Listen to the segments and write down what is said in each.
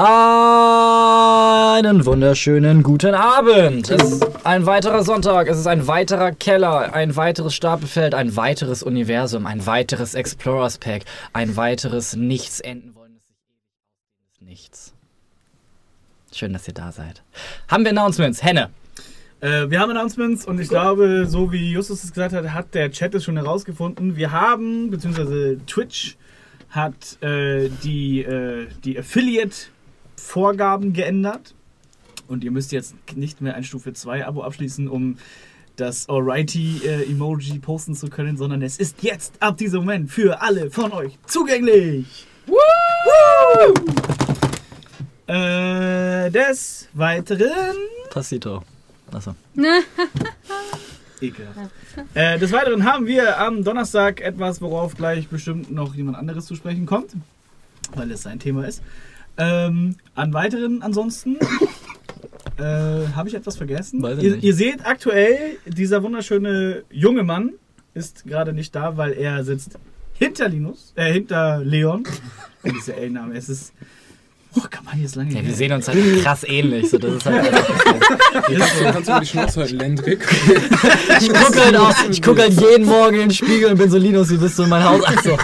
Einen wunderschönen guten Abend. Es ist ein weiterer Sonntag, es ist ein weiterer Keller, ein weiteres Stapelfeld, ein weiteres Universum, ein weiteres Explorers Pack, ein weiteres nichts enden wollendes Nichts. Schön, dass ihr da seid. Haben wir Announcements? Henne. Äh, wir haben Announcements und ich glaube, so wie Justus es gesagt hat, hat der Chat es schon herausgefunden. Wir haben, beziehungsweise Twitch hat äh, die, äh, die Affiliate Vorgaben geändert. Und ihr müsst jetzt nicht mehr ein Stufe 2 Abo abschließen, um das Alrighty-Emoji posten zu können, sondern es ist jetzt ab diesem Moment für alle von euch zugänglich. Woo! Äh, des Weiteren. Passito. Achso. Ekelhaft. Äh, des Weiteren haben wir am Donnerstag etwas, worauf gleich bestimmt noch jemand anderes zu sprechen kommt, weil es sein Thema ist. Ähm, an weiteren ansonsten äh, habe ich etwas vergessen. Weiß ich Ihr, nicht. ihr seht aktuell, dieser wunderschöne junge Mann ist gerade nicht da, weil er sitzt hinter Linus, äh, hinter Leon. Und dieser L-Name, es ist. Oh, kann man jetzt lange Ja, wir sehen uns halt krass ähnlich. So, das ist halt Jetzt kannst du mal die Schnauze halten, Lendrick. ich gucke halt, auch- ich guck halt jeden Morgen in den Spiegel und bin so, Linus, wie bist du in mein Haus? Achso.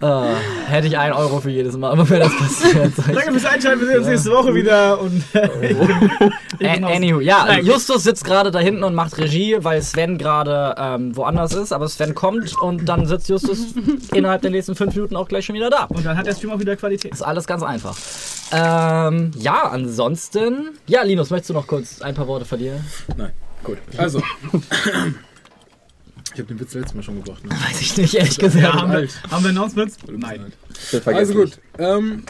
Ah, hätte ich einen Euro für jedes Mal, aber wenn das passiert. Danke fürs Einschalten, wir sehen uns nächste Woche wieder. Und ich bin, ich bin A- aus- Anywho, ja, Nein. Justus sitzt gerade da hinten und macht Regie, weil Sven gerade ähm, woanders ist, aber Sven kommt und dann sitzt Justus innerhalb der nächsten fünf Minuten auch gleich schon wieder da. Und dann hat der Stream auch wieder Qualität. Ist alles ganz einfach. Ähm, ja, ansonsten. Ja, Linus, möchtest du noch kurz ein paar Worte verlieren? Nein, gut. Also. Ich habe den Witz letztes Mal schon gebracht. Ne? Weiß ich nicht, ehrlich gesagt. Ja, haben wir, haben wir Announcements? Nein. Nein. Also gut. Ähm,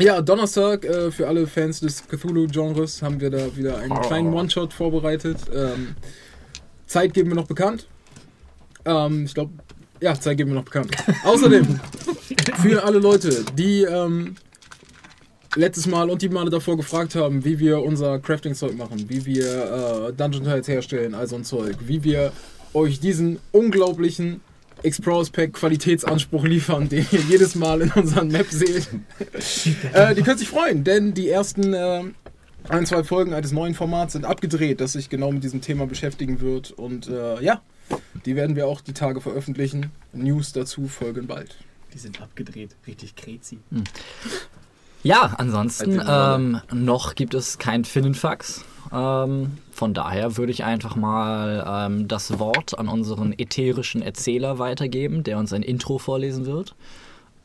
ja, Donnerstag äh, für alle Fans des Cthulhu-Genres haben wir da wieder einen kleinen One-Shot vorbereitet. Ähm, Zeit geben wir noch bekannt. Ähm, ich glaube, ja, Zeit geben wir noch bekannt. Außerdem für alle Leute, die ähm, letztes Mal und die Male davor gefragt haben, wie wir unser Crafting-Zeug machen, wie wir äh, Dungeon Tiles herstellen, all so ein Zeug, wie wir euch diesen unglaublichen Explorers Pack Qualitätsanspruch liefern, den ihr jedes Mal in unseren Map seht. äh, die können sich freuen, denn die ersten äh, ein, zwei Folgen eines neuen Formats sind abgedreht, das sich genau mit diesem Thema beschäftigen wird. Und äh, ja, die werden wir auch die Tage veröffentlichen. News dazu folgen bald. Die sind abgedreht. Richtig crazy. Ja, ansonsten ähm, noch gibt es kein Finnenfax. Ähm, von daher würde ich einfach mal ähm, das Wort an unseren ätherischen Erzähler weitergeben, der uns ein Intro vorlesen wird.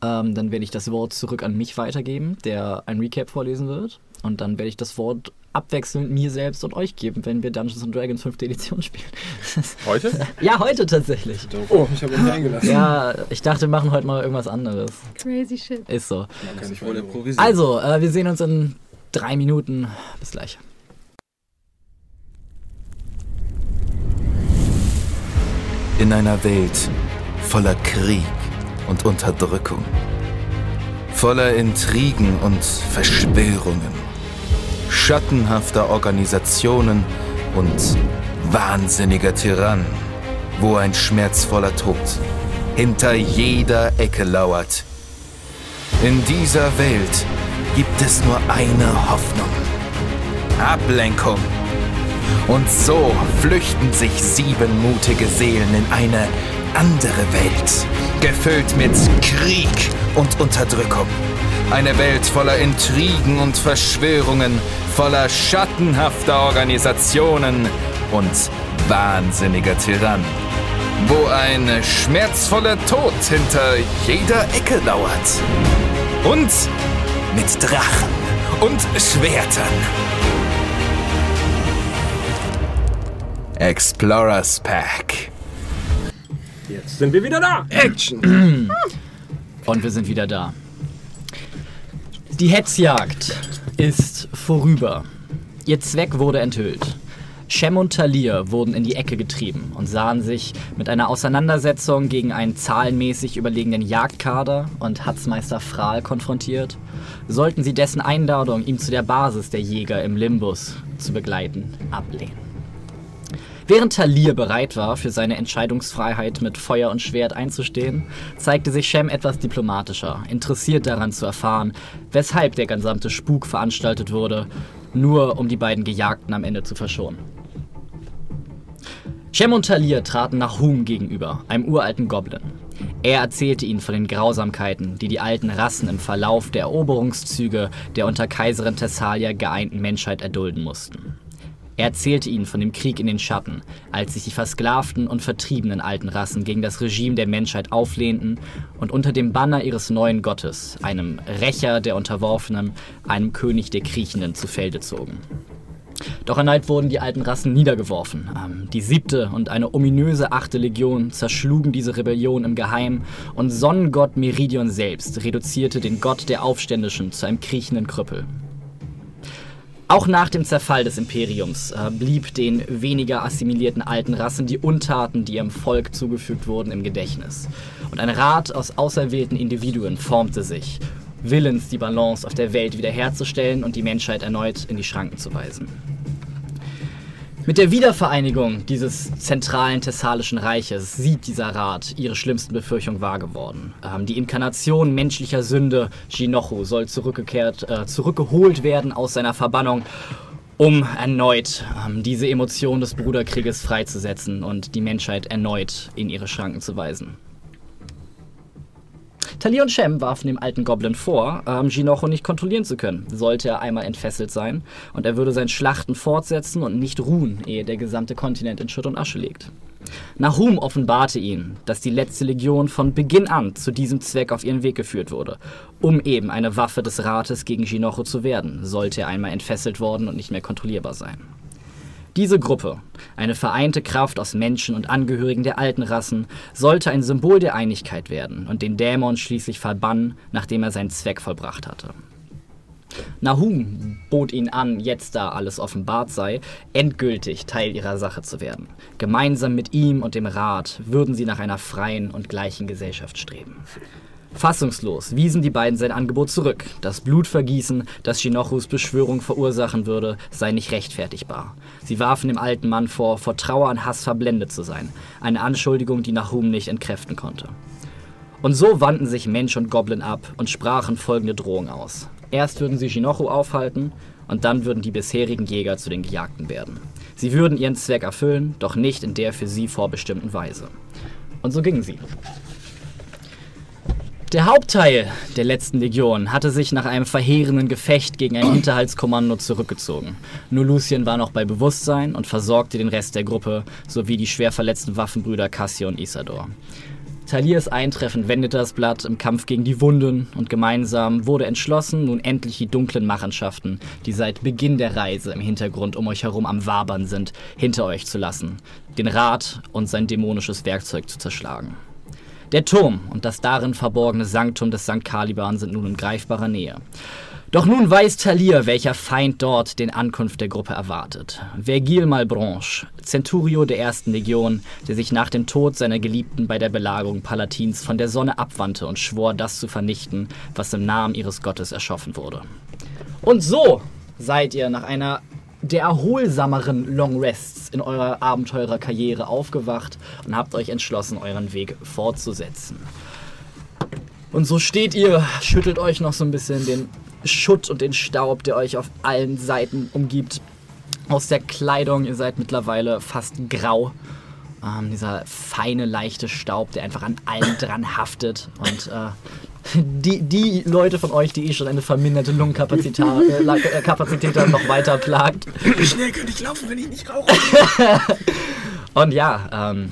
Ähm, dann werde ich das Wort zurück an mich weitergeben, der ein Recap vorlesen wird. Und dann werde ich das Wort abwechselnd mir selbst und euch geben, wenn wir Dungeons and Dragons 5. Edition spielen. Heute? ja, heute tatsächlich. Oh, ich habe uns eingelassen. Ja, ich dachte, wir machen heute mal irgendwas anderes. Crazy shit. Ist so. Kann ich wohl wohl improvisieren. Also, äh, wir sehen uns in drei Minuten. Bis gleich. In einer Welt voller Krieg und Unterdrückung, voller Intrigen und Verschwörungen, schattenhafter Organisationen und wahnsinniger Tyrannen, wo ein schmerzvoller Tod hinter jeder Ecke lauert. In dieser Welt gibt es nur eine Hoffnung. Ablenkung. Und so flüchten sich sieben mutige Seelen in eine andere Welt, gefüllt mit Krieg und Unterdrückung. Eine Welt voller Intrigen und Verschwörungen, voller schattenhafter Organisationen und wahnsinniger Tyrannen. Wo ein schmerzvoller Tod hinter jeder Ecke lauert. Und mit Drachen und Schwertern. Explorers Pack. Jetzt sind wir wieder da. Action. Und wir sind wieder da. Die Hetzjagd ist vorüber. Ihr Zweck wurde enthüllt. Shem und Talir wurden in die Ecke getrieben und sahen sich mit einer Auseinandersetzung gegen einen zahlenmäßig überlegenen Jagdkader und Hatzmeister Frahl konfrontiert, sollten sie dessen Einladung, ihm zu der Basis der Jäger im Limbus zu begleiten, ablehnen. Während Talir bereit war, für seine Entscheidungsfreiheit mit Feuer und Schwert einzustehen, zeigte sich Shem etwas diplomatischer, interessiert daran zu erfahren, weshalb der gesamte Spuk veranstaltet wurde, nur um die beiden Gejagten am Ende zu verschonen. Shem und Talir traten nach Hum gegenüber, einem uralten Goblin. Er erzählte ihnen von den Grausamkeiten, die die alten Rassen im Verlauf der Eroberungszüge der unter Kaiserin Thessalia geeinten Menschheit erdulden mussten. Er erzählte ihnen von dem Krieg in den Schatten, als sich die versklavten und vertriebenen alten Rassen gegen das Regime der Menschheit auflehnten und unter dem Banner ihres neuen Gottes, einem Rächer der Unterworfenen, einem König der Kriechenden, zu Felde zogen. Doch erneut wurden die alten Rassen niedergeworfen. Ähm, Die siebte und eine ominöse achte Legion zerschlugen diese Rebellion im Geheimen und Sonnengott Meridion selbst reduzierte den Gott der Aufständischen zu einem kriechenden Krüppel. Auch nach dem Zerfall des Imperiums äh, blieb den weniger assimilierten alten Rassen die Untaten, die ihrem Volk zugefügt wurden, im Gedächtnis. Und ein Rat aus auserwählten Individuen formte sich, willens die Balance auf der Welt wiederherzustellen und die Menschheit erneut in die Schranken zu weisen. Mit der Wiedervereinigung dieses zentralen thessalischen Reiches sieht dieser Rat ihre schlimmsten Befürchtungen wahr geworden. Ähm, die Inkarnation menschlicher Sünde, Shinochu, soll zurückgekehrt, äh, zurückgeholt werden aus seiner Verbannung, um erneut ähm, diese Emotion des Bruderkrieges freizusetzen und die Menschheit erneut in ihre Schranken zu weisen. Talir und Shem warfen dem alten Goblin vor, ähm, Jinocho nicht kontrollieren zu können, sollte er einmal entfesselt sein, und er würde sein Schlachten fortsetzen und nicht ruhen, ehe der gesamte Kontinent in Schutt und Asche liegt. Nahum offenbarte ihnen, dass die letzte Legion von Beginn an zu diesem Zweck auf ihren Weg geführt wurde, um eben eine Waffe des Rates gegen Jinocho zu werden, sollte er einmal entfesselt worden und nicht mehr kontrollierbar sein. Diese Gruppe, eine vereinte Kraft aus Menschen und Angehörigen der alten Rassen, sollte ein Symbol der Einigkeit werden und den Dämon schließlich verbannen, nachdem er seinen Zweck vollbracht hatte. Nahum bot ihnen an, jetzt da alles offenbart sei, endgültig Teil ihrer Sache zu werden. Gemeinsam mit ihm und dem Rat würden sie nach einer freien und gleichen Gesellschaft streben. Fassungslos wiesen die beiden sein Angebot zurück. Das Blutvergießen, das Shinochus Beschwörung verursachen würde, sei nicht rechtfertigbar. Sie warfen dem alten Mann vor, vor Trauer und Hass verblendet zu sein. Eine Anschuldigung, die Nahum nicht entkräften konnte. Und so wandten sich Mensch und Goblin ab und sprachen folgende Drohung aus. Erst würden sie Shinochu aufhalten und dann würden die bisherigen Jäger zu den Gejagten werden. Sie würden ihren Zweck erfüllen, doch nicht in der für sie vorbestimmten Weise. Und so gingen sie. Der Hauptteil der letzten Legion hatte sich nach einem verheerenden Gefecht gegen ein Hinterhaltskommando zurückgezogen. Nur Lucien war noch bei Bewusstsein und versorgte den Rest der Gruppe sowie die schwer verletzten Waffenbrüder Cassio und Isador. Talirs Eintreffen wendete das Blatt im Kampf gegen die Wunden und gemeinsam wurde entschlossen, nun endlich die dunklen Machenschaften, die seit Beginn der Reise im Hintergrund um euch herum am Wabern sind, hinter euch zu lassen, den Rat und sein dämonisches Werkzeug zu zerschlagen. Der Turm und das darin verborgene Sanktum des St. Caliban sind nun in greifbarer Nähe. Doch nun weiß Talir, welcher Feind dort den Ankunft der Gruppe erwartet. Vergil Malbranche, Centurio der ersten Legion, der sich nach dem Tod seiner Geliebten bei der Belagerung Palatins von der Sonne abwandte und schwor, das zu vernichten, was im Namen ihres Gottes erschaffen wurde. Und so seid ihr nach einer der erholsameren Long Rests in eurer Abenteurerkarriere aufgewacht und habt euch entschlossen, euren Weg fortzusetzen. Und so steht ihr, schüttelt euch noch so ein bisschen den Schutt und den Staub, der euch auf allen Seiten umgibt, aus der Kleidung. Ihr seid mittlerweile fast grau. Ähm, dieser feine, leichte Staub, der einfach an allem dran haftet. Und äh, die, die Leute von euch, die eh schon eine verminderte Lungenkapazität äh, äh, Kapazität haben, noch weiter plagt. Wie schnell könnte ich laufen, wenn ich nicht rauche? Und ja, ähm,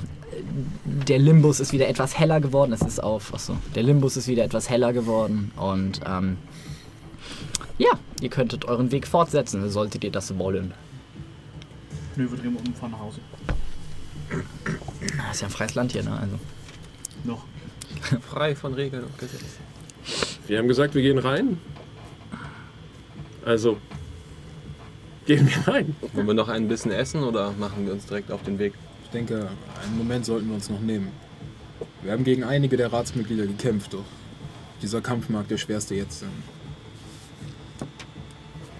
der Limbus ist wieder etwas heller geworden. Es ist auf, achso, der Limbus ist wieder etwas heller geworden. Und ähm, ja, ihr könntet euren Weg fortsetzen, solltet ihr das wollen. Nö, wir drehen um und fahren nach Hause. Das ist ja ein freies Land hier, ne? Also. Noch. Frei von Regeln und Gesetzen. Wir haben gesagt, wir gehen rein. Also, gehen wir rein. Wollen wir noch ein bisschen essen oder machen wir uns direkt auf den Weg? Ich denke, einen Moment sollten wir uns noch nehmen. Wir haben gegen einige der Ratsmitglieder gekämpft, doch dieser Kampf mag der schwerste jetzt sein.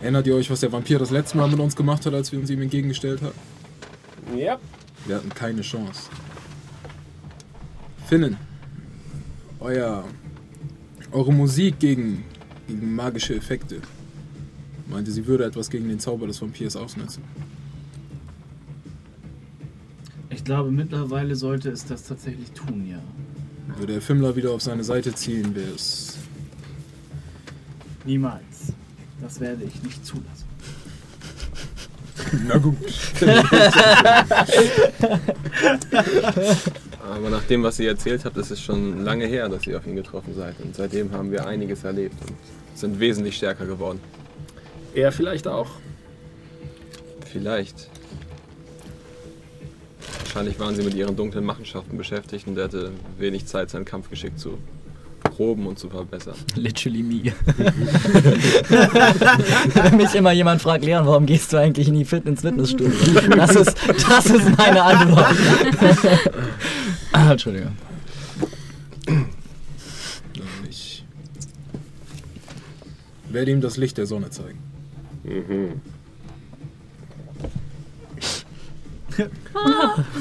Erinnert ihr euch, was der Vampir das letzte Mal mit uns gemacht hat, als wir uns ihm entgegengestellt haben? Ja. Wir hatten keine Chance. Finnen, euer, eure Musik gegen, gegen magische Effekte. Meinte, sie würde etwas gegen den Zauber des Vampirs ausnutzen. Ich glaube, mittlerweile sollte es das tatsächlich tun, ja. Würde er Fimmler wieder auf seine Seite ziehen, wäre es. Niemals. Das werde ich nicht zulassen. Na gut. Aber nach dem, was ihr erzählt habt, ist es schon lange her, dass ihr auf ihn getroffen seid. Und seitdem haben wir einiges erlebt und sind wesentlich stärker geworden. Er vielleicht auch. Vielleicht. Wahrscheinlich waren sie mit ihren dunklen Machenschaften beschäftigt und er hatte wenig Zeit, sein Kampfgeschick zu proben und zu verbessern. Literally me. Wenn mich immer jemand fragt, Leon, warum gehst du eigentlich in die Fit ins Fitnessstudio? Das ist, das ist meine Antwort. ah, Entschuldigung. Ich werde ihm das Licht der Sonne zeigen. Mhm.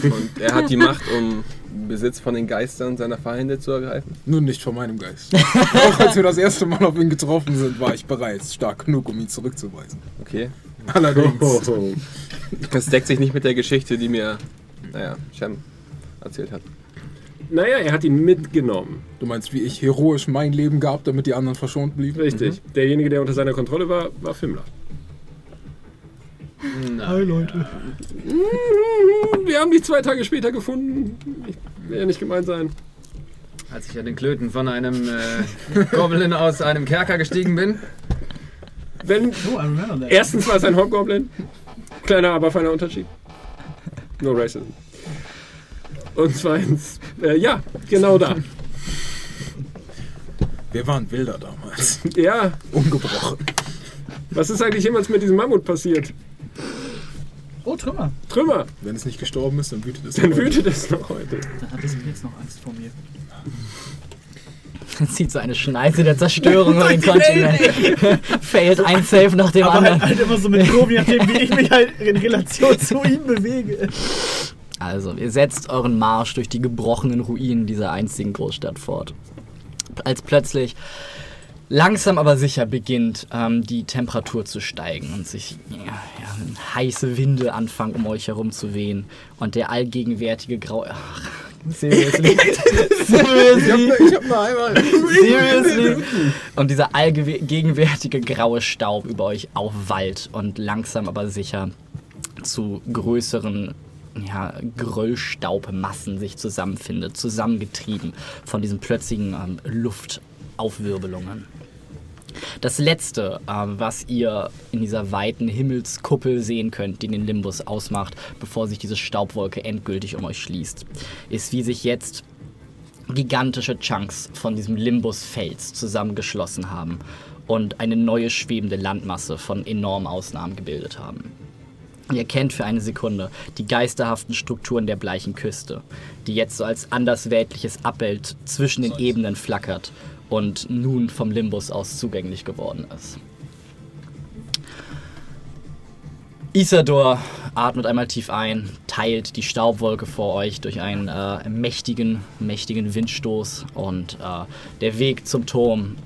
Und er hat die Macht, um Besitz von den Geistern seiner Feinde zu ergreifen. Nur nicht von meinem Geist. Auch als wir das erste Mal auf ihn getroffen sind, war ich bereits stark genug, um ihn zurückzuweisen. Okay. Allerdings. Oh, Das deckt sich nicht mit der Geschichte, die mir, naja, Shem erzählt hat. Naja, er hat ihn mitgenommen. Du meinst, wie ich heroisch mein Leben gab, damit die anderen verschont blieben? Richtig. Derjenige, der unter seiner Kontrolle war, war Fimmler. Hi Leute. Wir haben dich zwei Tage später gefunden. Ich will ja nicht gemeint sein. Als ich an den Klöten von einem äh, Goblin aus einem Kerker gestiegen bin. Wenn, Oh, I remember that. erstens war es ein Hobgoblin. Kleiner, aber feiner Unterschied. No racism. Und zweitens, äh, ja, genau da. Wir waren wilder damals. Ja, Ungebrochen. was ist eigentlich jemals mit diesem Mammut passiert? Oh, Trümmer. Trümmer, Wenn es nicht gestorben ist, dann wütet es. dann noch heute. wütet es noch heute. Dann hat es jetzt noch Angst vor mir. Dann zieht so eine Schneise der Zerstörung über den Kontinent. Failt ein Safe nach dem Aber anderen. halt, halt immer so mit je nachdem, wie ich mich halt in Relation zu ihm bewege. Also, ihr setzt euren Marsch durch die gebrochenen Ruinen dieser einzigen Großstadt fort. Als plötzlich langsam aber sicher beginnt ähm, die Temperatur zu steigen und sich ja, ja, heiße Winde anfangen um euch herum zu wehen und der allgegenwärtige graue... Ach, seriously? seriously? Ich hab nur einmal. Seriously? Und dieser allgegenwärtige graue Staub über euch aufwallt und langsam aber sicher zu größeren ja, Gröllstaubmassen sich zusammenfindet, zusammengetrieben von diesen plötzlichen ähm, Luftaufwirbelungen. Das letzte, ähm, was ihr in dieser weiten Himmelskuppel sehen könnt, die den Limbus ausmacht, bevor sich diese Staubwolke endgültig um euch schließt, ist, wie sich jetzt gigantische Chunks von diesem Limbusfels zusammengeschlossen haben und eine neue schwebende Landmasse von enormen Ausnahmen gebildet haben. Ihr erkennt für eine Sekunde die geisterhaften Strukturen der bleichen Küste, die jetzt so als andersweltliches Abbild zwischen den Ebenen flackert und nun vom Limbus aus zugänglich geworden ist. Isador atmet einmal tief ein, teilt die Staubwolke vor euch durch einen äh, mächtigen, mächtigen Windstoß und äh, der Weg zum Turm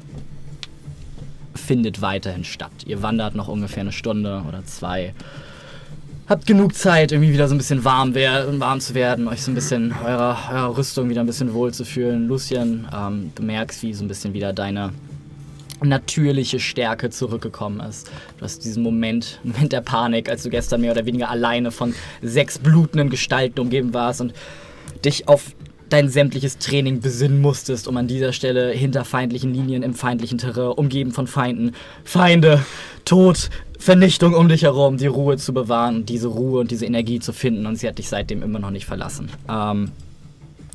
findet weiterhin statt. Ihr wandert noch ungefähr eine Stunde oder zwei. Habt genug Zeit, irgendwie wieder so ein bisschen warm, wer warm zu werden, euch so ein bisschen eurer, eurer Rüstung wieder ein bisschen wohl zu fühlen. Lucien, ähm, du merkst, wie so ein bisschen wieder deine natürliche Stärke zurückgekommen ist. Du hast diesen Moment, Moment der Panik, als du gestern mehr oder weniger alleine von sechs blutenden Gestalten umgeben warst und dich auf dein sämtliches Training besinnen musstest, um an dieser Stelle hinter feindlichen Linien im feindlichen Terrain, umgeben von Feinden, Feinde, Tod, Vernichtung um dich herum, die Ruhe zu bewahren, diese Ruhe und diese Energie zu finden und sie hat dich seitdem immer noch nicht verlassen. Ähm,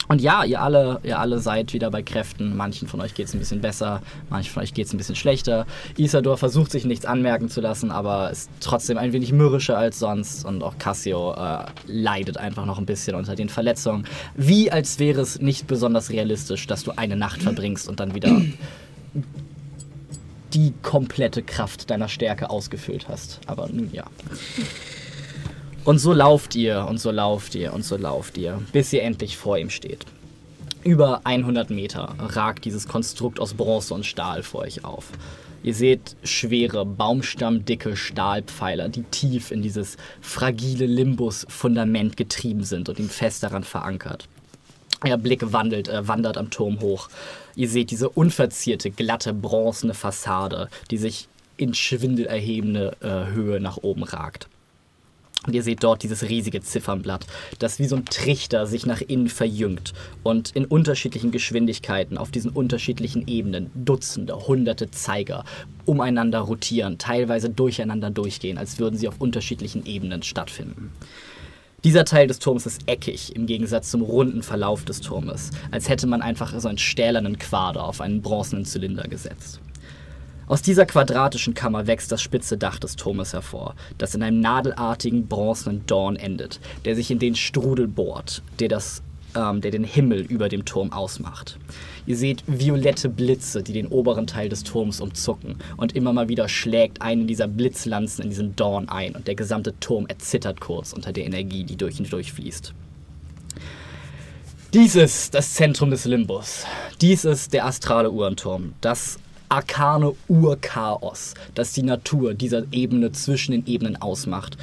und ja, ihr alle, ihr alle seid wieder bei Kräften. Manchen von euch geht es ein bisschen besser, manchen von euch geht es ein bisschen schlechter. Isador versucht sich nichts anmerken zu lassen, aber ist trotzdem ein wenig mürrischer als sonst. Und auch Cassio äh, leidet einfach noch ein bisschen unter den Verletzungen. Wie als wäre es nicht besonders realistisch, dass du eine Nacht verbringst und dann wieder die komplette Kraft deiner Stärke ausgefüllt hast. Aber nun ja. Und so lauft ihr und so lauft ihr und so lauft ihr, bis ihr endlich vor ihm steht. Über 100 Meter ragt dieses Konstrukt aus Bronze und Stahl vor euch auf. Ihr seht schwere, baumstammdicke Stahlpfeiler, die tief in dieses fragile Limbus-Fundament getrieben sind und ihn fest daran verankert. Euer Blick wandelt, äh, wandert am Turm hoch. Ihr seht diese unverzierte, glatte, bronzene Fassade, die sich in schwindelerhebende äh, Höhe nach oben ragt. Und ihr seht dort dieses riesige Ziffernblatt, das wie so ein Trichter sich nach innen verjüngt und in unterschiedlichen Geschwindigkeiten auf diesen unterschiedlichen Ebenen Dutzende, hunderte Zeiger umeinander rotieren, teilweise durcheinander durchgehen, als würden sie auf unterschiedlichen Ebenen stattfinden. Dieser Teil des Turms ist eckig im Gegensatz zum runden Verlauf des Turmes, als hätte man einfach so einen stählernen Quader auf einen bronzenen Zylinder gesetzt. Aus dieser quadratischen Kammer wächst das spitze Dach des Turmes hervor, das in einem nadelartigen bronzenen Dorn endet, der sich in den Strudel bohrt, der, das, ähm, der den Himmel über dem Turm ausmacht. Ihr seht violette Blitze, die den oberen Teil des Turms umzucken, und immer mal wieder schlägt eine dieser Blitzlanzen in diesen Dorn ein, und der gesamte Turm erzittert kurz unter der Energie, die durch ihn durchfließt. Dies ist das Zentrum des Limbus. Dies ist der astrale Uhrenturm, das arkane Urchaos, das die Natur dieser Ebene zwischen den Ebenen ausmacht,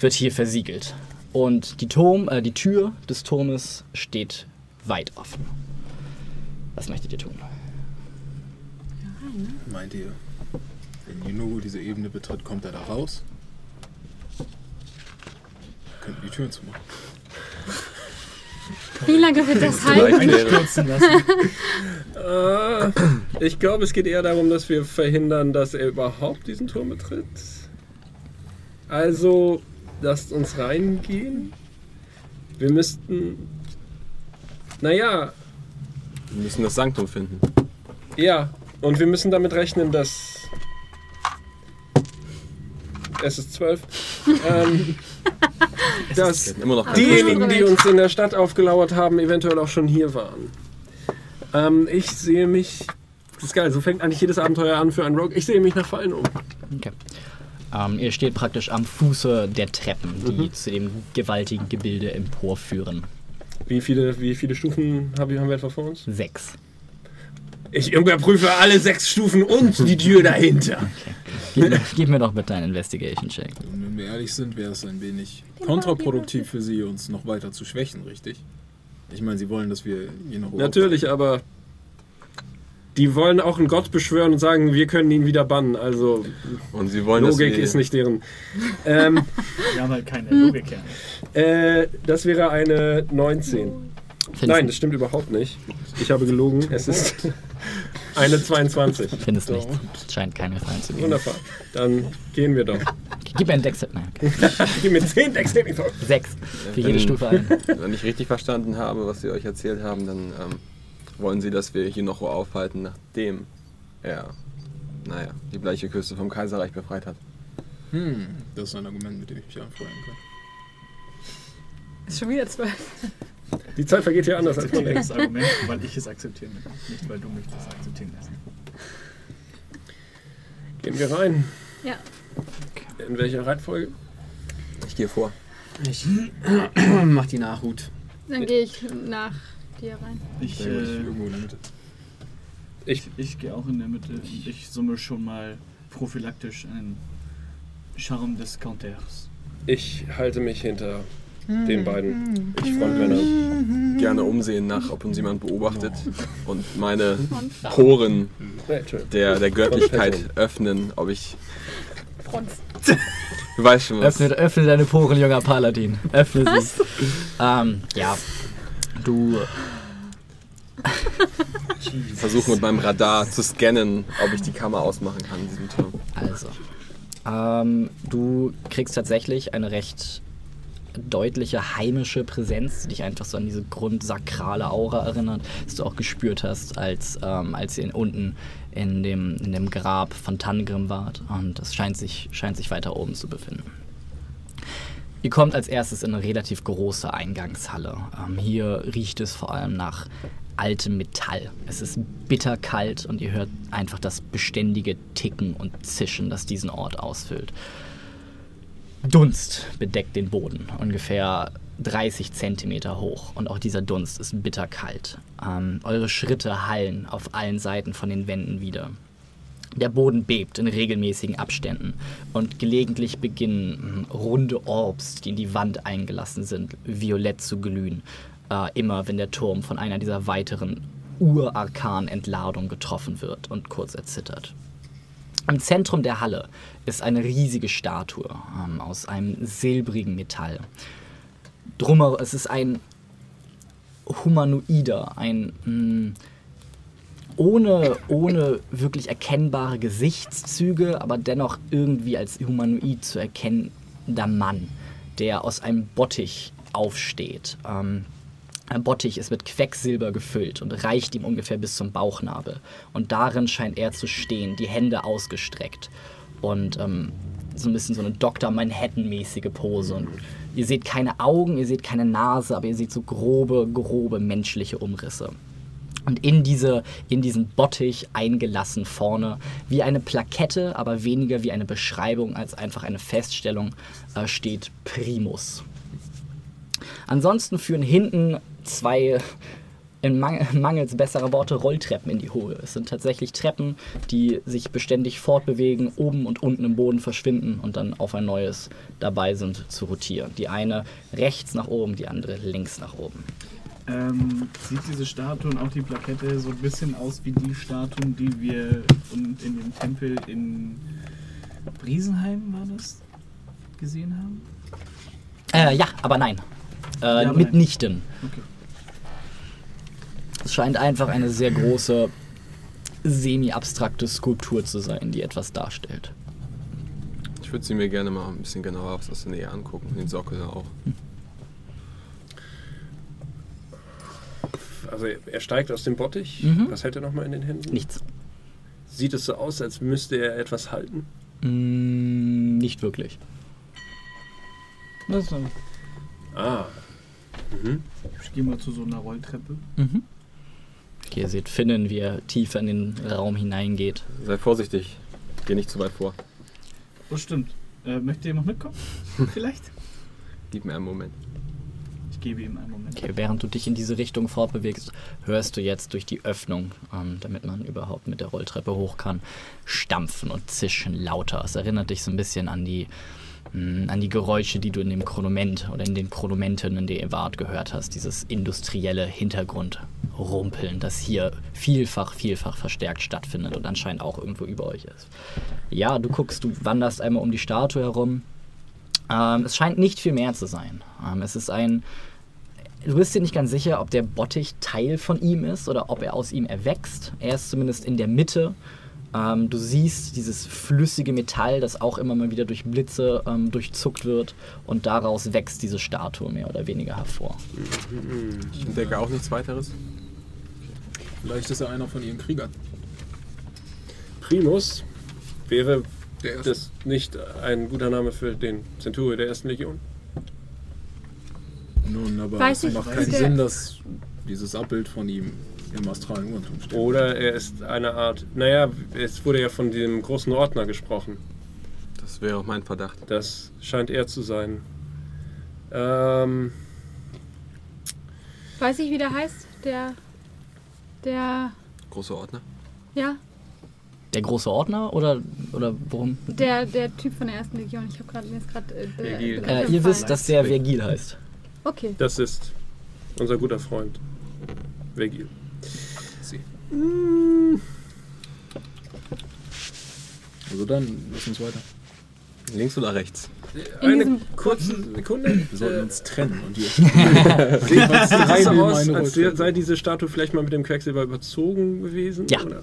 wird hier versiegelt. Und die, Turm, äh, die Tür des Turmes steht weit offen. Was möchtet ihr tun? Meint ihr, wenn Juno diese Ebene betritt, kommt er da raus? Könnten die Türen zumachen. Wie lange wird das halten? Äh, ich glaube, es geht eher darum, dass wir verhindern, dass er überhaupt diesen Turm betritt. Also, lasst uns reingehen. Wir müssten. Naja, Wir müssen das Sanktum finden. ja. Und wir müssen damit rechnen, dass. Es ist zwölf. ähm, dass diejenigen, die uns in der Stadt aufgelauert haben, eventuell auch schon hier waren. Ähm, ich sehe mich. Das ist geil, so fängt eigentlich jedes Abenteuer an für einen Rogue. Ich sehe mich nach Fallen um. Okay. Ähm, ihr steht praktisch am Fuße der Treppen, die zu dem gewaltigen Gebilde emporführen. Wie viele, wie viele Stufen haben wir, etwa vor uns? Sechs. Ich überprüfe alle sechs Stufen und die Tür dahinter. Gib mir, gib mir doch bitte einen Investigation-Check. Und wenn wir ehrlich sind, wäre es ein wenig kontraproduktiv für sie, uns noch weiter zu schwächen, richtig? Ich meine, sie wollen, dass wir hier noch Natürlich, aber die wollen auch einen Gott beschwören und sagen, wir können ihn wieder bannen. Also Und sie wollen, Logik ist nicht deren. Ähm, Wir haben halt keine Logik. Ja. äh, das wäre eine 19. Findest, Nein, das stimmt überhaupt nicht. Ich habe gelogen. Es ist eine 22. findest nicht. Scheint keine Gefallen zu geben. Wunderbar. Dann gehen wir doch. Gib mir einen Dex. Nein. Gib mir 10 Dexterity. Sechs. Für jede Stufe ein. Wenn ich richtig verstanden habe, was sie euch erzählt haben, dann ähm, wollen sie, dass wir hier noch aufhalten, nachdem er, naja, die bleiche Küste vom Kaiserreich befreit hat. Hm, das ist ein Argument, mit dem ich mich anfreunden kann. Ist schon wieder zwölf. Die Zeit vergeht hier anders als man denkt. Das Argument, weil ich es akzeptieren will. Nicht, weil du mich das akzeptieren lässt. Gehen wir rein. Ja. In welcher Reihenfolge? Ich gehe vor. Ich mach die Nachhut. Dann gehe ich nach dir rein. Ich, äh, irgendwo in der Mitte. ich, ich gehe auch in der Mitte. und Ich summe schon mal prophylaktisch einen Charme des Counters. Ich halte mich hinter den beiden Frontmännern. Gerne umsehen nach, ob uns jemand beobachtet und meine Poren der, der Göttlichkeit öffnen, ob ich. Front. Du weißt schon was. Öffne, öffne deine Poren, junger Paladin. Öffne sie. Ähm, ja. Du Versuche mit meinem Radar zu scannen, ob ich die Kammer ausmachen kann in diesem Turm. Also, ähm, du kriegst tatsächlich eine recht deutliche heimische Präsenz, die dich einfach so an diese grundsakrale Aura erinnert, dass du auch gespürt hast, als, ähm, als ihr unten in dem, in dem Grab von Tangrim wart. Und das scheint sich, scheint sich weiter oben zu befinden. Ihr kommt als erstes in eine relativ große Eingangshalle. Ähm, hier riecht es vor allem nach altem Metall. Es ist bitterkalt und ihr hört einfach das beständige Ticken und Zischen, das diesen Ort ausfüllt. Dunst bedeckt den Boden, ungefähr 30 Zentimeter hoch. Und auch dieser Dunst ist bitterkalt. Ähm, eure Schritte hallen auf allen Seiten von den Wänden wieder. Der Boden bebt in regelmäßigen Abständen und gelegentlich beginnen mh, runde Orbs, die in die Wand eingelassen sind, violett zu glühen. Äh, immer wenn der Turm von einer dieser weiteren Urarkan-Entladungen getroffen wird und kurz erzittert. Im Zentrum der Halle ist eine riesige Statue ähm, aus einem silbrigen Metall. Drummer, es ist ein Humanoider, ein mh, ohne, ohne wirklich erkennbare Gesichtszüge, aber dennoch irgendwie als humanoid zu erkennender Mann, der aus einem Bottich aufsteht. Ähm, ein Bottich ist mit Quecksilber gefüllt und reicht ihm ungefähr bis zum Bauchnabel. Und darin scheint er zu stehen, die Hände ausgestreckt. Und ähm, so ein bisschen so eine Dr. Manhattan-mäßige Pose. Und ihr seht keine Augen, ihr seht keine Nase, aber ihr seht so grobe, grobe menschliche Umrisse. Und in, diese, in diesen Bottich eingelassen vorne, wie eine Plakette, aber weniger wie eine Beschreibung als einfach eine Feststellung, äh, steht Primus. Ansonsten führen hinten zwei, in Mang mangels besserer Worte, Rolltreppen in die Höhe. Es sind tatsächlich Treppen, die sich beständig fortbewegen, oben und unten im Boden verschwinden und dann auf ein neues dabei sind zu rotieren. Die eine rechts nach oben, die andere links nach oben. Ähm, sieht diese Statue und auch die Plakette so ein bisschen aus wie die Statuen, die wir in, in dem Tempel in Briesenheim war das gesehen haben? Äh, ja, aber nein. Äh, Ja, aber mitnichten. Okay. Es scheint einfach eine sehr große, semi-abstrakte Skulptur zu sein, die etwas darstellt. Ich würde sie mir gerne mal ein bisschen genauer aus der Nähe angucken. Den Sockel auch. Also er steigt aus dem Bottich. Mhm. Was hält er nochmal in den Händen? Nichts. Sieht es so aus, als müsste er etwas halten? Mm, nicht wirklich. Ah. Mhm. Ich gehe mal zu so einer Rolltreppe. Mhm. Okay, ihr seht Finnen, wie er tiefer in den Raum hineingeht. Sei vorsichtig. Geh nicht zu weit vor. Oh, stimmt. Äh, möchte jemand mitkommen? Vielleicht? Gib mir einen Moment. Ich gebe ihm einen Moment. Okay, während du dich in diese Richtung fortbewegst, hörst du jetzt durch die Öffnung, ähm, damit man überhaupt mit der Rolltreppe hoch kann, stampfen und zischen lauter. Es erinnert dich so ein bisschen an die, mh, an die Geräusche, die du in dem Chronoment oder in den Chronomenten in der Evart gehört hast. Dieses industrielle Hintergrundrumpeln, das hier vielfach, vielfach verstärkt stattfindet und anscheinend auch irgendwo über euch ist. Ja, du guckst, du wanderst einmal um die Statue herum. Ähm, es scheint nicht viel mehr zu sein. Ähm, es ist ein Du bist dir nicht ganz sicher, ob der Bottich Teil von ihm ist oder ob er aus ihm erwächst. Er ist zumindest in der Mitte. Ähm, du siehst dieses flüssige Metall, das auch immer mal wieder durch Blitze ähm, durchzuckt wird. Und daraus wächst diese Statue mehr oder weniger hervor. Ich entdecke auch nichts weiteres. Vielleicht ist er einer von ihren Kriegern. Primus wäre das nicht ein guter Name für den Centurio der ersten Legion? Nun, aber Weiß es ich, macht keinen Sinn, dass dieses Abbild von ihm im astralen Urentum steht. Oder er ist eine Art. Naja, es wurde ja von dem großen Ordner gesprochen. Das wäre auch mein Verdacht. Das scheint er zu sein. Ähm, Weiß ich, wie der heißt? Der. Der. Großer Ordner. Ja, Der große Ordner oder, oder worum? der, der Typ von der ersten Legion. Ich habe gerade mir ist gerade. Äh, äh, Äh, ihr wisst, dass der Vergil heißt. Okay. das ist unser guter Freund. Vegil. Sie. Also dann, lass uns weiter. Links oder rechts? In Eine kurze Sekunde. Wir sollten Äh, uns trennen und wir Sieht aus, als sei diese Statue vielleicht mal mit dem Quecksilber überzogen gewesen? Ja. Oder?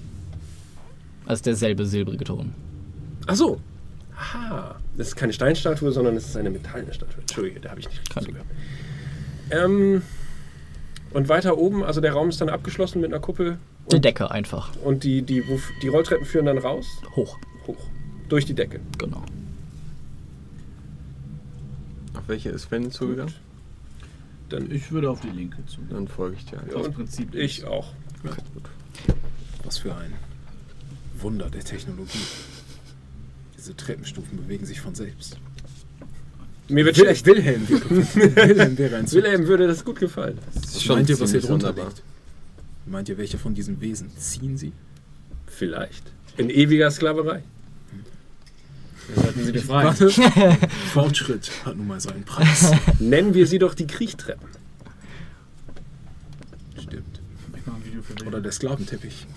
Das ist derselbe silbrige Ton. Ach so. Aha. Das ist keine Steinstatue, sondern es ist eine metallene Statue. Entschuldige, da habe ich nicht richtig zugehört. Ähm, und weiter oben, also der Raum ist dann abgeschlossen mit einer Kuppel. Die Und, Decke einfach. und die, die, die Rolltreppen führen dann raus, Hoch. hoch. Durch die Decke. Genau. Auf welche ist Sven zugegangen? Dann Ich würde auf die linke zu. Dann folge ich dir einfach. Aus und Prinzip ich auch. Was für ein Wunder der Technologie. Diese Treppenstufen bewegen sich von selbst. Mir wird Wil schlecht. Wilhelm, Wilhelm wäre ein Wilhelm würde das gut gefallen. Das ist Meint ihr, was hier drunter wunderbar. liegt? Meint ihr, welche von diesen Wesen ziehen sie? Vielleicht. In ewiger Sklaverei. Wir sollten sie befreien. Warte. Fortschritt hat nun mal seinen Preis. Nennen wir sie doch die Kriechtrappen. Stimmt. Ich mach ein Video für Oder der Sklaventeppich.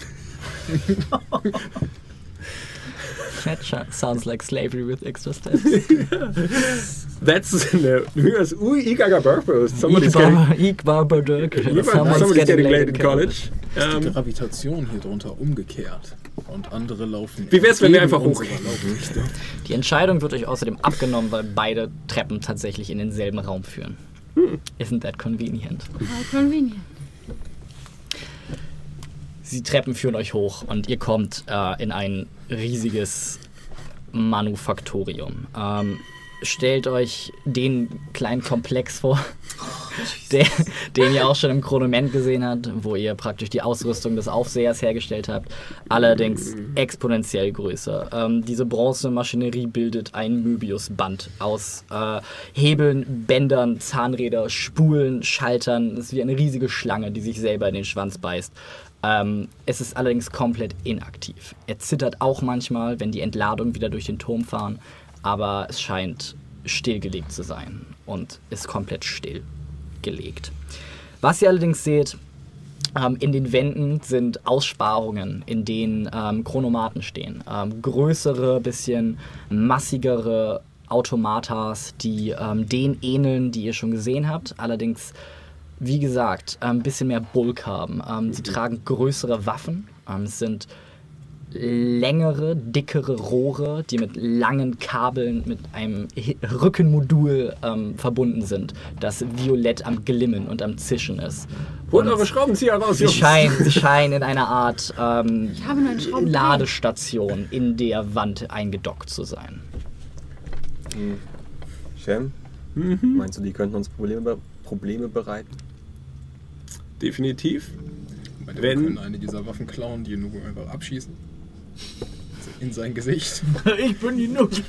That sh- sounds like slavery with extra steps. That's no, that's ooh, Igaga Burpos. Somebody's getting, Igbar Bardurk. somebody's getting late in college. Die Gravitation hier drunter umgekehrt. Und andere laufen. Wie wär's, wenn wir einfach Laufrichtung. Die Entscheidung wird euch außerdem abgenommen, weil beide Treppen tatsächlich in denselben Raum führen. Isn't that convenient? How convenient. Die Treppen führen euch hoch und ihr kommt äh, in ein riesiges Manufaktorium. Ähm, stellt euch den kleinen Komplex vor, der, den ihr auch schon im Chronoment gesehen habt, wo ihr praktisch die Ausrüstung des Aufsehers hergestellt habt, allerdings exponentiell größer. Ähm, diese Bronzemaschinerie bildet ein Möbiusband aus äh, Hebeln, Bändern, Zahnräder, Spulen, Schaltern. Es ist wie eine riesige Schlange, die sich selber in den Schwanz beißt. Ähm, es ist allerdings komplett inaktiv. Er zittert auch manchmal, wenn die Entladungen wieder durch den Turm fahren, aber es scheint stillgelegt zu sein und ist komplett stillgelegt. Was ihr allerdings seht, ähm, in den Wänden sind Aussparungen, in denen ähm, Chronomaten stehen. Ähm, größere, bisschen massigere Automatas, die ähm, den ähneln, die ihr schon gesehen habt. Allerdings, wie gesagt, ein bisschen mehr Bulk haben. Ähm, sie tragen größere Waffen. Ähm, es sind längere, dickere Rohre, die mit langen Kabeln mit einem Rückenmodul ähm, verbunden sind, das violett am Glimmen und am Zischen ist. holt Und eure Schraubenzieher raus, Sie Jungs. scheinen, sie scheinen in einer Art ähm, Ich habe nur einen Schraubendreher. Ladestation in der Wand eingedockt zu sein. Shem, Mhm. meinst du, die könnten uns Probleme, be- Probleme bereiten? Definitiv. Meine, Wenn- wir können eine dieser Waffen klauen, die nur einfach abschießen. Also in sein Gesicht. Ich bin die Nuss.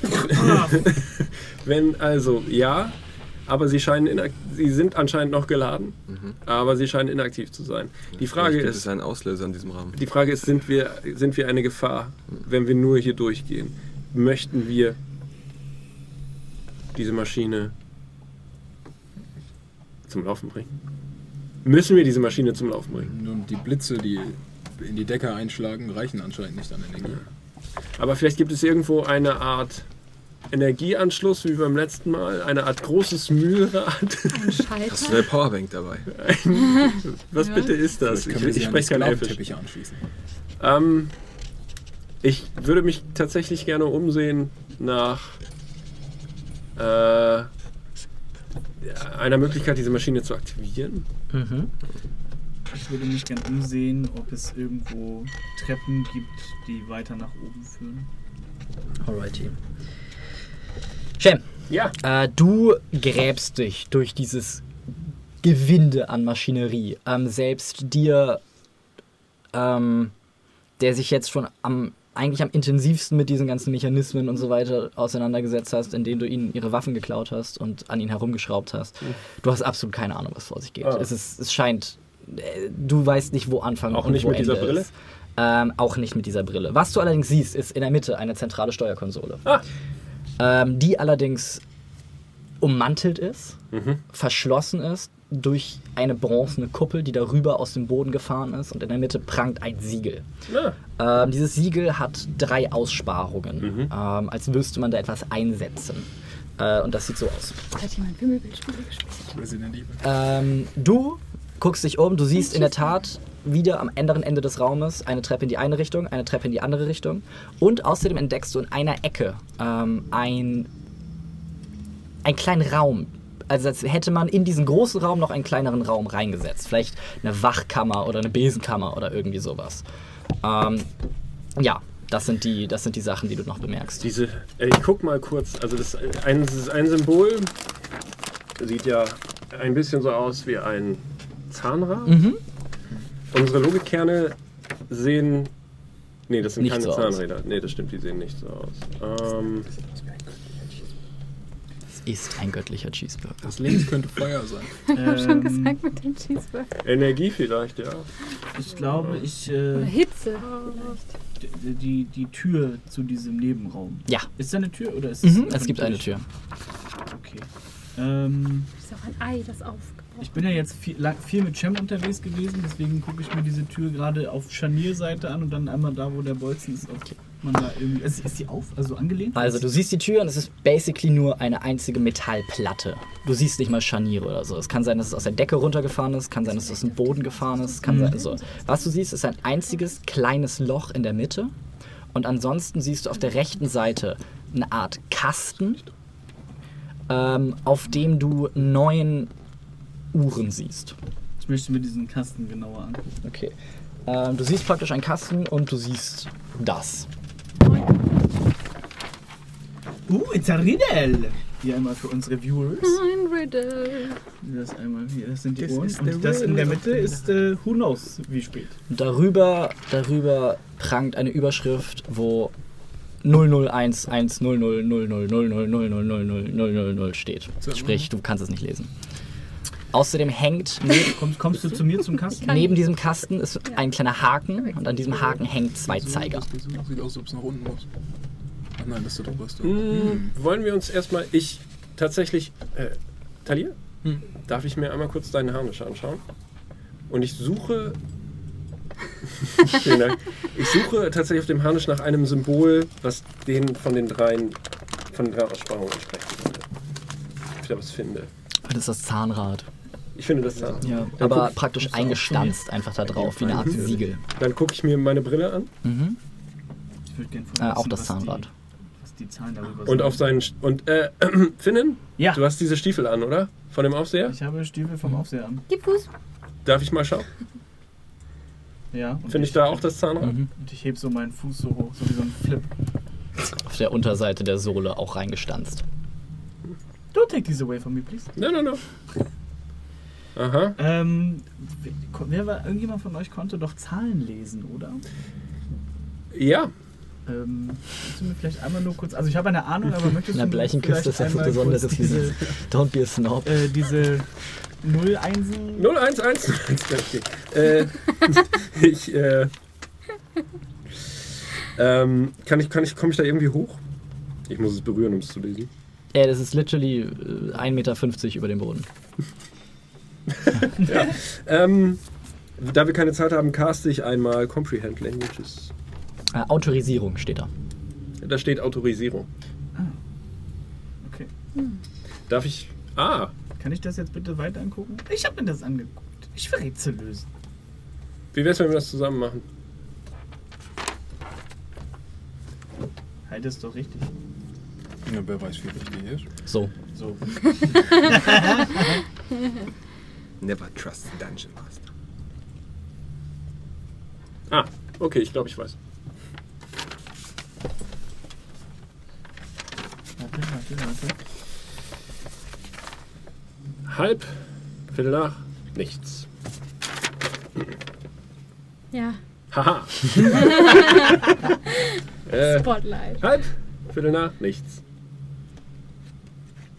Wenn also ja, aber sie scheinen sie sind anscheinend noch geladen, aber sie scheinen inaktiv zu sein. Die Frage Vielleicht gibt ist, es einen Auslöser in diesem Rahmen. die Frage ist, sind wir sind wir eine Gefahr, wenn wir nur hier durchgehen? Möchten wir diese Maschine zum Laufen bringen? Müssen wir diese Maschine zum Laufen bringen? Nun, die Blitze, die in die Decke einschlagen, reichen anscheinend nicht an Energie. Aber vielleicht gibt es irgendwo eine Art Energieanschluss wie beim letzten Mal, eine Art großes Mühlrad. Ein Hast du Schalter. eine Powerbank dabei? Was bitte ist das? Ich, ich spreche kein Elfisch. Anschließen. Ähm, ich würde mich tatsächlich gerne umsehen nach äh, einer Möglichkeit, diese Maschine zu aktivieren. Mhm. Ich würde mich gern umsehen, ob es irgendwo Treppen gibt, die weiter nach oben führen. Alrighty. Shem, Ja. äh, du gräbst dich durch dieses Gewinde an Maschinerie. Ähm, selbst dir, ähm, der sich jetzt schon am eigentlich am intensivsten mit diesen ganzen Mechanismen und so weiter auseinandergesetzt hast, indem du ihnen ihre Waffen geklaut hast und an ihnen herumgeschraubt hast. Du hast absolut keine Ahnung, was vor sich geht. Ah. Es, ist, es scheint, äh, du weißt nicht, wo Anfang Auch und nicht wo mit dieser Ende Brille? Ist. Ähm, auch nicht mit dieser Brille. Was du allerdings siehst, ist in der Mitte eine zentrale Steuerkonsole. Ah. Ähm, die allerdings ummantelt ist, Mhm. verschlossen ist durch eine bronzene Kuppel, die darüber aus dem Boden gefahren ist und in der Mitte prangt ein Siegel. Ah, Ähm, dieses Siegel hat drei Aussparungen, Mhm. ähm, als müsste man da etwas einsetzen. Äh, und das sieht so aus. Hat jemand Wimmelbildspiele gespielt? Ähm, du guckst dich um, du siehst in der Tat wieder am anderen Ende des Raumes eine Treppe in die eine Richtung, eine Treppe in die andere Richtung. Und außerdem entdeckst du in einer Ecke ähm, ein, einen kleinen Raum. Also als hätte man in diesen großen Raum noch einen kleineren Raum reingesetzt. Vielleicht eine Wachkammer oder eine Besenkammer oder irgendwie sowas. Ähm, ja, das sind, die, das sind die Sachen, die du noch bemerkst. diese, ich guck mal kurz, also das, ein, das ist ein Symbol, sieht ja ein bisschen so aus wie ein Zahnrad. Mhm. Unsere Logikkerne sehen. Nee, das sind Nicht keine so aus. Zahnräder. Nee, das stimmt, die sehen nicht so aus. Ähm, Es ist ein göttlicher Cheeseburger. Das links könnte Feuer sein. Ich habe schon Ähm, gesagt mit dem Cheeseburger. Energie vielleicht, ja. Ich glaube, ich. Oder Äh, Hitze. die, die, die Tür zu diesem Nebenraum. Ja. Ist da eine Tür oder ist Mhm, einfach es gibt eine Tür. Okay. Ähm, ist auch ein Ei, das aufgebrochen ich bin ja jetzt viel, lang, viel mit Cem unterwegs gewesen, deswegen gucke ich mir diese Tür gerade auf Scharnierseite an und dann einmal da, wo der Bolzen ist, man da irgendwie. Ist, ist sie auf? Also angelehnt? Also du siehst die Tür und es ist basically nur eine einzige Metallplatte. Du siehst nicht mal Scharniere oder so. Es kann sein, dass es aus der Decke runtergefahren ist, kann sein, dass es aus dem Boden gefahren ist, kann sein, so. Was du siehst, ist ein einziges kleines Loch in der Mitte und ansonsten siehst du auf der rechten Seite eine Art Kasten, ähm, auf dem du neun Uhren siehst. Ich möchte mir diesen Kasten genauer angucken. Okay. Ähm, du siehst praktisch einen Kasten und du siehst das. Uh, it's a riddle! Hier einmal für unsere Viewers. Ein Riddle. Das einmal hier, das sind die This Ohren. Und das in der Mitte ist äh, Who knows wie spät. Darüber, darüber prangt eine Überschrift, wo 00110000000000000 steht. Sprich, du kannst es nicht lesen. Außerdem hängt neben, Kommst, kommst du zu mir zum Kasten? neben diesem Kasten ist ein kleiner Haken und an diesem Haken hängt zwei Zeiger. Das sieht aus, als ob es nach unten muss. Ach nein, das ist der oberste. Hm, wollen wir uns erstmal. Ich tatsächlich. Äh, Talia? Hm. Darf ich mir einmal kurz deine Harnische anschauen? Und ich suche. Vielen Dank. Ich suche tatsächlich auf dem Harnisch nach einem Symbol, was den von den dreien, von den drei Aussprachungen entsprechen würde. Ob ich da was finde. Das ist das Zahnrad. Ich finde das da. Ja, Dann aber praktisch eingestanzt einfach da drauf, wie eine Art Siegel. Dann gucke ich mir meine Brille an Mhm. Ich würde gerne Äh, auch das Zahnrad. Die, was die Zahlen darüber und sind. auf seinen. St- Und, äh, Finnen? Ja. Du hast diese Stiefel an, oder? Von dem Aufseher? Ich habe Stiefel vom Aufseher an. Gib Fuß. Darf ich mal schauen? Ja. Finde ich da auch das Zahnrad? Mhm. Und ich heb so meinen Fuß so hoch, so wie so ein Flip. Auf der Unterseite der Sohle auch reingestanzt. Don't take this away from me, please. No, no, no. Aha. Ähm, wer war, irgendjemand von euch konnte doch Zahlen lesen, oder? Ja. Ähm, kannst du mir vielleicht einmal nur kurz, also ich habe eine Ahnung, aber möchtest In der du bleichen Küste ist das einmal Besonderes diese, Don't be a snob. äh, diese 0 Einsen 011. Okay. Äh, ich, äh, ähm, kann ich, kann ich, komme ich da irgendwie hoch? Ich muss es berühren, um es zu lesen. Ey, das ist literally äh, 1,50 Meter über dem Boden. Ähm, da wir keine Zeit haben, caste ich einmal Comprehend Languages. Äh, Autorisierung steht da. Da steht Autorisierung. Okay. Darf ich. Ah, Kann ich das jetzt bitte weiter angucken? Ich habe mir das angeguckt. Ich will Rätsel lösen. wie wär's, wenn wir das zusammen machen? Halt es doch richtig. Ja, wer weiß, wie richtig ist. So. So. Never trust the Dungeon Master. Ah, okay, ich glaube, ich weiß. Warte, warte, warte. Halb, Viertel nach, nichts. Ja, Haha. äh, Spotlight. halb, Viertel nach, nichts.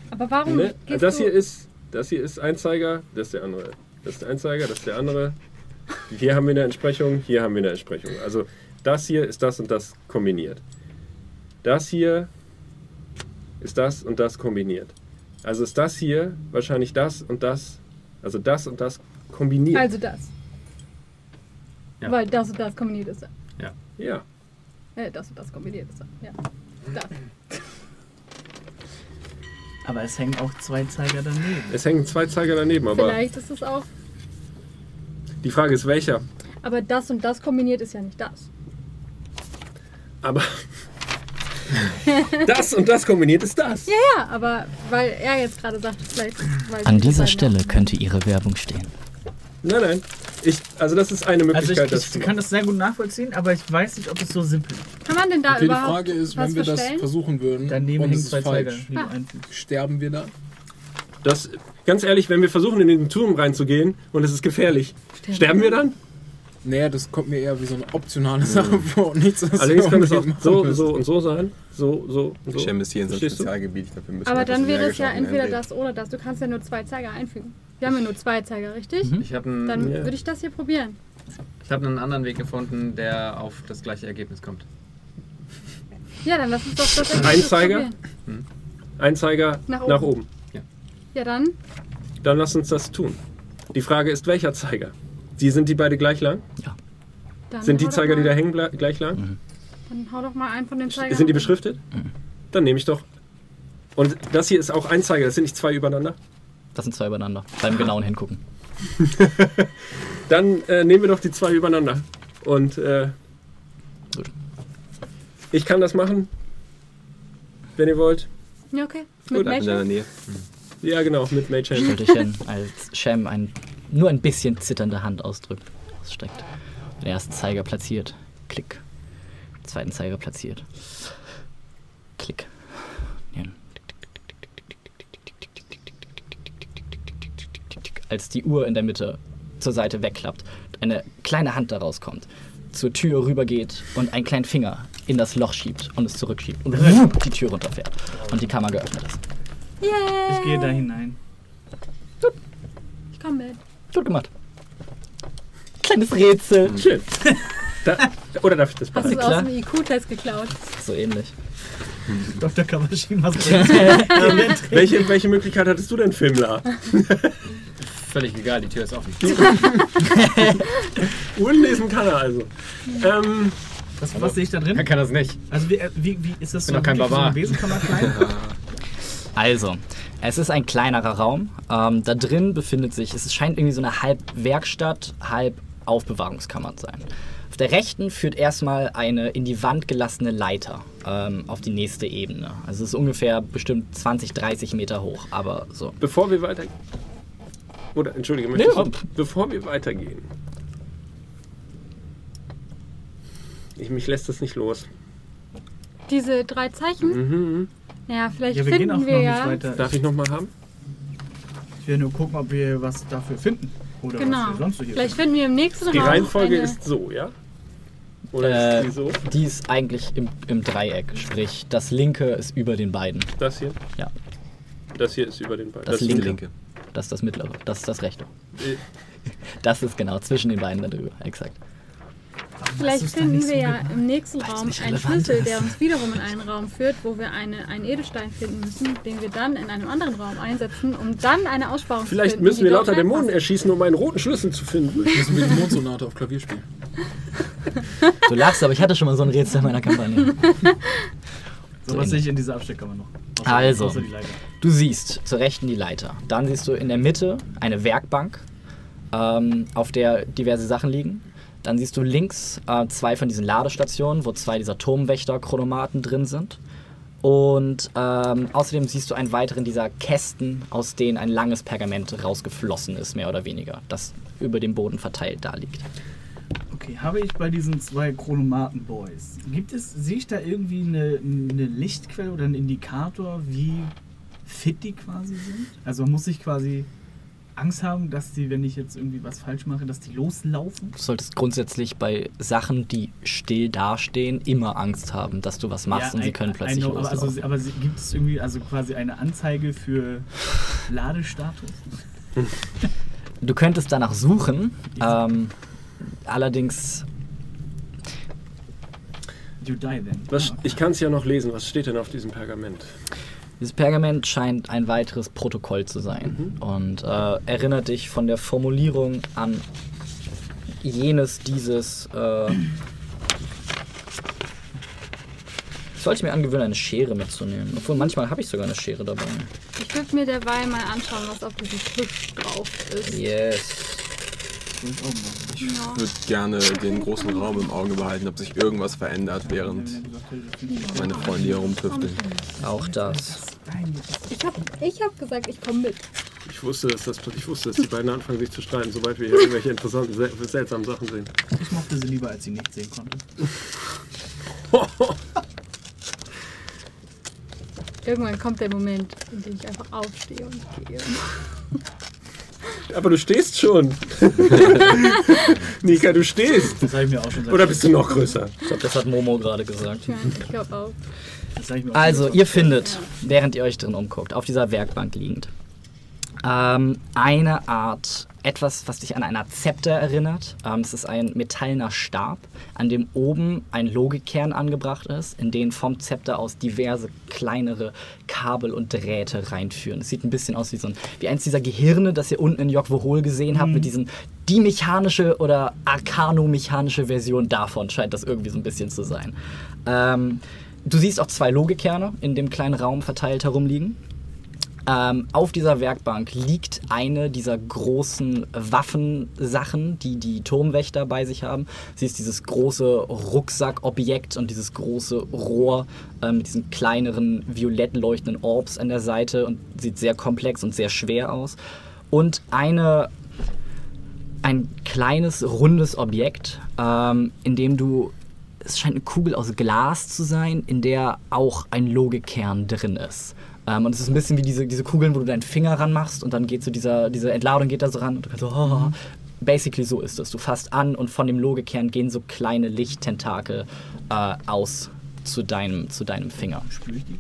Aber warum Ne? gehst Das du... hier ist, das hier ist ein Zeiger, das ist der andere. Das ist der Einzeiger, das ist der andere. Hier haben wir eine Entsprechung, hier haben wir eine Entsprechung. Also das hier ist das und das kombiniert. Das hier ist das und das kombiniert. Also ist das hier wahrscheinlich das und das, also das und das kombiniert. Also das. Ja. Weil das und das kombiniert ist. ja. Äh, das und das kombiniert ist. Ja. Das. Aber es hängen auch zwei Zeiger daneben. Es hängen zwei Zeiger daneben, aber Vielleicht ist es auch. die Frage ist welcher. Aber das und das kombiniert ist ja nicht das. Aber das und das kombiniert ist das. Ja, ja, aber weil er jetzt gerade sagt, vielleicht. An die dieser Stelle könnte Ihre Werbung stehen. Nein, nein. Ich, also das ist eine Also Möglichkeit, ich, das zu ich kann das sehr gut nachvollziehen, aber ich weiß nicht, ob es so simpel ist. Kann man denn da Okay, die überhaupt Frage ist, wenn wir das verstellen? versuchen würden Daneben und hängen es zwei ist Zeiger. falsch, die du Ah. sterben wir da? Das, ganz ehrlich, wenn wir versuchen, in den Turm reinzugehen und es ist gefährlich, sterben wir dann? Naja, das kommt mir eher wie so eine optionale Sache vor. und Nichts, Allerdings wir kann es auch so, so und so sein. So, so so. Shem ist hier in so du? Spezialgebiet. Ich glaub, wir müssen Aber ein dann wäre es ja entweder das oder das. Du kannst ja nur zwei Zeiger einfügen. Wir haben ja nur zwei Zeiger, richtig? Mhm. Ich habe einen, Dann Ja. würde ich das hier probieren. ich hab einen anderen Weg gefunden, der auf das gleiche Ergebnis kommt. Ja, dann lass uns doch das Ein Ergebnis Zeiger? probieren. Ein Zeiger Nach nach oben. oben. Ja, dann. Dann lass uns das tun. Die Frage ist, welcher Zeiger? Die, sind die beide gleich lang? dann Sind die Zeiger, die da hängen, gleich lang? Dann hau doch mal einen von den Zeigern. Sind die beschriftet? Dann nehme ich doch. Und das hier ist auch ein Zeiger, das sind nicht zwei übereinander. Das sind zwei übereinander. Beim genauen Hingucken. Dann äh, nehmen wir doch die zwei übereinander. Und äh, Gut. ich kann das machen, wenn ihr wollt. Ja, okay. Gut, Mit In deiner? Nähe. Ja, genau, mit Mage Hand. Stellt euch hin, als Shem ein, nur ein bisschen zitternde Hand ausdrückt, ausstreckt. Den ersten Zeiger platziert. Klick. Den zweiten Zeiger platziert. Klick. Ja. Als die Uhr in der Mitte zur Seite wegklappt, eine kleine Hand daraus kommt, zur Tür rübergeht und einen kleinen Finger in das Loch schiebt und es zurückschiebt und die Tür runterfährt und die Kammer geöffnet ist. Yay! Ich gehe da hinein. Ich komm mit. Gut gemacht. Kleines Rätsel. Schön. Da, oder darf ich das Hast du es aus dem IQ-Test geklaut? So ähnlich. Dr. Kawashi, was Welche, welche Möglichkeit hattest du denn, Filmler? Völlig egal, die Tür ist offen. Uhren lesen kann er also. Ähm, was, was sehe ich da Er drin? kann das nicht. Also wie, äh, wie, wie ist das bin doch kein so Barbar. eine Besenkammer klein? Also, es ist ein kleinerer Raum. Ähm, da drin befindet sich, es scheint irgendwie so eine halb Werkstatt, halb Aufbewahrungskammer zu sein. Auf der rechten führt erstmal eine in die Wand gelassene Leiter ähm, auf die nächste Ebene. Also es ist ungefähr bestimmt 20, 30 Meter hoch, aber so. bevor wir weiter. Oder, entschuldige, Nee, du, bevor wir weitergehen. Ich, mich lässt das nicht los. Diese drei Zeichen? Mhm. Ja, vielleicht Ja, wir gehen auch finden noch wir nicht ja. weiter. Darf ich nochmal haben? Ich will nur gucken, ob wir was dafür finden. Oder was Genau. wir sonst so hier Vielleicht finden. finden wir im nächsten Die Raum Reihenfolge eine, ist so, ja? Oder Äh, ist die so? Die ist eigentlich im, im Dreieck, sprich das linke ist über den beiden. Das hier? Ja. Das hier ist über den beiden. Das ist linke. Linke. Das ist das mittlere, das ist das rechte. Äh, Das ist genau zwischen den beiden da drüber, exakt. Vielleicht finden wir ja im nächsten Raum einen Schlüssel, ist. der uns wiederum in einen Raum führt, wo wir eine, einen Edelstein finden müssen, den wir dann in einem anderen Raum einsetzen, um dann eine Aussparung zu Vielleicht finden. müssen die wir lauter Dämonen erschießen, um einen roten Schlüssel zu finden. Müssen wir die Mondsonate auf Klavier spielen. Du lachst, aber ich hatte schon mal so ein Rätsel in meiner Kampagne. So So was sehe ich in dieser Absteckkammer noch. Außer, Also. Außer die Leiter. Du siehst zur rechten die Leiter. Dann siehst du in der Mitte eine Werkbank, ähm, auf der diverse Sachen liegen. Dann siehst du links äh, zwei von diesen Ladestationen, wo zwei dieser Turmwächter-Chronomaten drin sind. Und ähm, außerdem siehst du einen weiteren dieser Kästen, aus denen ein langes Pergament rausgeflossen ist, mehr oder weniger, das über dem Boden verteilt da liegt. Okay, habe ich bei diesen zwei Chronomaten-Boys, gibt es, sehe ich da irgendwie eine, eine Lichtquelle oder einen Indikator, wie fit die quasi sind? Also muss ich quasi Angst haben, dass die, wenn ich jetzt irgendwie was falsch mache, dass die loslaufen? Du solltest grundsätzlich bei Sachen, die still dastehen, immer Angst haben, dass du was machst und sie I- können I plötzlich know, aber, loslaufen. also, aber sie- gibt es irgendwie also quasi eine Anzeige für Ladestatus? Du könntest danach suchen, ähm, allerdings You die then. Was, ich kann es ja noch lesen. Was steht denn auf diesem Pergament? Dieses Pergament scheint ein weiteres Protokoll zu sein und äh, erinnert dich von der Formulierung an jenes dieses. Äh, ich sollte mir angewöhnen, eine Schere mitzunehmen. Obwohl manchmal habe ich sogar eine Schere dabei. Ich würde mir derweil mal anschauen, was auf diesem Tisch drauf ist. Yes. Ich würde gerne den großen Raum im Auge behalten, ob sich irgendwas verändert, während meine Freunde hier rumtüfteln. Auch das. Ich habe ich hab gesagt, ich komme mit. Ich wusste, dass das, ich wusste, dass die beiden anfangen, sich zu streiten, sobald wir hier irgendwelche interessanten, sel seltsamen Sachen sehen. Ich mochte sie lieber, als sie nicht sehen konnte. Irgendwann kommt der Moment, in dem ich einfach aufstehe und gehe. Aber du stehst schon. Nika, du stehst. Das habe ich mir auch schon seit Oder bist du noch größer? Ich glaube, das hat Momo gerade gesagt. Ja, ich glaube auch. Also, ihr findet, während ihr euch drin umguckt, auf dieser Werkbank liegend, ähm, eine Art, etwas, was dich an einer Zepter erinnert. Ähm, es ist ein metallener Stab, an dem oben ein Logikkern angebracht ist, in den vom Zepter aus diverse kleinere Kabel und Drähte reinführen. Es sieht ein bisschen aus wie so ein, wie eins dieser Gehirne, das ihr unten in Jokwohol gesehen habt, mit diesen, die mechanische oder arcano-mechanische Version davon scheint das irgendwie so ein bisschen zu sein. Ähm, Du siehst auch zwei Logikkerne in dem kleinen Raum verteilt herumliegen. Ähm, auf dieser Werkbank liegt eine dieser großen Waffensachen, die die Turmwächter bei sich haben. Sie ist dieses große Rucksackobjekt und dieses große Rohr ähm, mit diesen kleineren violett leuchtenden Orbs an der Seite und sieht sehr komplex und sehr schwer aus. Und eine ein kleines, rundes Objekt, ähm, in dem du, es scheint eine Kugel aus Glas zu sein, in der auch ein Logikkern drin ist. Ähm, und es ist ein bisschen wie diese, diese Kugeln, wo du deinen Finger ranmachst und dann geht so dieser, diese Entladung geht da so ran und du kannst so, oh, basically so ist es. Du fasst an und von dem Logikkern gehen so kleine Lichttentakel äh, aus zu deinem, zu deinem Finger. Spüre ich die?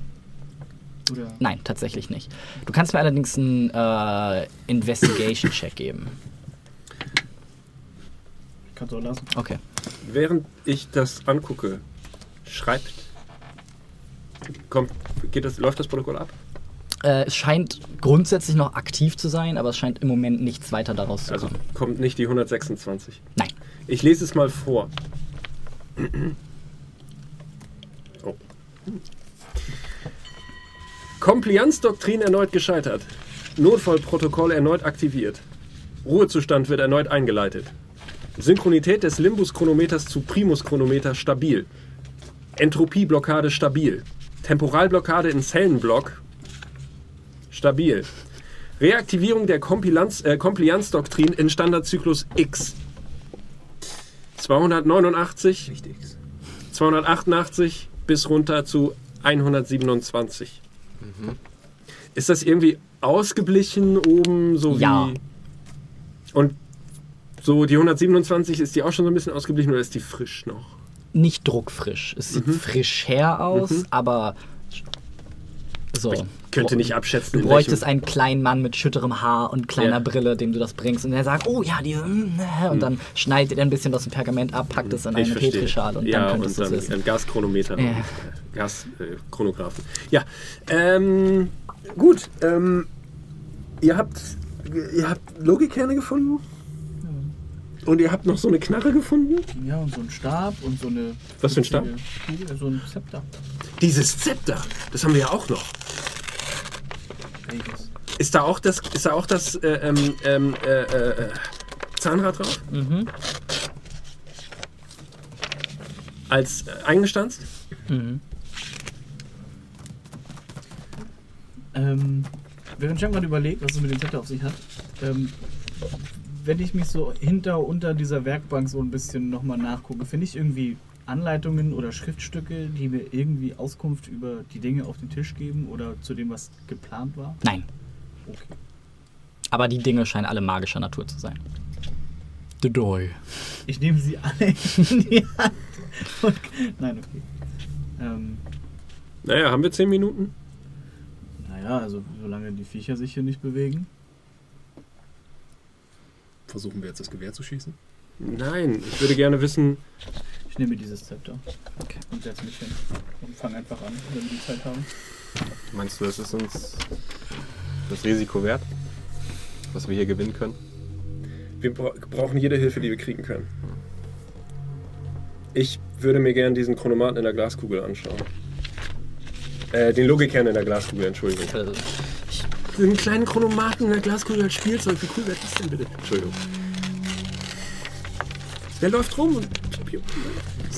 Oder? Nein, tatsächlich nicht. Du kannst mir allerdings einen äh, Investigation-Check geben. Kannst du auch lassen. Okay. Während ich das angucke, schreibt. Kommt, geht das, läuft das Protokoll ab? Äh, es scheint grundsätzlich noch aktiv zu sein, aber es scheint im Moment nichts weiter daraus zu Also kommen. kommt nicht die 126. Nein. Ich lese es mal vor. Oh. Compliance-Doktrin erneut gescheitert. Notfallprotokoll erneut aktiviert. Ruhezustand wird erneut eingeleitet. Synchronität des Limbus-Chronometers zu Primus-Chronometer stabil. Entropieblockade stabil. Temporalblockade in Zellenblock stabil. Reaktivierung der äh, Compliance-Doktrin in Standardzyklus X. 289, Richtig. 288 bis runter zu 127. Ist das irgendwie ausgeblichen oben so Ja. wie. Und so die 127 ist die auch schon so ein bisschen ausgeblichen oder ist die frisch noch? Nicht druckfrisch. Es sieht frisch her aus, aber so. Könnte nicht abschätzen. Du bräuchtest einen kleinen Mann mit schütterem Haar und kleiner Ja. Brille, dem du das bringst. Und der sagt, oh ja, die. mm, äh, Und dann schneidet er ein bisschen aus dem Pergament ab, packt es in Ich eine verstehe. Petrischale und ja, dann könntest du es ein Gaschronometer. Ja. Äh, Gaschronographen. ja, ähm, gut. Ähm, ihr habt, ihr habt Logikkerne gefunden? Und ihr habt noch so eine Knarre gefunden? Ja, und so ein Stab und so eine. Was für ein Stab? Kugel, so ein Zepter. Dieses Zepter, das haben wir ja auch noch. Welches? Ist da auch das, ist da auch das äh, ähm, ähm, äh, äh, Zahnrad drauf? Mhm. Als äh, eingestanzt? Mhm. Ähm, während gerade überlegt, was es mit dem Zepter auf sich hat, ähm, wenn ich mich so hinter, unter dieser Werkbank so ein bisschen nochmal nachgucke, finde ich irgendwie Anleitungen oder Schriftstücke, die mir irgendwie Auskunft über die Dinge auf den Tisch geben oder zu dem, was geplant war? Nein. Okay. Aber die Dinge scheinen alle magischer Natur zu sein. The Doy. Ich nehme sie alle in die Hand. Und, nein, okay. Ähm, Naja, haben wir zehn Minuten? naja, also solange die Viecher sich hier nicht bewegen. Versuchen wir jetzt das Gewehr zu schießen? Nein, ich würde gerne wissen, Ich nehme dieses Zepter Okay. und setze mich hin und fange einfach an, wenn wir die Zeit haben. Meinst du, das ist uns das Risiko wert, was wir hier gewinnen können? wir bra brauchen jede Hilfe, die wir kriegen können. Ich würde mir gerne diesen Chronomaten in der Glaskugel anschauen. Äh, den Logikkern in der Glaskugel, Entschuldigung. Den kleinen Chronomaten in der Glaskugel als Spielzeug, wie cool wäre das denn bitte? Entschuldigung. Der läuft rum und.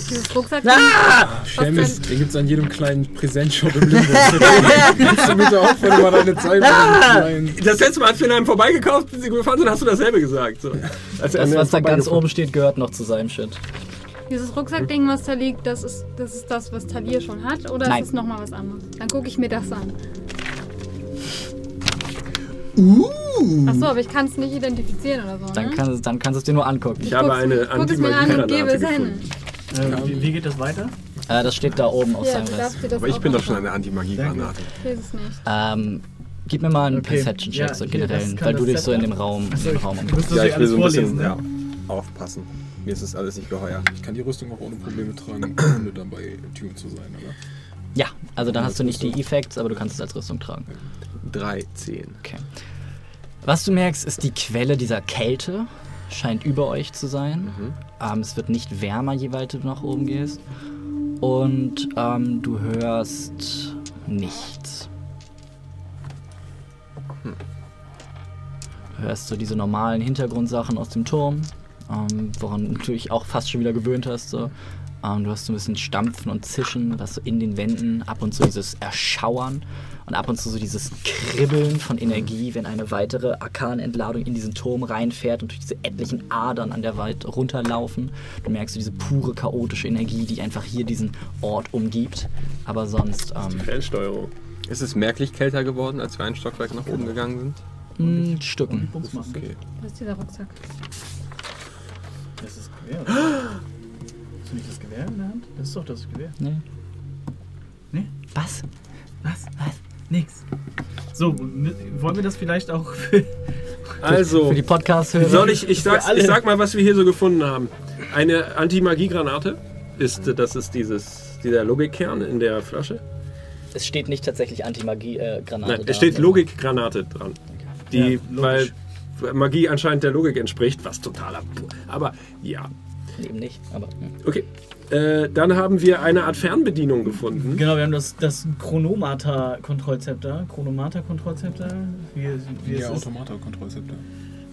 Dieses Rucksack. Schemis, den gibt es an jedem kleinen Präsentshop im Limbo. Kannst du bitte aufhören, mal deine Zeit kleinen... Das letzte Mal, als wir in einem vorbeigekauft sind, gefahren sind, hast du dasselbe gesagt. So. Als das, was da ganz oben steht, gehört noch zu seinem Shit. Dieses Rucksackding, was da liegt, das ist, das ist das, was Talir schon hat? Oder Nein. ist es nochmal was anderes? Dann gucke ich mir das an. Achso, aber ich kann es nicht identifizieren oder so. Dann, ne? kann, dann kannst du es dir nur angucken. Ich habe guck's- eine guck es mir an und gebe es hin. Äh, wie, wie geht das weiter? Äh, das steht da oben auf Ja, seinem Rest. Aber ich bin doch schon eine Anti-Magie-Granate. Ich weiß es nicht. Ähm, gib mir mal einen Okay. Perception-Check, Ja, so generell, weil du dich so in dem Raum, Achso, in dem ich, Raum du umgibst. musst das Ja, ich will alles so ein vorlesen, bisschen ne? ja, aufpassen. Mir ist das alles nicht geheuer. Ich kann die Rüstung auch ohne Probleme tragen, ohne dabei Tune zu sein, oder? Ja, also dann hast du nicht die Effects, aber du kannst es als Rüstung tragen. 3, 10. Okay. Was du merkst, ist die Quelle dieser Kälte scheint über euch zu sein. Ähm, es wird nicht wärmer, je weiter du nach oben gehst. Und ähm, du hörst nichts. Du hörst so diese normalen Hintergrundsachen aus dem Turm, ähm, woran du natürlich auch fast schon wieder gewöhnt hast. So. Ähm, du hast so ein bisschen Stampfen und Zischen, was so in den Wänden, ab und zu dieses Erschauern und ab und zu so dieses Kribbeln von Energie, wenn eine weitere Arkanentladung in diesen Turm reinfährt und durch diese etlichen Adern an der Wand runterlaufen. Du merkst so diese pure chaotische Energie, die einfach hier diesen Ort umgibt. Aber sonst, ähm, Fernsteuerung. Ist es merklich kälter geworden, als wir ein Stockwerk nach oben gegangen sind? mh, Stücken. Okay. Was ist dieser Rucksack? Das ist? Hast du nicht das Gewehr in der Hand? Das ist doch das Gewehr. Nee. Nee? Was? Was? Was? Nix. So, wollen wir das vielleicht auch für Also, Für die Podcast-Hörer. soll ich, ich, alle. ich sag mal, was wir hier so gefunden haben. Eine Anti-Magie-Granate ist, äh, das ist dieses, dieser Logikkern in der Flasche. Es steht nicht tatsächlich Anti-Magie-Granate. Nein, es steht Logikgranate dran. Die, Ja, weil. Magie anscheinend der Logik entspricht, was totaler. Aber ja, Eben nicht, aber. hm. okay. Äh, dann haben wir eine Art Fernbedienung gefunden. Genau, wir haben das, das Chronomata-Kontrollzepter. Chronomata-Kontrollzepter, wie, wie Ja. Automata-Kontrollzepter.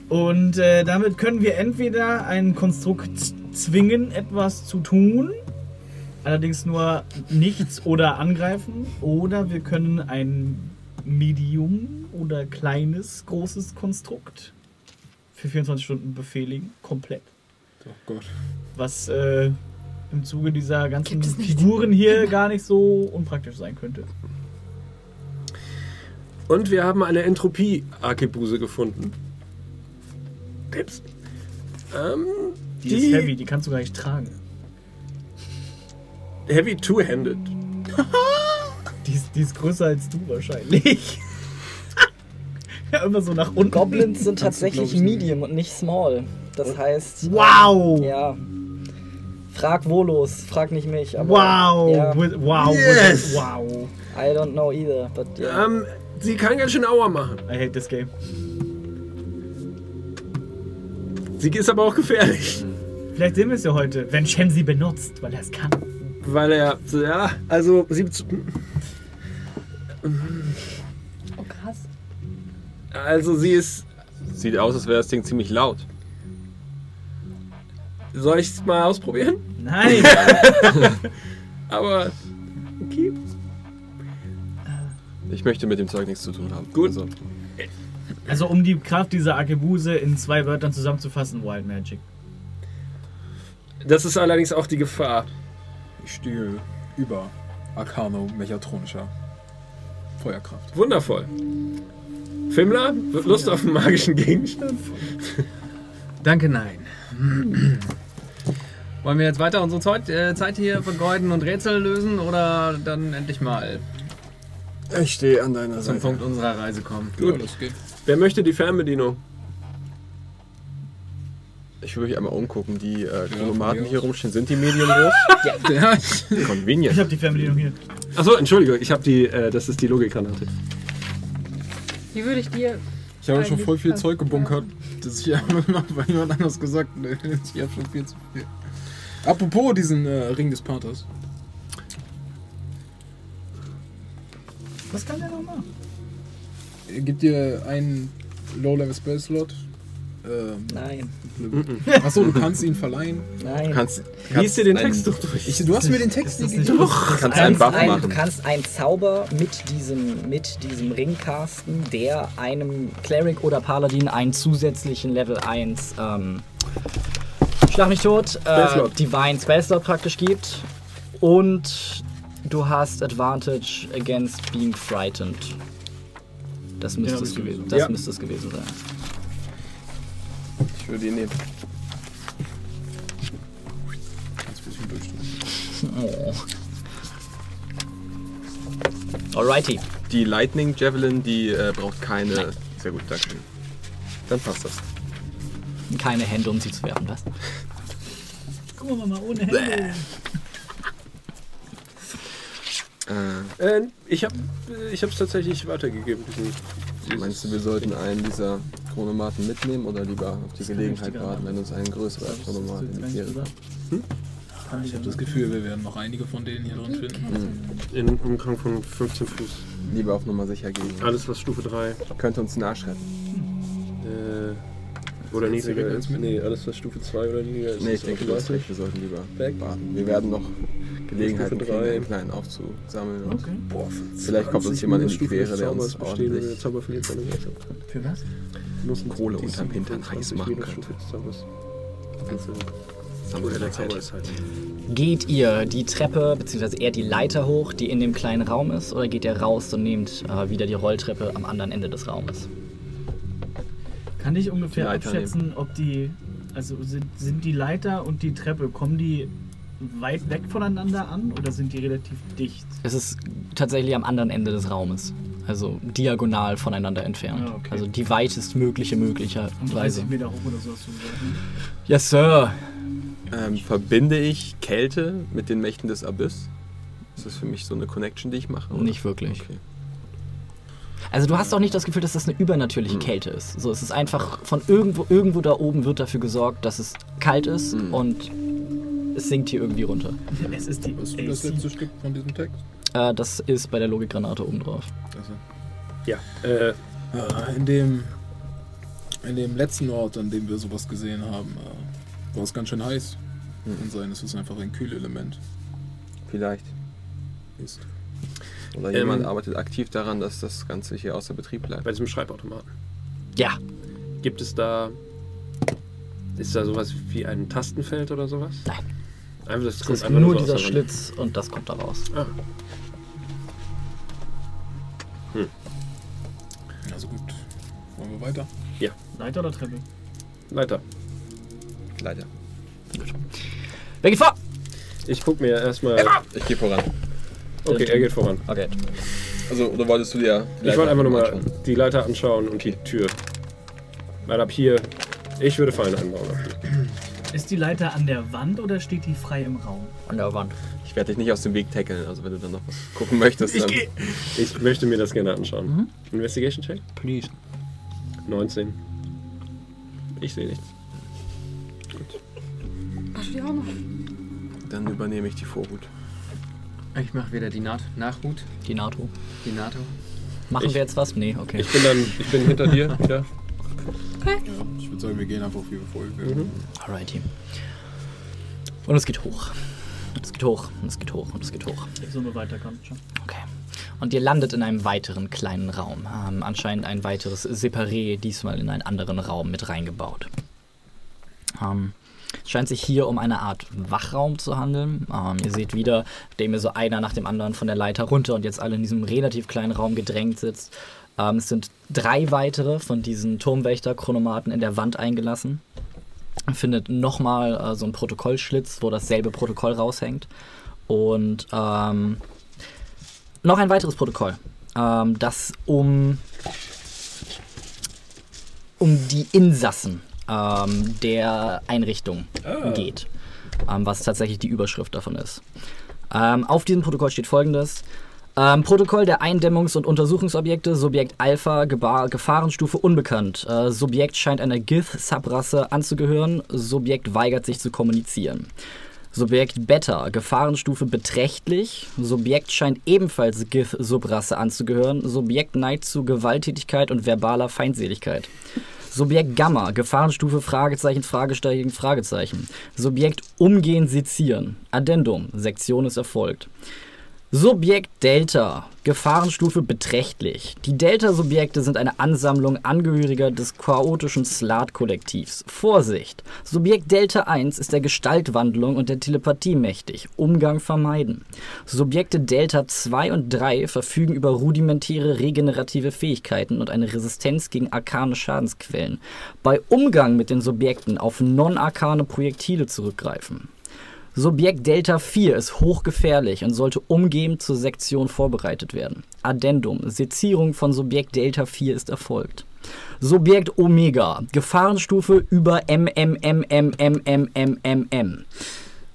Und äh, damit können wir entweder ein Konstrukt zwingen, etwas zu tun, allerdings nur nichts oder angreifen, oder wir können ein Medium oder kleines, großes Konstrukt für 24 Stunden befehligen, komplett. Oh Gott. Was äh, im Zuge dieser ganzen. Figuren hier gar nicht so unpraktisch sein könnte. Und wir haben eine Entropie-Arkebuse gefunden. Pips. Ähm, Die, Die- ist heavy, die kannst du gar nicht tragen. Heavy Two-Handed. Die ist, die ist größer als du wahrscheinlich. ja, immer so nach unten. Goblins sind tatsächlich. Medium und nicht small. Das heißt. Wow! Ja. Frag Volos, frag nicht mich. Aber, Wow! Ja, With- Wow! Yes! with- Wow! I don't know either, but yeah. Ähm, sie kann ganz schön Aua machen. I hate this game. Sie ist aber auch gefährlich. Vielleicht sehen wir es ja heute, wenn Shen sie benutzt, weil er es kann. Weil er, ja, also, sie, Oh krass. also sie ist, Sieht aus, als wäre das Ding ziemlich laut. Soll ich es mal ausprobieren? Nein! Aber, okay. Ich möchte mit dem Zeug nichts zu tun haben. Gut. Also, also, um die Kraft dieser Arkebuse in zwei Wörtern zusammenzufassen: Wild Magic. Das ist allerdings auch die Gefahr. Ich stehe über Arcano mechatronischer Feuerkraft. Wundervoll. Fimmler, Lust auf einen magischen Gegenstand? Danke, nein. Wollen wir jetzt weiter unsere Zeit, äh, Zeit hier vergeuden und Rätsel lösen oder dann endlich mal ich stehe an deiner zum Seite. Punkt unserer Reise kommen? Ja, das geht. Wer möchte die Fernbedienung? Ich will mich einmal umgucken. Die äh, Chronomaten mir hier rumstehen, sind die Medium groß? Ja, ich, Ich Convenient. habe die Fernbedienung hier. Achso, Entschuldigung, ich habe die, äh, das ist die Logikgranate. Wie würde ich dir. Ich habe schon voll viel Zeug gebunkert, das ich einfach gemacht, weil jemand anders gesagt hat, ich habe schon viel zu viel. Apropos diesen äh, Ring des Paters. Was kann der noch machen? Er gibt dir einen Low-Level Spell Slot. Ähm, Nein, achso, du kannst ihn verleihen. nein. Kannst, Lies dir den einen- Text doch durch. Ich, du hast mir den Text nicht. Kannst Du einen kannst, Buff ein, du machen. kannst einen Zauber mit diesem, mit diesem Ring casten, der einem Cleric oder Paladin einen zusätzlichen Level 1 ähm, Schlag mich tot, äh. Divine Spellslot praktisch gibt. Und du hast Advantage against being frightened. Das müsste, hab es, gewesen, das Ja. müsste es gewesen sein. Ich würde ihn nehmen. Ganz bisschen durchstellen. Oh. Alrighty. Die Lightning Javelin, die äh, braucht keine. Sehr gut, danke. Dann passt das. Keine Hände, um sie zu werfen, was? Gucken wir mal ohne Hände. Äh, Äh, ich habe ich es tatsächlich weitergegeben. Diesen, meinst du, wir sollten einen dieser Chronomaten mitnehmen oder lieber auf die Gelegenheit warten, wenn uns ein größerer Chronomat in die Quere Ich habe das Gefühl, wir werden noch einige von denen hier drin finden. in einem Umkring von 15 Fuß. Lieber auf Nummer sicher gehen. Alles, was Stufe 3 Könnte uns einen Arsch retten. äh, oder niedriger ist. mit? Nee, alles, was Stufe 2 oder niedriger ist. Nee, ich denke, du hast automatisch. recht, wir sollten lieber Weg. warten. Wir werden noch Gelegenheiten Stufe kriegen, drei. einen kleinen aufzusammeln. Und Okay. Boah, Vielleicht kommt uns 20 jemand in die Stufe Quere, der uns bestehen, ordentlich Zauber Wirksamkeit. Für was? Muss Kohle unterm Hintern 27 heiß machen könnte. Halt. Geht ihr die Treppe, beziehungsweise eher die Leiter hoch, die in dem kleinen Raum ist, oder geht ihr raus und nehmt äh, wieder die Rolltreppe am anderen Ende des Raumes? Kann ich ungefähr abschätzen, ob die. Also sind, sind die Leiter und die Treppe, kommen die weit weg voneinander an oder sind die relativ dicht? Es ist tatsächlich am anderen Ende des Raumes. Also diagonal voneinander entfernt. Ah, okay. Also die weitestmögliche Um möglicherweise. 30 Meter hoch oder so hast du gesagt. ne? Yes, Sir. Ähm, verbinde ich Kälte mit den Mächten des Abyss? Ist das für mich so eine Connection, die ich mache? oder? Nicht wirklich. Okay. Also du hast auch nicht das Gefühl, dass das eine übernatürliche Kälte ist. So, es ist einfach von irgendwo, irgendwo da oben wird dafür gesorgt, dass es kalt ist Mhm. und es sinkt hier irgendwie runter. Es ist die Was ist das AC. letzte Stück von diesem Text? Äh, das ist bei der Logikgranate oben drauf. Also, Ja, äh, äh, in, dem, in dem letzten Ort, an dem wir sowas gesehen haben, äh, war es ganz schön heiß. Und sein, es ist einfach ein Kühlelement. Vielleicht. Ist. Oder Ähm, jemand arbeitet aktiv daran, dass das Ganze hier außer Betrieb bleibt. bei diesem Schreibautomaten. Ja, Gibt es da. Ist da sowas wie ein Tastenfeld oder sowas? Nein. Einfach, das es kommt ist einfach nur so dieser. Schlitz und das kommt da raus. Ah, Also gut. Wollen wir weiter? Leiter oder Treppe? weiter. Leider. Wer geht vor? Ich guck mir erstmal. Ich gehe voran. Okay, er geht voran. Okay. Also, oder wolltest du dir. Ich wollte einfach nur mal anschauen? die Leiter anschauen und die Tür. Weil ab hier. Ich würde Fallen einbauen. Ist die Leiter an der Wand oder steht die frei im Raum? An der Wand. Ich werde dich nicht aus dem Weg tackeln, also wenn du dann noch was gucken möchtest. Ich dann- gehe. Ich möchte mir das gerne anschauen. Investigation Check? Please. 19. Ich sehe nichts. Hast du die auch noch? Dann übernehme ich die Vorhut. Ich mache wieder die Naht Nachhut. Die NATO. Die NATO. Machen Ich- wir jetzt was? Nee, okay. Ich bin dann. Ich bin hinter dir wieder. Ja, ich würde sagen, wir gehen einfach wie wir vorher gehen. Alrighty. Und es geht hoch. Und es geht hoch. Und es geht hoch. Und es geht hoch. Ich soll nur weiterkommen. Schon. Okay. Und ihr landet in einem weiteren kleinen Raum. Ähm, anscheinend ein weiteres Separé, diesmal in einen anderen Raum mit reingebaut. Ähm, es scheint sich hier um eine Art Wachraum zu handeln. Ähm, ihr seht wieder, dem ihr so einer nach dem anderen von der Leiter runter und jetzt alle in diesem relativ kleinen Raum gedrängt sitzt. Ähm, es sind drei weitere von diesen Turmwächter-Chronomaten in der Wand eingelassen. Findet nochmal äh, so einen Protokollschlitz, wo dasselbe Protokoll raushängt. Und ähm, noch ein weiteres Protokoll, ähm, das um, um die Insassen ähm, der Einrichtung geht, ähm, was tatsächlich die Überschrift davon ist. Ähm, auf diesem Protokoll steht folgendes. Ähm, Protokoll der Eindämmungs- und Untersuchungsobjekte, Subjekt Alpha, Geba Gefahrenstufe unbekannt. Äh, Subjekt scheint einer Gith-Subrasse anzugehören, Subjekt weigert sich zu kommunizieren. Subjekt Beta, Gefahrenstufe beträchtlich. Subjekt scheint ebenfalls Gith-Subrasse anzugehören. Subjekt neigt zu Gewalttätigkeit und verbaler Feindseligkeit. Subjekt Gamma, Gefahrenstufe Fragezeichen, Fragezeichen, Fragezeichen. Subjekt Umgehen sezieren. Addendum, Sektion ist erfolgt. Subjekt Delta. Gefahrenstufe beträchtlich. Die Delta-Subjekte sind eine Ansammlung Angehöriger des chaotischen Slat-Kollektivs. Vorsicht! Subjekt Delta 1 ist der Gestaltwandlung und der Telepathie mächtig. Umgang vermeiden. Subjekte Delta 2 und 3 verfügen über rudimentäre regenerative Fähigkeiten und eine Resistenz gegen arkane Schadensquellen. Bei Umgang mit den Subjekten auf non-arkane Projektile zurückgreifen. Subjekt Delta 4 ist hochgefährlich und sollte umgehend zur Sektion vorbereitet werden. Addendum. Sezierung von Subjekt Delta 4 ist erfolgt. Subjekt Omega. Gefahrenstufe über MMMMMMMMM.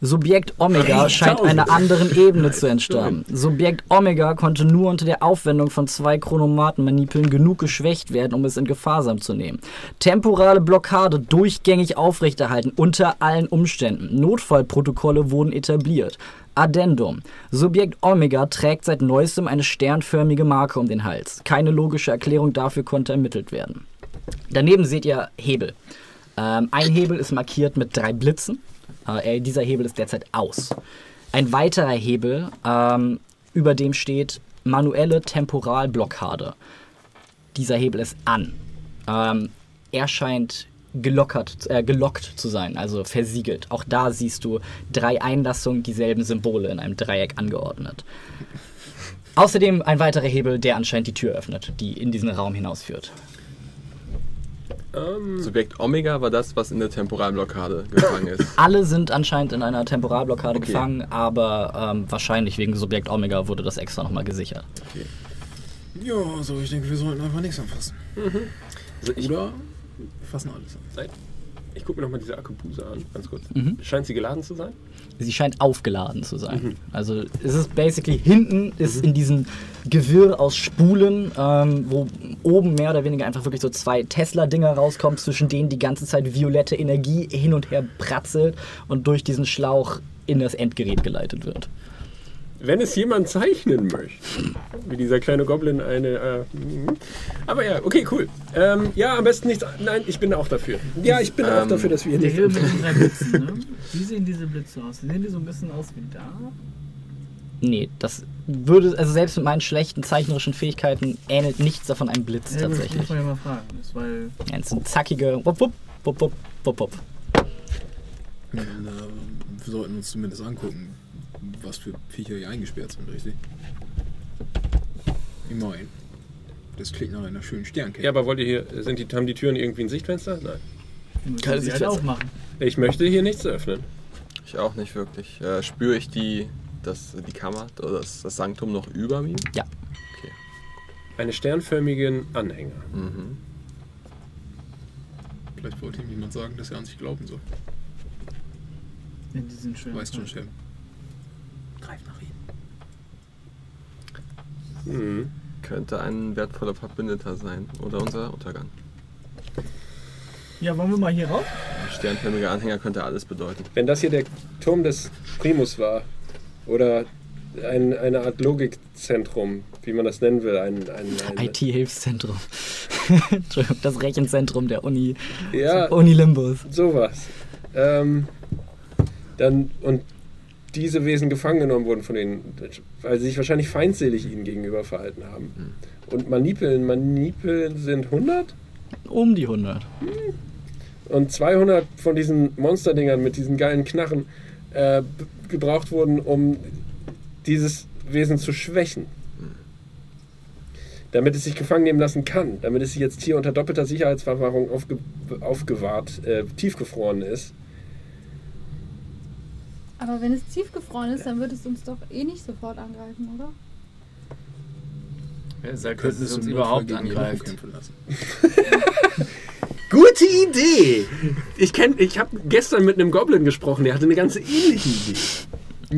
Subjekt Omega scheint einer anderen Ebene zu entstammen. Subjekt Omega konnte nur unter der Aufwendung von zwei Chronomatenmanipeln genug geschwächt werden, um es in Gewahrsam zu nehmen. Temporale Blockade durchgängig aufrechterhalten, unter allen Umständen. Notfallprotokolle wurden etabliert. Addendum. Subjekt Omega trägt seit neuestem eine sternförmige Marke um den Hals. Keine logische Erklärung dafür konnte ermittelt werden. Daneben seht ihr Hebel. Ähm, ein Hebel ist markiert mit drei Blitzen. Äh, dieser Hebel ist derzeit aus. Ein weiterer Hebel, ähm, über dem steht manuelle Temporalblockade. Dieser Hebel ist an. Ähm, er scheint gelockert, äh, gelockt zu sein, also versiegelt. Auch da siehst du drei Einlassungen, dieselben Symbole in einem Dreieck angeordnet. Außerdem ein weiterer Hebel, der anscheinend die Tür öffnet, die in diesen Raum hinausführt. Ähm, Subjekt Omega war das, was in der Temporalblockade gefangen ist. Alle sind anscheinend in einer Temporalblockade Okay. gefangen, aber ähm, wahrscheinlich wegen Subjekt Omega wurde das extra nochmal gesichert. Ja, so ich denke, wir sollten einfach nichts anfassen. also ich Oder fassen alles an. ich gucke mir nochmal diese Akupuse an, ganz kurz. Mhm. Scheint sie geladen zu sein? Sie scheint aufgeladen zu sein. Also es ist basically hinten ist in diesem Gewirr aus Spulen, ähm, wo oben mehr oder weniger einfach wirklich so zwei Tesla-Dinger rauskommen, zwischen denen die ganze Zeit violette Energie hin und her pratzelt und durch diesen Schlauch in das Endgerät geleitet wird. Wenn es jemand zeichnen möchte, wie dieser kleine Goblin eine. Äh, mhm. aber ja, okay, cool. Ähm, ja, am besten nichts. Nein, ich bin auch dafür. Ja, ich bin auch Ähm, dafür, dass wir Der nicht. Mit den drei Blitzen, ne? Wie sehen diese Blitze aus? Sehen die so ein bisschen aus wie da? Nee, das würde, also selbst mit meinen schlechten zeichnerischen Fähigkeiten ähnelt nichts davon einem Blitz Ja, gut, das tatsächlich. muss man ja mal fragen. Das, ist, weil Ja, es sind zackige wupp, wupp, wupp, wupp, wupp, wir sollten uns zumindest angucken, was für Viecher hier eingesperrt sind, richtig? Immerhin. Das klingt nach einer schönen Sternkette. Ja, aber wollt ihr hier. Sind die, haben die Türen irgendwie ein Sichtfenster? Nein. Keine sie halt aufmachen. Ich möchte hier nichts öffnen. Ich auch nicht wirklich. Äh, spüre ich die, das, die Kammer oder das, das Sanktum noch über mir? Ja. Okay. Eine sternförmigen Anhänger. Mhm. Vielleicht wollte ihm jemand sagen, dass er an sich glauben soll. Ja, die sind schön. Weißt schon, Shem. Greif nach ihm. Mhm. Könnte ein wertvoller Verbündeter sein oder unser Untergang. Ja, wollen wir mal hier rauf? Ein sternförmiger Anhänger könnte alles bedeuten. Wenn das hier der Turm des Primus war, oder ein, eine Art Logikzentrum, wie man das nennen will, ein, ein, ein IT-Hilfszentrum. Entschuldigung, das Rechenzentrum der Uni, ja, Uni Limbus. sowas. Ähm, dann und diese Wesen gefangen genommen wurden von denen, weil sie sich wahrscheinlich feindselig ihnen gegenüber verhalten haben. Und Manipeln, Manipeln sind 100 Um die 100. und 200 von diesen Monsterdingern mit diesen geilen Knarren äh, gebraucht wurden, um dieses Wesen zu schwächen. Damit es sich gefangen nehmen lassen kann, damit es sich jetzt hier unter doppelter Sicherheitsverwahrung aufge aufgewahrt, äh, tiefgefroren ist. Aber wenn es tiefgefroren ist, dann wird es uns doch eh nicht sofort angreifen, oder? Wer sagt, dass Könnten es uns überhaupt angreift? lassen. Gute Idee! Ich, kenn- ich habe gestern mit einem Goblin gesprochen, der hatte eine ganz ähnliche Idee.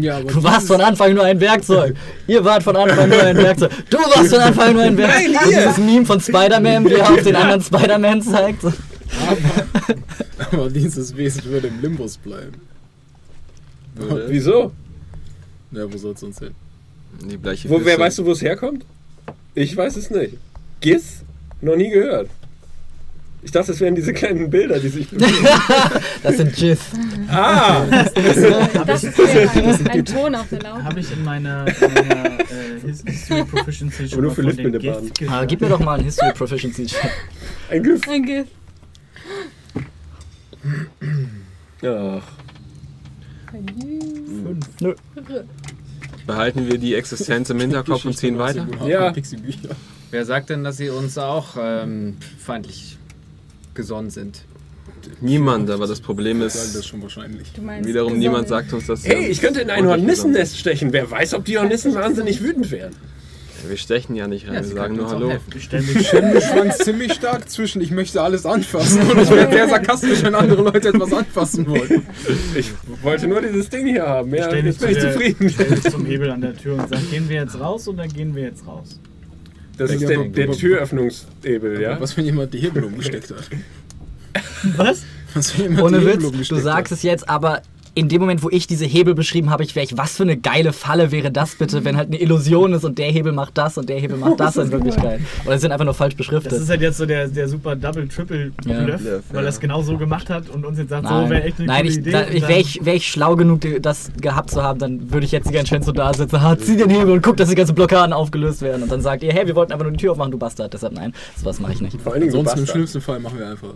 Ja, aber Du warst von Anfang nur ein Werkzeug. Ihr wart von Anfang nur ein Werkzeug. Du warst von Anfang nur ein Werkzeug. Nein, ihr! dieses Meme von Spider-Man, wie er auf den anderen Spider-Man zeigt. So. aber dieses Wesen würde im Limbus bleiben. Würde Wieso? Ja, wo soll's sonst hin? die bleiche Wo, wer weißt du, wo es herkommt? Ich weiß es nicht. Giz? Noch nie gehört. Ich dachte, es wären diese kleinen Bilder, die sich bewegen. Das sind GIF. ah! Das ist ein, ein Ton auf der Laute. Habe ich in meiner, in meiner äh, His- History Proficiency schon nur für gehört. gib mir doch mal einen History Proficiency Check. Ein GIF. Ein GIF. Ach, Nö. Behalten wir die Existenz im Hinterkopf und ziehen weiter? Ja. Wer sagt denn, dass sie uns auch ähm, feindlich gesonnen sind? Niemand, aber das Problem Sagen das ist, schon wahrscheinlich. Du meinst wiederum gesonnen. niemand sagt uns, dass Hey, ich könnte in ein Hornissennest stechen. Wer weiß, ob die Hornissen wahnsinnig wütend wären. Wir stechen ja nicht rein, Ja, wir sagen nur Hallo. Ich stelle mich Ich ziemlich stark zwischen, ich möchte alles anfassen und ich werde sehr sarkastisch, wenn andere Leute etwas anfassen wollen. Ich wollte nur dieses Ding hier haben. Ja, jetzt bin ich der- zufrieden. mich zum Hebel an der Tür und sage, gehen wir jetzt raus oder gehen wir jetzt raus? Das ist der, der Türöffnungshebel, ja? Was, wenn jemand die Hebel umgesteckt hat? Was? Was, wenn jemand Ohne die Hebel Witz, du umgesteckt sagst hat? es jetzt, aber in dem Moment, wo ich diese Hebel beschrieben habe, ich wäre ich, was für eine geile Falle wäre das bitte, wenn halt eine Illusion ist und der Hebel macht das und der Hebel macht das in Wirklichkeit. Oder sie sind einfach nur falsch Das ist beschriftet. halt jetzt so der, der super Double Triple Ja. Bluff, weil er es genau so gemacht hat und uns jetzt sagt, Nein, so wäre echt eine Nein ich, Idee. dann- wäre ich, wär ich schlau genug, das gehabt zu haben, dann würde ich jetzt die ganze Zeit so da sitzen, ha, zieh den Hebel und guck, dass die ganzen Blockaden aufgelöst werden. Und dann sagt ihr, hey, wir wollten einfach nur die Tür aufmachen, du Bastard. Deshalb nein, sowas mache ich nicht. Vor allen Dingen so Ansonsten im schlimmsten Fall machen wir einfach.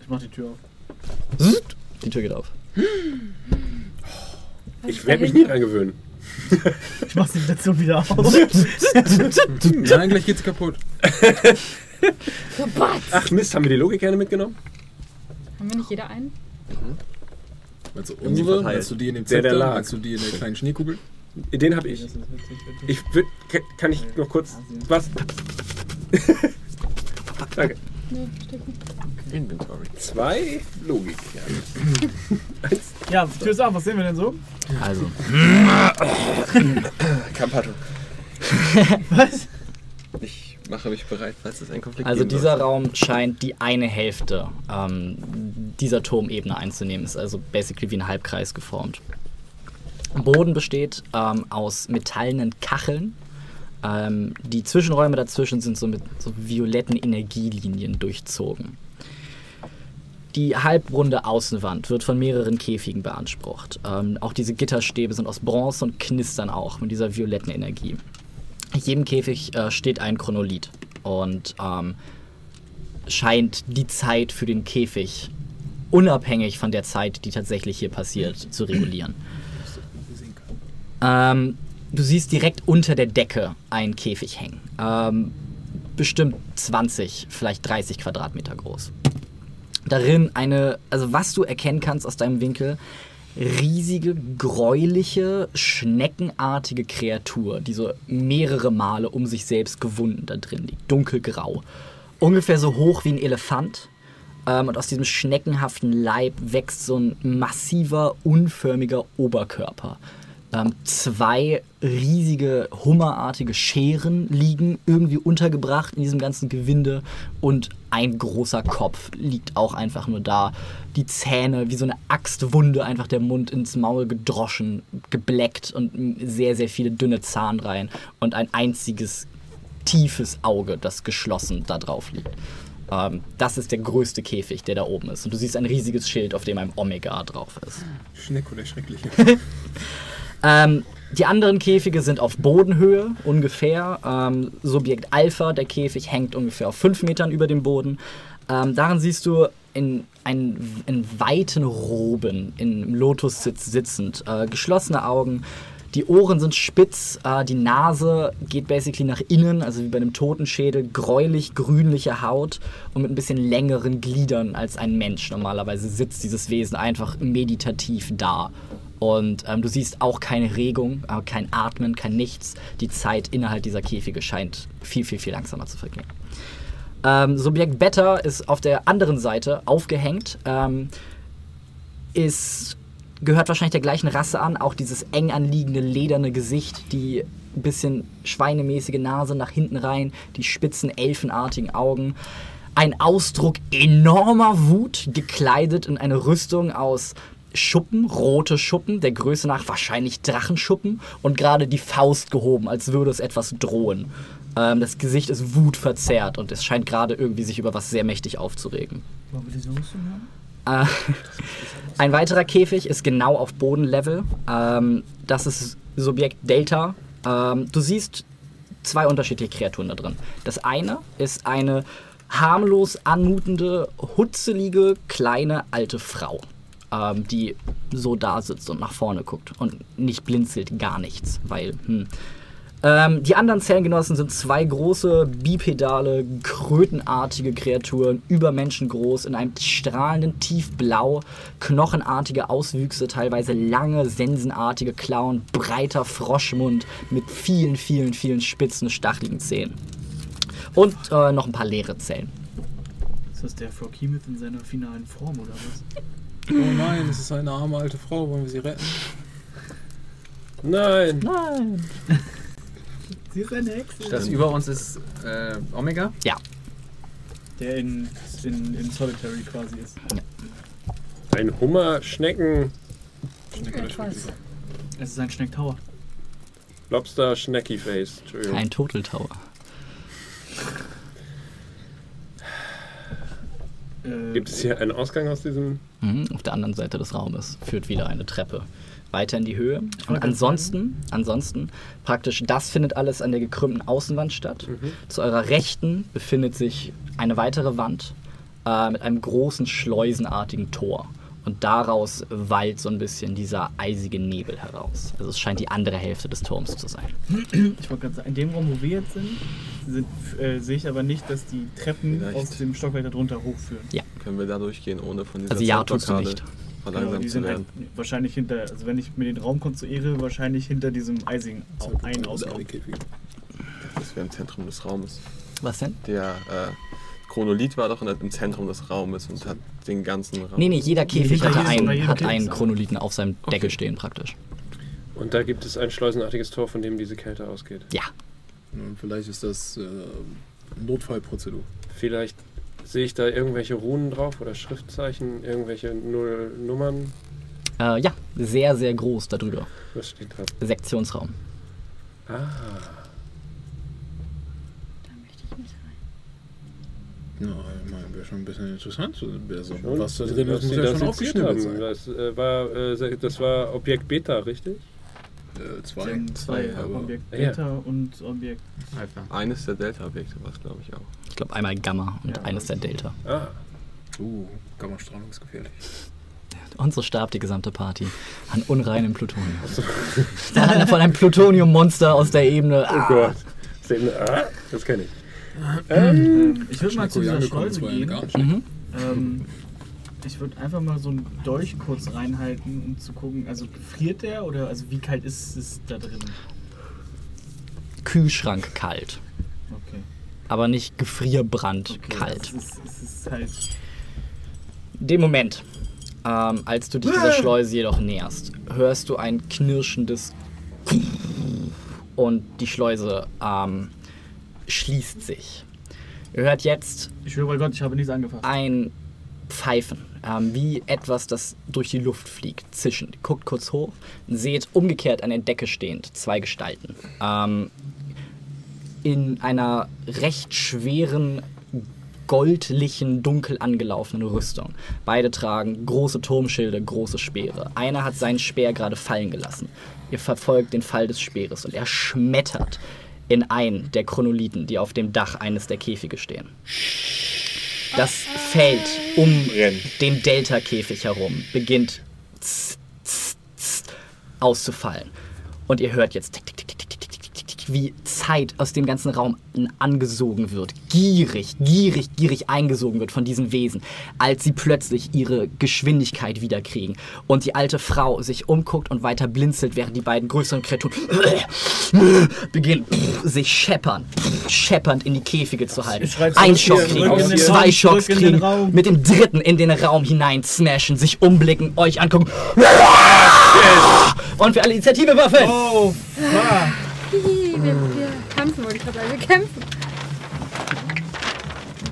Ich mach die Tür auf. Zzt, Die Tür geht auf. Ich werde mich nie dran gewöhnen. Ich mach die Station wieder auf. Nein, gleich geht's kaputt. Ach Mist, haben wir die Logik gerne mitgenommen? Haben wir nicht jeder einen? Also die unsere, meinst du die in dem Der, der Zepter, lag. meinst du die in der kleinen Schneekugel? Den habe ich. Ich kann- ich noch kurz. Was? Danke. Nee. Inventory. Zwei Logik. Ja. Ja, Tür ist auf. Was sehen wir denn so? Also, Kampato. Was? Ich mache mich bereit, falls es einen Konflikt Also geben dieser sollte. Raum scheint die eine Hälfte ähm, dieser Turmebene einzunehmen. Ist also basically wie ein Halbkreis geformt. Boden besteht ähm, aus metallenen Kacheln. Ähm, die Zwischenräume dazwischen sind so mit so violetten Energielinien durchzogen. Die halbrunde Außenwand wird von mehreren Käfigen beansprucht. Ähm, auch diese Gitterstäbe sind aus Bronze und knistern auch mit dieser violetten Energie. In jedem Käfig äh, steht ein Chronolith und ähm, scheint die Zeit für den Käfig unabhängig von der Zeit, die tatsächlich hier passiert, zu regulieren. Ähm, du siehst direkt unter der Decke einen Käfig hängen. Ähm, bestimmt 20, vielleicht 30 Quadratmeter groß. Darin eine, also was du erkennen kannst aus deinem Winkel, riesige, gräuliche, schneckenartige Kreatur, die so mehrere Male um sich selbst gewunden da drin liegt. Dunkelgrau. Ungefähr so hoch wie ein Elefant. Ähm, und aus diesem schneckenhaften Leib wächst so ein massiver, unförmiger Oberkörper. Ähm, zwei riesige, hummerartige Scheren liegen irgendwie untergebracht in diesem ganzen Gewinde und ein großer Kopf liegt auch einfach nur da. Die Zähne wie so eine Axtwunde, einfach der Mund ins Maul gedroschen, gebleckt und sehr, sehr viele dünne Zahnreihen und ein einziges tiefes Auge, das geschlossen da drauf liegt. Ähm, das ist der größte Käfig, der da oben ist. Und du siehst ein riesiges Schild, auf dem ein Omega drauf ist. Schneck oder Schreckliche. Ähm, die anderen Käfige sind auf Bodenhöhe ungefähr. Ähm, Subjekt Alpha, der Käfig, hängt ungefähr auf 5 Metern über dem Boden. Ähm, darin siehst du in, ein, in weiten Roben, im Lotussitz sitzend, äh, geschlossene Augen. Die Ohren sind spitz, äh, die Nase geht basically nach innen, also wie bei einem Totenschädel, gräulich grünliche Haut und mit ein bisschen längeren Gliedern als ein Mensch. Normalerweise sitzt dieses Wesen einfach meditativ da. Und ähm, du siehst auch keine Regung, äh, kein Atmen, kein Nichts. Die Zeit innerhalb dieser Käfige scheint viel, viel, viel langsamer zu vergehen. Ähm, Subjekt Beta ist auf der anderen Seite aufgehängt. Ähm, ist, gehört wahrscheinlich der gleichen Rasse an. Auch dieses eng anliegende, lederne Gesicht, die ein bisschen schweinemäßige Nase nach hinten rein, die spitzen, elfenartigen Augen. Ein Ausdruck enormer Wut, gekleidet in eine Rüstung aus Schuppen, rote Schuppen, der Größe nach wahrscheinlich Drachenschuppen und gerade die Faust gehoben, als würde es etwas drohen. Ähm, das Gesicht ist wutverzerrt und es scheint gerade irgendwie sich über was sehr mächtig aufzuregen. Äh, ein weiterer Käfig ist genau auf Bodenlevel. Ähm, das ist Subjekt Delta. Ähm, du siehst zwei unterschiedliche Kreaturen da drin. Das eine ist eine harmlos anmutende, hutzelige, kleine, alte Frau, ähm, die so da sitzt und nach vorne guckt und nicht blinzelt, gar nichts, weil, hm. Ähm, die anderen Zellengenossen sind zwei große, bipedale, krötenartige Kreaturen, übermenschengroß, in einem strahlenden Tiefblau, knochenartige Auswüchse, teilweise lange, sensenartige Klauen, breiter Froschmund mit vielen, vielen, vielen spitzen, stacheligen Zähnen. Und äh, noch ein paar leere Zellen. Ist das der Frog Hemoth in seiner finalen Form oder was? Oh nein, es ist eine arme alte Frau. Wollen wir sie retten? Nein. Nein. Sie ist eine Hexe. Das über uns ist äh, Omega. Ja, Der in, in, in Solitary quasi ist. Ein Hummer, Schnecken, Etwas. Es ist ein Schneck Tower. Lobster, Schnecky Face. Entschuldigung. ein Total Tower. Äh, Gibt es hier einen Ausgang aus diesem? Mhm, auf der anderen Seite des Raumes führt wieder eine Treppe weiter in die Höhe. Und ansonsten, ansonsten, praktisch das findet alles an der gekrümmten Außenwand statt. Zu eurer Rechten befindet sich eine weitere Wand äh, mit einem großen schleusenartigen Tor. Und daraus wallt so ein bisschen dieser eisige Nebel heraus. Also es scheint die andere Hälfte des Turms zu sein. Ich wollte gerade sagen, in dem Raum, wo wir jetzt sind, sind äh, sehe ich aber nicht, dass die Treppen Vielleicht. aus dem Stockwerk darunter hochführen. Können wir da durchgehen, ohne von dieser Also ja, tust du nicht. Genau, verlangsamt die zu sind halt werden? wahrscheinlich hinter, also wenn ich mir den Raum konstruiere, wahrscheinlich hinter diesem eisigen einen Ausgang. Das wäre im Zentrum des Raumes. Was denn? Der äh, Chronolith war doch in im Zentrum des Raumes und hat den ganzen Raum. Nee, nee, jeder Käfig jedem- bei einen, hat Käfig einen Chronolithen auf seinem Deckel Okay. stehen praktisch. Und da gibt es ein schleusenartiges Tor, von dem diese Kälte ausgeht. Ja, Vielleicht ist das äh, Notfallprozedur. Vielleicht sehe ich da irgendwelche Runen drauf oder Schriftzeichen, irgendwelche Null Nummern. äh, ja, sehr, sehr groß darüber. Was steht da? Sektionsraum. Ah, Da möchte ich mit Ja, ich meine, wäre schon ein bisschen interessant. so, wer so- schon. Was da drin Was ist, muss ja da schon haben. sein. Das, äh, war, äh, das war Objekt Beta, richtig? Äh, zwei. Zwei, zwei aber- Objekt Ja. Beta und Objekt. Alpha. Eines der Delta-Objekte war es, glaube ich, auch. Ich glaube einmal Gamma und Ja. eines der Delta. Ah, Uh, Gammastrahlung ist gefährlich. Und so starb die gesamte Party an unreinem Plutonium. Von einem Plutoniummonster aus der Ebene. oh Ah, Gott. Sehen- Ah, das kenne ich. Ähm, ich würde mal zu dieser Schleuse gehen. Mhm. Ähm, ich würde einfach mal so einen Dolch kurz reinhalten, um zu gucken, also friert der oder also wie kalt ist es da drin? Kühlschrank kalt. Okay. Aber nicht gefrierbrand okay kalt. Es ist, es ist halt. Dem Moment, ähm, als du dich dieser Schleuse jedoch näherst, hörst du ein knirschendes und die Schleuse ähm, schließt sich. Ihr hört jetzt Ich schwöre bei Gott, ich habe nichts angefasst. ein Pfeifen, ähm, wie etwas, das durch die Luft fliegt, zischen. Guckt kurz hoch und seht umgekehrt an der Decke stehend zwei Gestalten. Ähm, in einer recht schweren, goldlichen, dunkel angelaufenen Rüstung. Beide tragen große Turmschilde, große Speere. Einer hat seinen Speer gerade fallen gelassen. Ihr verfolgt den Fall des Speeres und er schmettert in einen der Chronolithen, die auf dem Dach eines der Käfige stehen. Das Feld um den Delta-Käfig herum beginnt tss, tss, tss, auszufallen. Und ihr hört jetzt tick, tick, tick, tick, wie Zeit aus dem ganzen Raum angesogen wird. Gierig, gierig, gierig eingesogen wird von diesen Wesen, als sie plötzlich ihre Geschwindigkeit wiederkriegen. Und die alte Frau sich umguckt und weiter blinzelt, während die beiden größeren Kreaturen beginnen sich scheppern, scheppernd in die Käfige zu halten. Ein Schock kriegen, zwei Schocks kriegen, mit dem dritten in den Raum hinein smashen, sich umblicken, euch angucken. Und für alle Initiative würfeln! Oh, fuck. Wir, wir kämpfen, wollte ich gerade sagen. Wir kämpfen.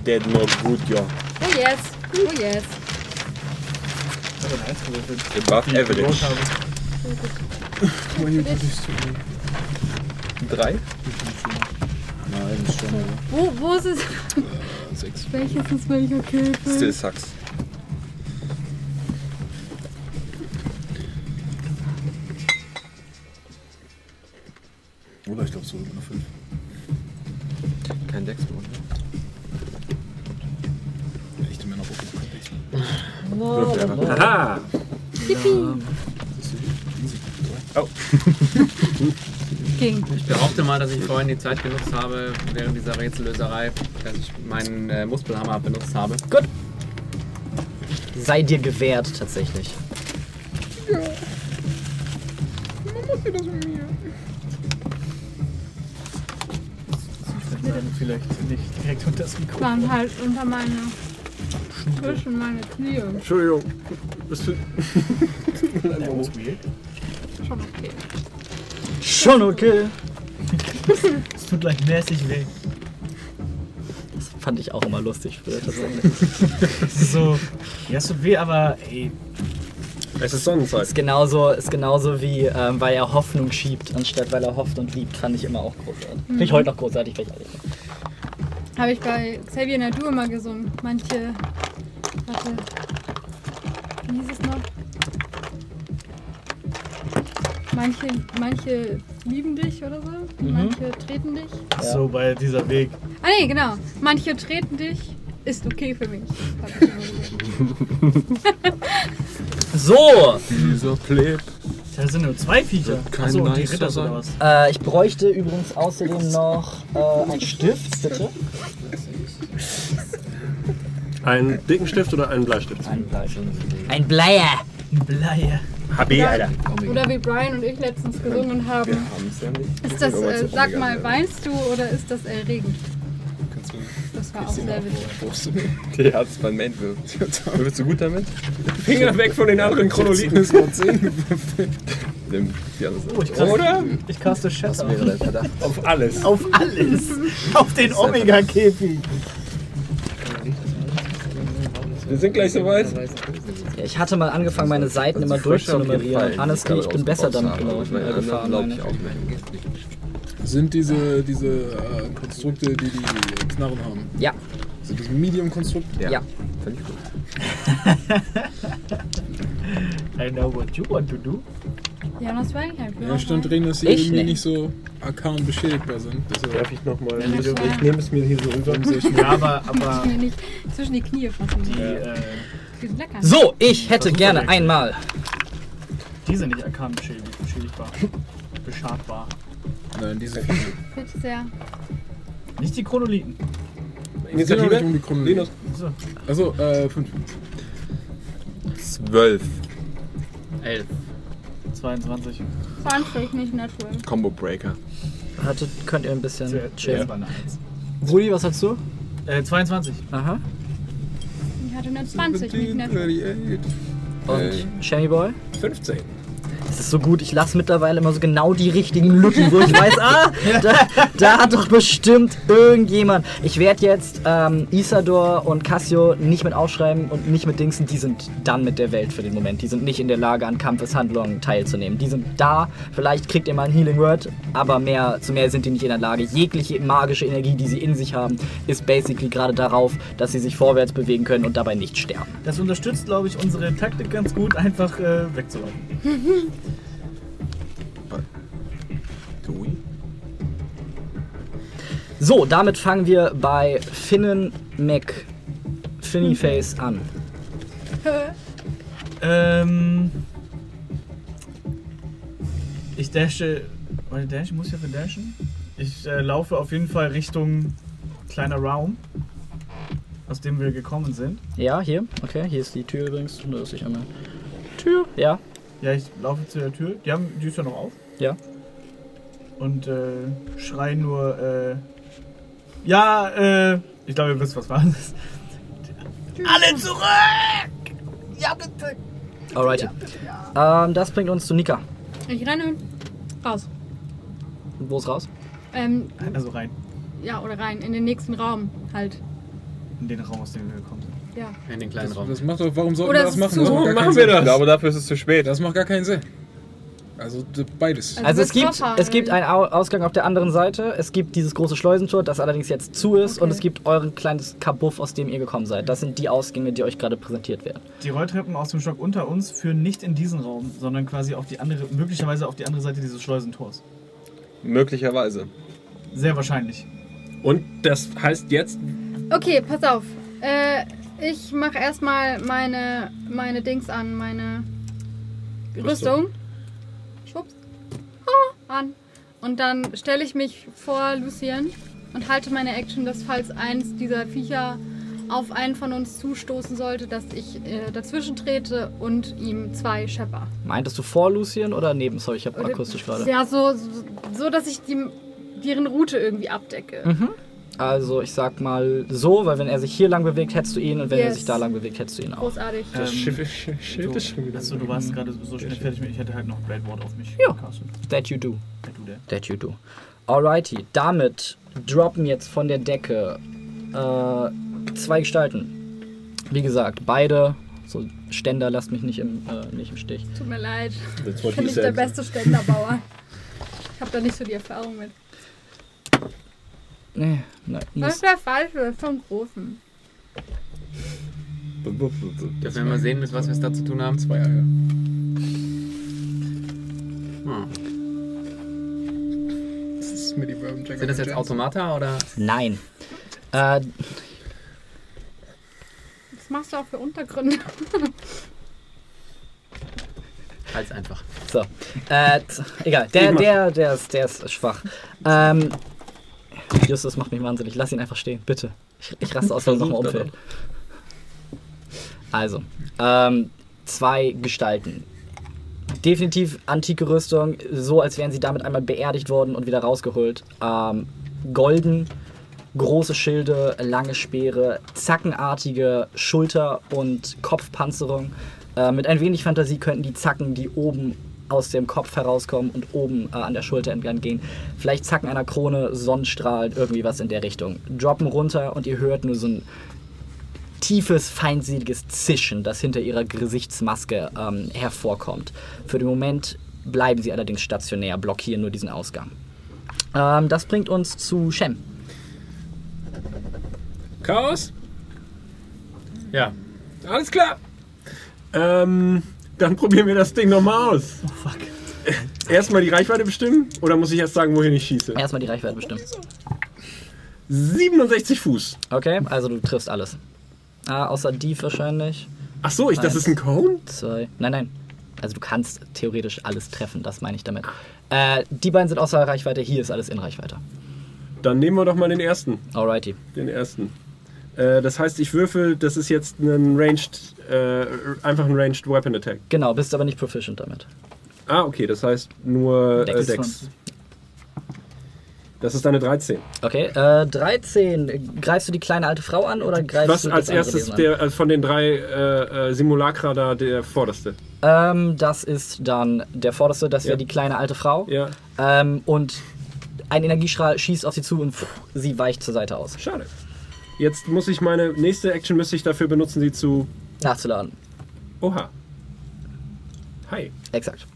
Dead not good, ja. Oh yes. Oh yes. habe eine Eins gewürfelt. Above ich average. habe. Drei? Nein, schon. Wo, wo ist es? Sechs. Welches ist welcher Käfer? Still sucks. Oder ich glaube so über eine 5. Kein Dex-Bonus. Echte Männer brauchen keinen Dex. Haha! King. Ich behaupte mal, dass ich vorhin die Zeit genutzt habe, während dieser Rätsellöserei, dass ich meinen äh, Muspelhammer benutzt habe. Sei dir gewährt, tatsächlich. Ich werde vielleicht nicht direkt unter das Mikro. Waren halt unter meine. zwischen meine Knie. Entschuldigung. Bist du. That was weird. Schon okay. Schon okay. Es tut gleich mäßig weh. Das fand ich auch immer lustig früher tatsächlich. So. Ja, es tut weh, aber ey. Es ist Sonnenzeit. Ist genauso, ist genauso wie, ähm, weil er Hoffnung schiebt, anstatt weil er hofft und liebt, fand ich immer auch großartig. Finde ich heute noch großartig, wenn ich ehrlich bin. Habe ich bei Xavier Nadur mal gesungen. Manche. Warte. Wie hieß es noch? Manche, manche lieben dich oder so. Manche treten dich. So bei dieser Weg. Ah nee, genau. Manche treten dich. Ist okay für mich. So, Dieser Pleb. Da sind nur zwei Viecher. kein Achso, und die Ritter sein. oder was? äh, ich bräuchte übrigens außerdem noch äh, einen Stift, bitte. Einen dicken Stift oder einen Bleistift? Ein Bleistift. Ein Bleier. Ein Bleier. HB, Alter. Oder wie Brian und ich letztens gesungen haben. Ist das, äh, sag mal, weinst du oder ist das erregend? War auch sehr witzig. brauchst du Der hat es beim Main wirft. Wirst du gut damit? Finger weg von den anderen Chronolithen. ist noch 10 Nimm die andere Seite. Oh, ich caste, Oder? ich caste Das Shatter. wäre dein Verdacht. Auf alles. Auf alles. Auf den Omega-Käfig. Wir sind gleich soweit. Ja, ich hatte mal angefangen, meine Seiten immer durchzunummerieren. Honestly, ich bin besser damit gelaufen, äh, gefahren. glaube meine ich auch. Nein. Sind diese, diese äh, Konstrukte, die die Knarren haben, Ja, sind das Medium-Konstrukt? ja. Finde ich gut. I know what you want to do. Ja, das war eigentlich ein Ja, stand drin, dass sie Ich irgendwie nicht. nicht so arkan beschädigbar sind. Deshalb Darf ich nochmal? Ja, klar. Ich nehme es mir hier so rüber. Ja, aber, aber Ich mir nicht zwischen die Knie fassen. die, äh, die sind lecker. So, ich hätte gerne einmal. die sind nicht beschädigt, beschädigbar. Beschadbar. Nein, diese Bitte sehr. Nicht die Chronolithen. Initiative? um die. So. Also, äh, 5. Zwölf. Elf. 22. 20, nicht natural. Combo Breaker. Hatte, könnt ihr ein bisschen chillen. war eine 1. Rudi, was hast du? Äh, 22. Aha. Ich hatte eine 20, nicht natural. 38. Und Äh. Shammy Boy? 15. Das ist so gut, ich lasse mittlerweile immer so genau die richtigen Lücken, wo ich weiß, ah, da, da hat doch bestimmt irgendjemand. Ich werde jetzt ähm, Isador und Cassio nicht mit aufschreiben und nicht mit Dingsen, die sind dann mit der Welt für den Moment. Die sind nicht in der Lage, an Kampfeshandlungen teilzunehmen. Die sind da, vielleicht kriegt ihr mal ein Healing Word, aber mehr, zu mehr sind die nicht in der Lage. Jegliche magische Energie, die sie in sich haben, ist basically gerade darauf, dass sie sich vorwärts bewegen können und dabei nicht sterben. Das unterstützt, glaube ich, unsere Taktik ganz gut, einfach äh, wegzulaufen. So, damit fangen wir bei Finnen Mac Finnyface an. Ähm. Ich dashe. Warte, dash? Muss ich dafür dashen? Ich äh, laufe auf jeden Fall Richtung kleiner Raum, aus dem wir gekommen sind. Ja, hier. Okay, hier ist die Tür übrigens. Nur, dass ich einmal. Tür? Ja. Ja, ich laufe zu der Tür. Die, haben, die ist ja noch auf. Ja. Und äh, schrei nur, äh. Ja, äh. Ich glaube, ihr wisst, was war das. Alle zurück! Ja, bitte! Alrighty. Ähm, das bringt uns zu Nika. Ich renne raus. Wo ist raus? Ähm, Also rein. ja, oder rein, in den nächsten Raum halt. In den Raum, aus dem wir gekommen. Ja. In den kleinen Das, Raum. das macht doch, warum sollten Oder wir das machen? Das macht gar Machen keinen wir Sinn. das? Ich glaube, dafür ist es zu spät. Das macht gar keinen Sinn. Also beides. Also Also es gibt, es gibt äh, einen Au- Ausgang auf der anderen Seite. Es gibt dieses große Schleusentor, das allerdings jetzt zu ist. Okay. Und es gibt euren kleines Kabuff, aus dem ihr gekommen seid. Das sind die Ausgänge, die euch gerade präsentiert werden. Die Rolltreppen aus dem Stock unter uns führen nicht in diesen Raum, sondern quasi auf die andere, möglicherweise auf die andere Seite dieses Schleusentors. Möglicherweise. Sehr wahrscheinlich. Und das heißt jetzt, Okay, pass auf. Äh, ich mache erstmal meine, meine Dings an, meine Rüstung. Schwupps. Ah, an. Und dann stelle ich mich vor Lucien und halte meine Action, dass falls eins dieser Viecher auf einen von uns zustoßen sollte, dass ich äh, dazwischen trete und ihm zwei schepper. Meintest du vor Lucien oder neben? Sorry, ich habe akustisch gerade. Ja, so, so, so dass ich die, deren Route irgendwie abdecke. Mhm. Also ich sag mal so, weil wenn er sich hier lang bewegt, hättest du ihn und wenn er Yes. sich da lang bewegt, hättest du ihn auch. Großartig. das Ähm, Schiff, ist schon wieder. Achso, du warst gerade so schnell fertig mit. Ich hätte halt noch Blade Ward auf mich Ja. gecastet. That you do. Der. That you do. Alrighty, damit droppen jetzt von der Decke äh, zwei Gestalten. Wie gesagt, beide, so Ständer, lasst mich nicht im, äh, nicht im Stich. Tut mir leid. Ich bin nicht der beste Ständerbauer. Ich habe da nicht so die Erfahrung mit. Nee, nein, Was muss, ist der falsche? Vom Großen. Dürfen wir mal sehen, mit was wir es da zu tun haben? Zwei Eier. Hm. Das ist mir die Jack Sind das jetzt. Automata oder? nein. Äh, Was machst du auch für Untergründe? Halt's einfach. so. Äh, egal, der, der, der, ist, der ist schwach. Ähm, Justus macht mich wahnsinnig. Lass ihn einfach stehen, bitte. Ich, ich raste aus, wenn er nochmal umfällt. Also, ähm, zwei Gestalten. Definitiv antike Rüstung, so als wären sie damit einmal beerdigt worden und wieder rausgeholt. Ähm, golden, große Schilde, lange Speere, zackenartige Schulter- und Kopfpanzerung. Äh, mit ein wenig Fantasie könnten die Zacken, die oben aus dem Kopf herauskommen und oben äh, an der Schulter entlang gehen. Vielleicht Zacken einer Krone, Sonnenstrahlen, irgendwie was in der Richtung. Droppen runter und ihr hört nur so ein tiefes, feindseliges Zischen, das hinter ihrer Gesichtsmaske ähm, hervorkommt. Für den Moment bleiben sie allerdings stationär, blockieren nur diesen Ausgang. Ähm, das bringt uns zu Shem. Chaos? Ja. Alles klar. Ähm, dann probieren wir das Ding nochmal aus. Oh fuck. Erstmal die Reichweite bestimmen oder muss ich erst sagen, wohin ich schieße? Erstmal die Reichweite bestimmen. 67 Fuß. Okay, also du triffst alles. Ah, außer Div wahrscheinlich. Ach so, ich, das Eins. ist ein Cone? Zwei. Nein, nein. Also du kannst theoretisch alles treffen, das meine ich damit. Äh, die beiden sind außer Reichweite, hier ist alles in Reichweite. Dann nehmen wir doch mal den ersten. Alrighty. Den ersten. Äh, das heißt, ich würfel, das ist jetzt ein Ranged, äh, einfach ein Ranged Weapon Attack. Genau, bist aber nicht proficient damit. Ah, okay, das heißt nur Dex äh, Dex. Das ist eine 13. Okay, äh, 13. Greifst du die kleine alte Frau an oder greifst Was du als erstes der, äh, von den drei äh, äh, Simulacra da der vorderste? Ähm, das ist dann der vorderste, das wäre Ja. die kleine alte Frau. Ja, Ähm, und ein Energiestrahl schießt auf sie zu und pff, sie weicht zur Seite aus. schade. Jetzt muss ich meine nächste Action müsste ich dafür benutzen, sie zu. Nachzuladen. Oha. Hi. Exakt.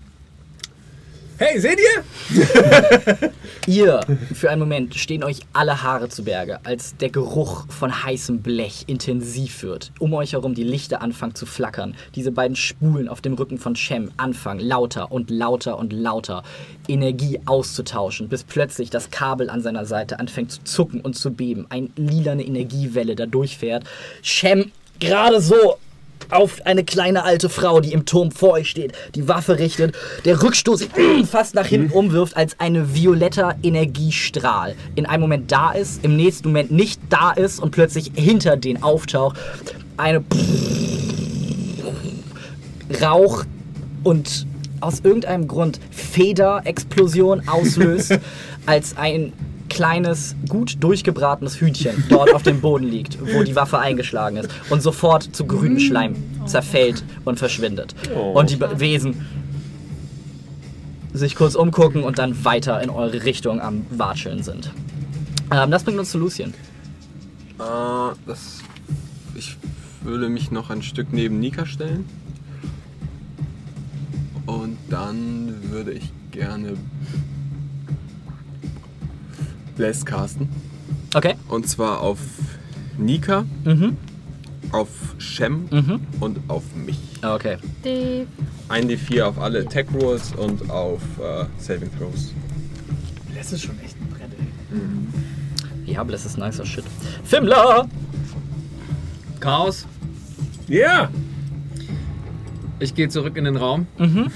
Hey, seht ihr? Ihr, für einen Moment, stehen euch alle Haare zu Berge, als der Geruch von heißem Blech intensiv wird. Um euch herum die Lichter anfangen zu flackern. Diese beiden Spulen auf dem Rücken von Shem anfangen lauter und lauter und lauter Energie auszutauschen, bis plötzlich das Kabel an seiner Seite anfängt zu zucken und zu beben. Eine lilane Energiewelle da durchfährt. Shem gerade so auf eine kleine alte Frau, die im Turm vor euch steht, die Waffe richtet, der Rückstoß fast nach hinten umwirft, als ein violetter Energiestrahl in einem Moment da ist, im nächsten Moment nicht da ist und plötzlich hinter den auftaucht. Eine Rauch und aus irgendeinem Grund Federexplosion auslöst, als ein kleines, gut durchgebratenes Hühnchen dort auf dem Boden liegt, wo die Waffe eingeschlagen ist und sofort zu grünem Schleim zerfällt und verschwindet. Und die Be- Wesen sich kurz umgucken und dann weiter in eure Richtung am Watscheln sind. Ähm, das bringt uns zu Lucien. Äh, das. Ich würde mich noch ein Stück neben Nika stellen. Und dann würde ich gerne Bless casten. Okay. Und zwar auf Nika, Mhm. auf Shem Mhm. und auf mich. Okay. Die Ein D4 auf alle Attack Rolls und auf äh, Saving Throws. Das ist schon echt ein Brett, ey. Ja, Bless ist nicer Shit. Fimmler! Chaos. Ja! Ich gehe zurück in den Raum. Mhm.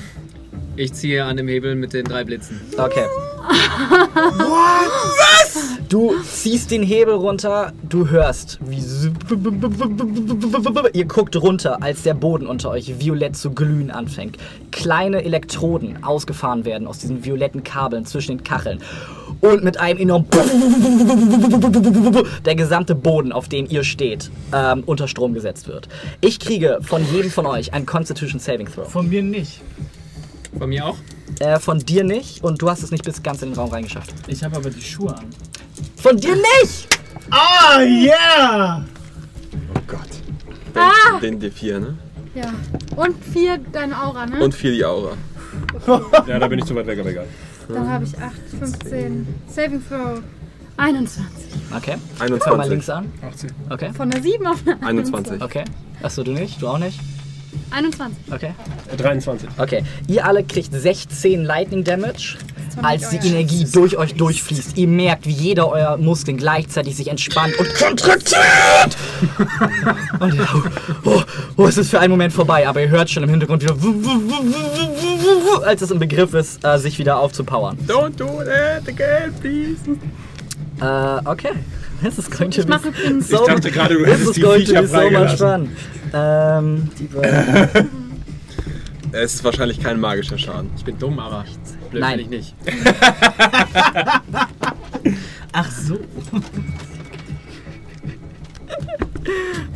Ich ziehe an dem Hebel mit den drei Blitzen. Okay. Was? Du ziehst den Hebel runter, du hörst, wie. Ihr guckt runter, als der Boden unter euch violett zu glühen anfängt. Kleine Elektroden ausgefahren werden aus diesen violetten Kabeln zwischen den Kacheln. Und mit einem enormen. der gesamte Boden, auf dem ihr steht, ähm, unter Strom gesetzt wird. Ich kriege von jedem von euch einen Constitution Saving Throw. Von mir nicht. Von mir auch? Äh, von dir nicht und du hast es nicht bis ganz in den Raum reingeschafft. Ich habe aber die Schuhe an. Von dir nicht! Ah, yeah! Oh Gott. Den, Ah! den D4, ne? Ja. Und vier deine Aura, ne? Und 4 die Aura. Ja, da bin ich zu weit weg, aber egal. Dann habe ich 8, 15. Saving Throw. 21. Okay. Fang mal 21. links an. 18. Okay. Von der 7 auf eine 21. Okay. Achso, du nicht? Du auch nicht? 21. Okay. Äh, 23. Okay. Ihr alle kriegt 16 Lightning Damage, als die euer. Energie durch euch durchfließt. Ihr merkt, wie jeder eurer Muskeln gleichzeitig sich entspannt und kontraktiert. und ja, oh, oh, es ist für einen Moment vorbei, aber ihr hört schon im Hintergrund wieder, als es im Begriff ist, äh, sich wieder aufzupowern. Don't do that again, please. Äh, okay. This is going to Ich be mache übrigens Ich dachte gerade, du hättest die Viecher be so freigelassen. fun. Ähm, die. Es ist wahrscheinlich kein magischer Schaden. Ich bin dumm, aber blöd Nein. bin ich nicht. Ach so.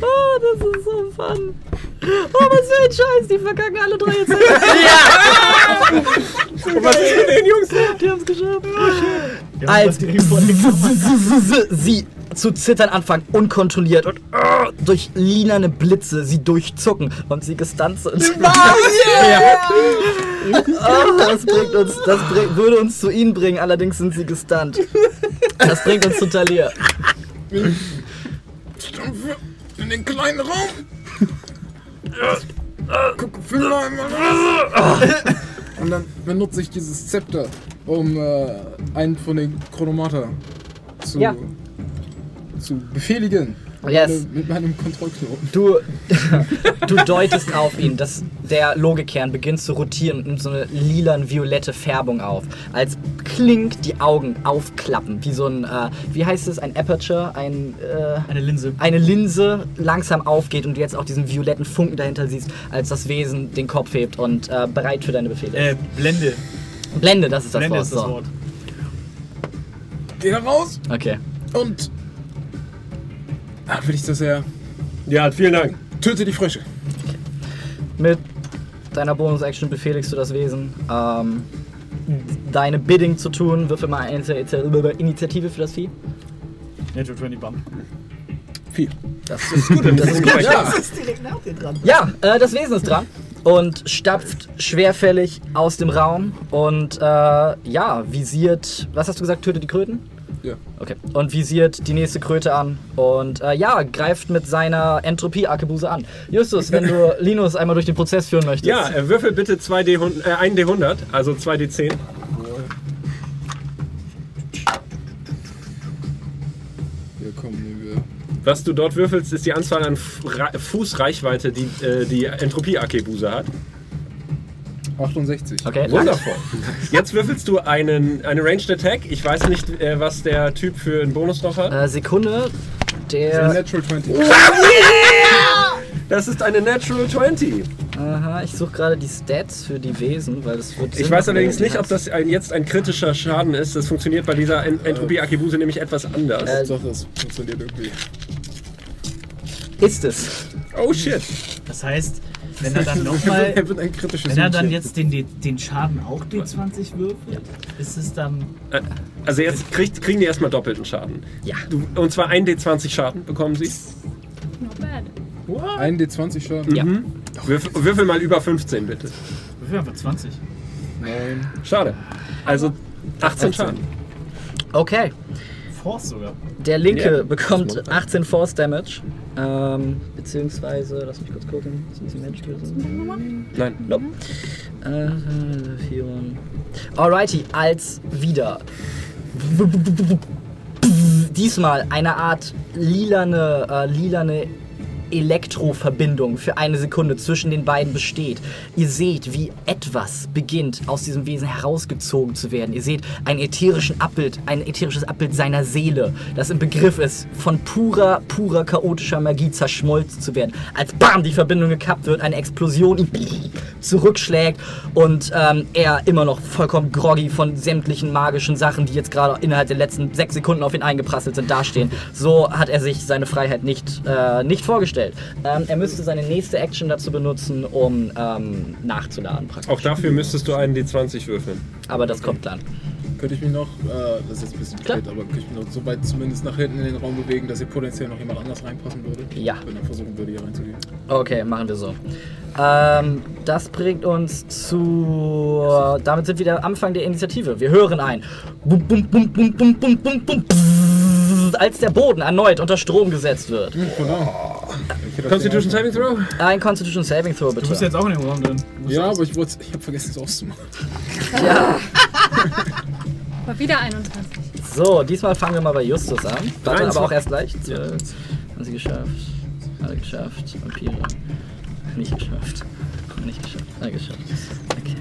Oh, das ist so fun. Oh, was für ein Scheiß, die verkacken alle drei jetzt. Was ist mit den Jungs? Die haben's geschafft. Ja, Als sie zu zittern anfangen, unkontrolliert und äh, durch linerne Blitze sie durchzucken und sie gestunt sind. Oh, das bringt uns, das bring, würde uns zu ihnen bringen, allerdings sind sie gestunt. Das bringt uns zu Talia. In den kleinen Raum. Guck, Finger einmal Und dann benutze ich dieses Zepter, um äh, einen von den Chronomata zu, Ja. Zu befehligen. Mit Yes. meinem- Mit meinem Kontrollknoten. Du, du deutest auf ihn, dass der Logikern beginnt zu rotieren und nimmt so eine lilan-violette Färbung auf. Als klink die Augen aufklappen, wie so ein, äh, wie heißt es, ein Aperture, ein, äh, Eine Linse. eine Linse langsam aufgeht und du jetzt auch diesen violetten Funken dahinter siehst, als das Wesen den Kopf hebt und äh, bereit für deine Befehle. Äh, Blende. Blende, das ist das Blende Wort. ist das so. Wort. Geh da raus Okay. und. Ach, will ich das ja. Ja, vielen Dank. Töte die Frösche. Mit deiner Bonus-Action befehligst du das Wesen, ähm, deine Bidding zu tun. Würfel mal eine Initiative für das Vieh. Natural 20 Bump. Vier. Das ist gut. Das ist gut, ja. ist direkt nach dir dran. Ja, äh, das Wesen ist dran und stapft schwerfällig aus dem Raum und äh, ja, visiert. Was hast du gesagt? Tötet die Kröten? Ja. Okay. Und visiert die nächste Kröte an und äh, ja, greift mit seiner Entropie-Arkebuse an. Justus, wenn du Linus einmal durch den Prozess führen möchtest. Ja, äh, würfel bitte 2D, äh, 1D100, also 2D10. Ja, komm, nehmen wir. Was du dort würfelst, ist die Anzahl an Fußreichweite, die äh, die Entropie-Arkebuse hat. 68. Okay. Wundervoll. Jetzt würfelst du einen, eine Ranged Attack. Ich weiß nicht, äh, was der Typ für einen Bonus noch hat. Äh, Sekunde. Der. Natural 20. Das ist eine Natural 20. Aha, ich suche gerade die Stats für die Wesen, weil das wird. Ich Sinn weiß machen, allerdings nicht, ob das ein, jetzt ein kritischer Schaden ist. Das funktioniert bei dieser En Entropie-Arkebuse nämlich etwas anders. Äh, Doch, das funktioniert irgendwie. Ist es. oh shit. Das heißt, wenn er dann nochmal. Er wird ein kritisches Wenn er dann jetzt den, den Schaden auch D20 würfelt, ist es dann. Äh, Also jetzt kriegt, kriegen die erstmal doppelten Schaden. Ja. Du, und zwar ein D20 Schaden bekommen sie. Not bad. Ein D20 Schaden. Ja. Würfel, würfel mal über 15, bitte. Wir haben einfach 20. Neun. Schade. Also 18 Schaden. Okay. Force sogar. Der linke Ja, bekommt das macht er. 18 Force Damage. Ähm, beziehungsweise, lass mich kurz gucken. Sind die Magic oder so? Nein. Nope. Äh, vier. Alrighty, als wieder. Diesmal eine Art lilane, äh, lilane Elektroverbindung für eine Sekunde zwischen den beiden besteht. Ihr seht, wie etwas beginnt aus diesem Wesen herausgezogen zu werden. Ihr seht ein ätherischen Abbild, ein ätherisches Abbild seiner Seele, das im Begriff ist, von purer, purer chaotischer Magie zerschmolzen zu werden. Als BAM die Verbindung gekappt wird, eine Explosion zurückschlägt und ähm, er immer noch vollkommen groggy von sämtlichen magischen Sachen, die jetzt gerade innerhalb der letzten sechs Sekunden auf ihn eingeprasselt sind, dastehen. So hat er sich seine Freiheit nicht, äh, nicht vorgestellt. Ähm, er müsste seine nächste Action dazu benutzen, um ähm, nachzuladen praktisch. Auch dafür müsstest du einen D20 würfeln. Aber das kommt dann. Könnte ich mich noch, äh, das ist jetzt ein bisschen Klar. spät, aber könnte ich mich noch so weit zumindest nach hinten in den Raum bewegen, dass hier potenziell noch jemand anders reinpassen würde? Ja. Wenn er versuchen würde, hier reinzugehen. Okay, machen wir so. Ähm, das bringt uns zu. Damit sind wir am Anfang der Initiative. Wir hören ein. Bum, bum, bum, bum, bum, bum, bum, bum, bzzz, als der Boden erneut unter Strom gesetzt wird. Genau. Constitution Saving Throw? Ein Constitution Saving Throw, Du bist bitte. jetzt auch in dem Raum drin. Ja, aber ich, wollte, ich habe vergessen, es auszumachen. War wieder 21. So, diesmal fangen wir mal bei Justus an. Warte, 23. aber auch erst leicht. Zwölf. Haben sie geschafft. Alle geschafft. Vampire. Nicht geschafft. Nicht geschafft. Alle geschafft. Okay.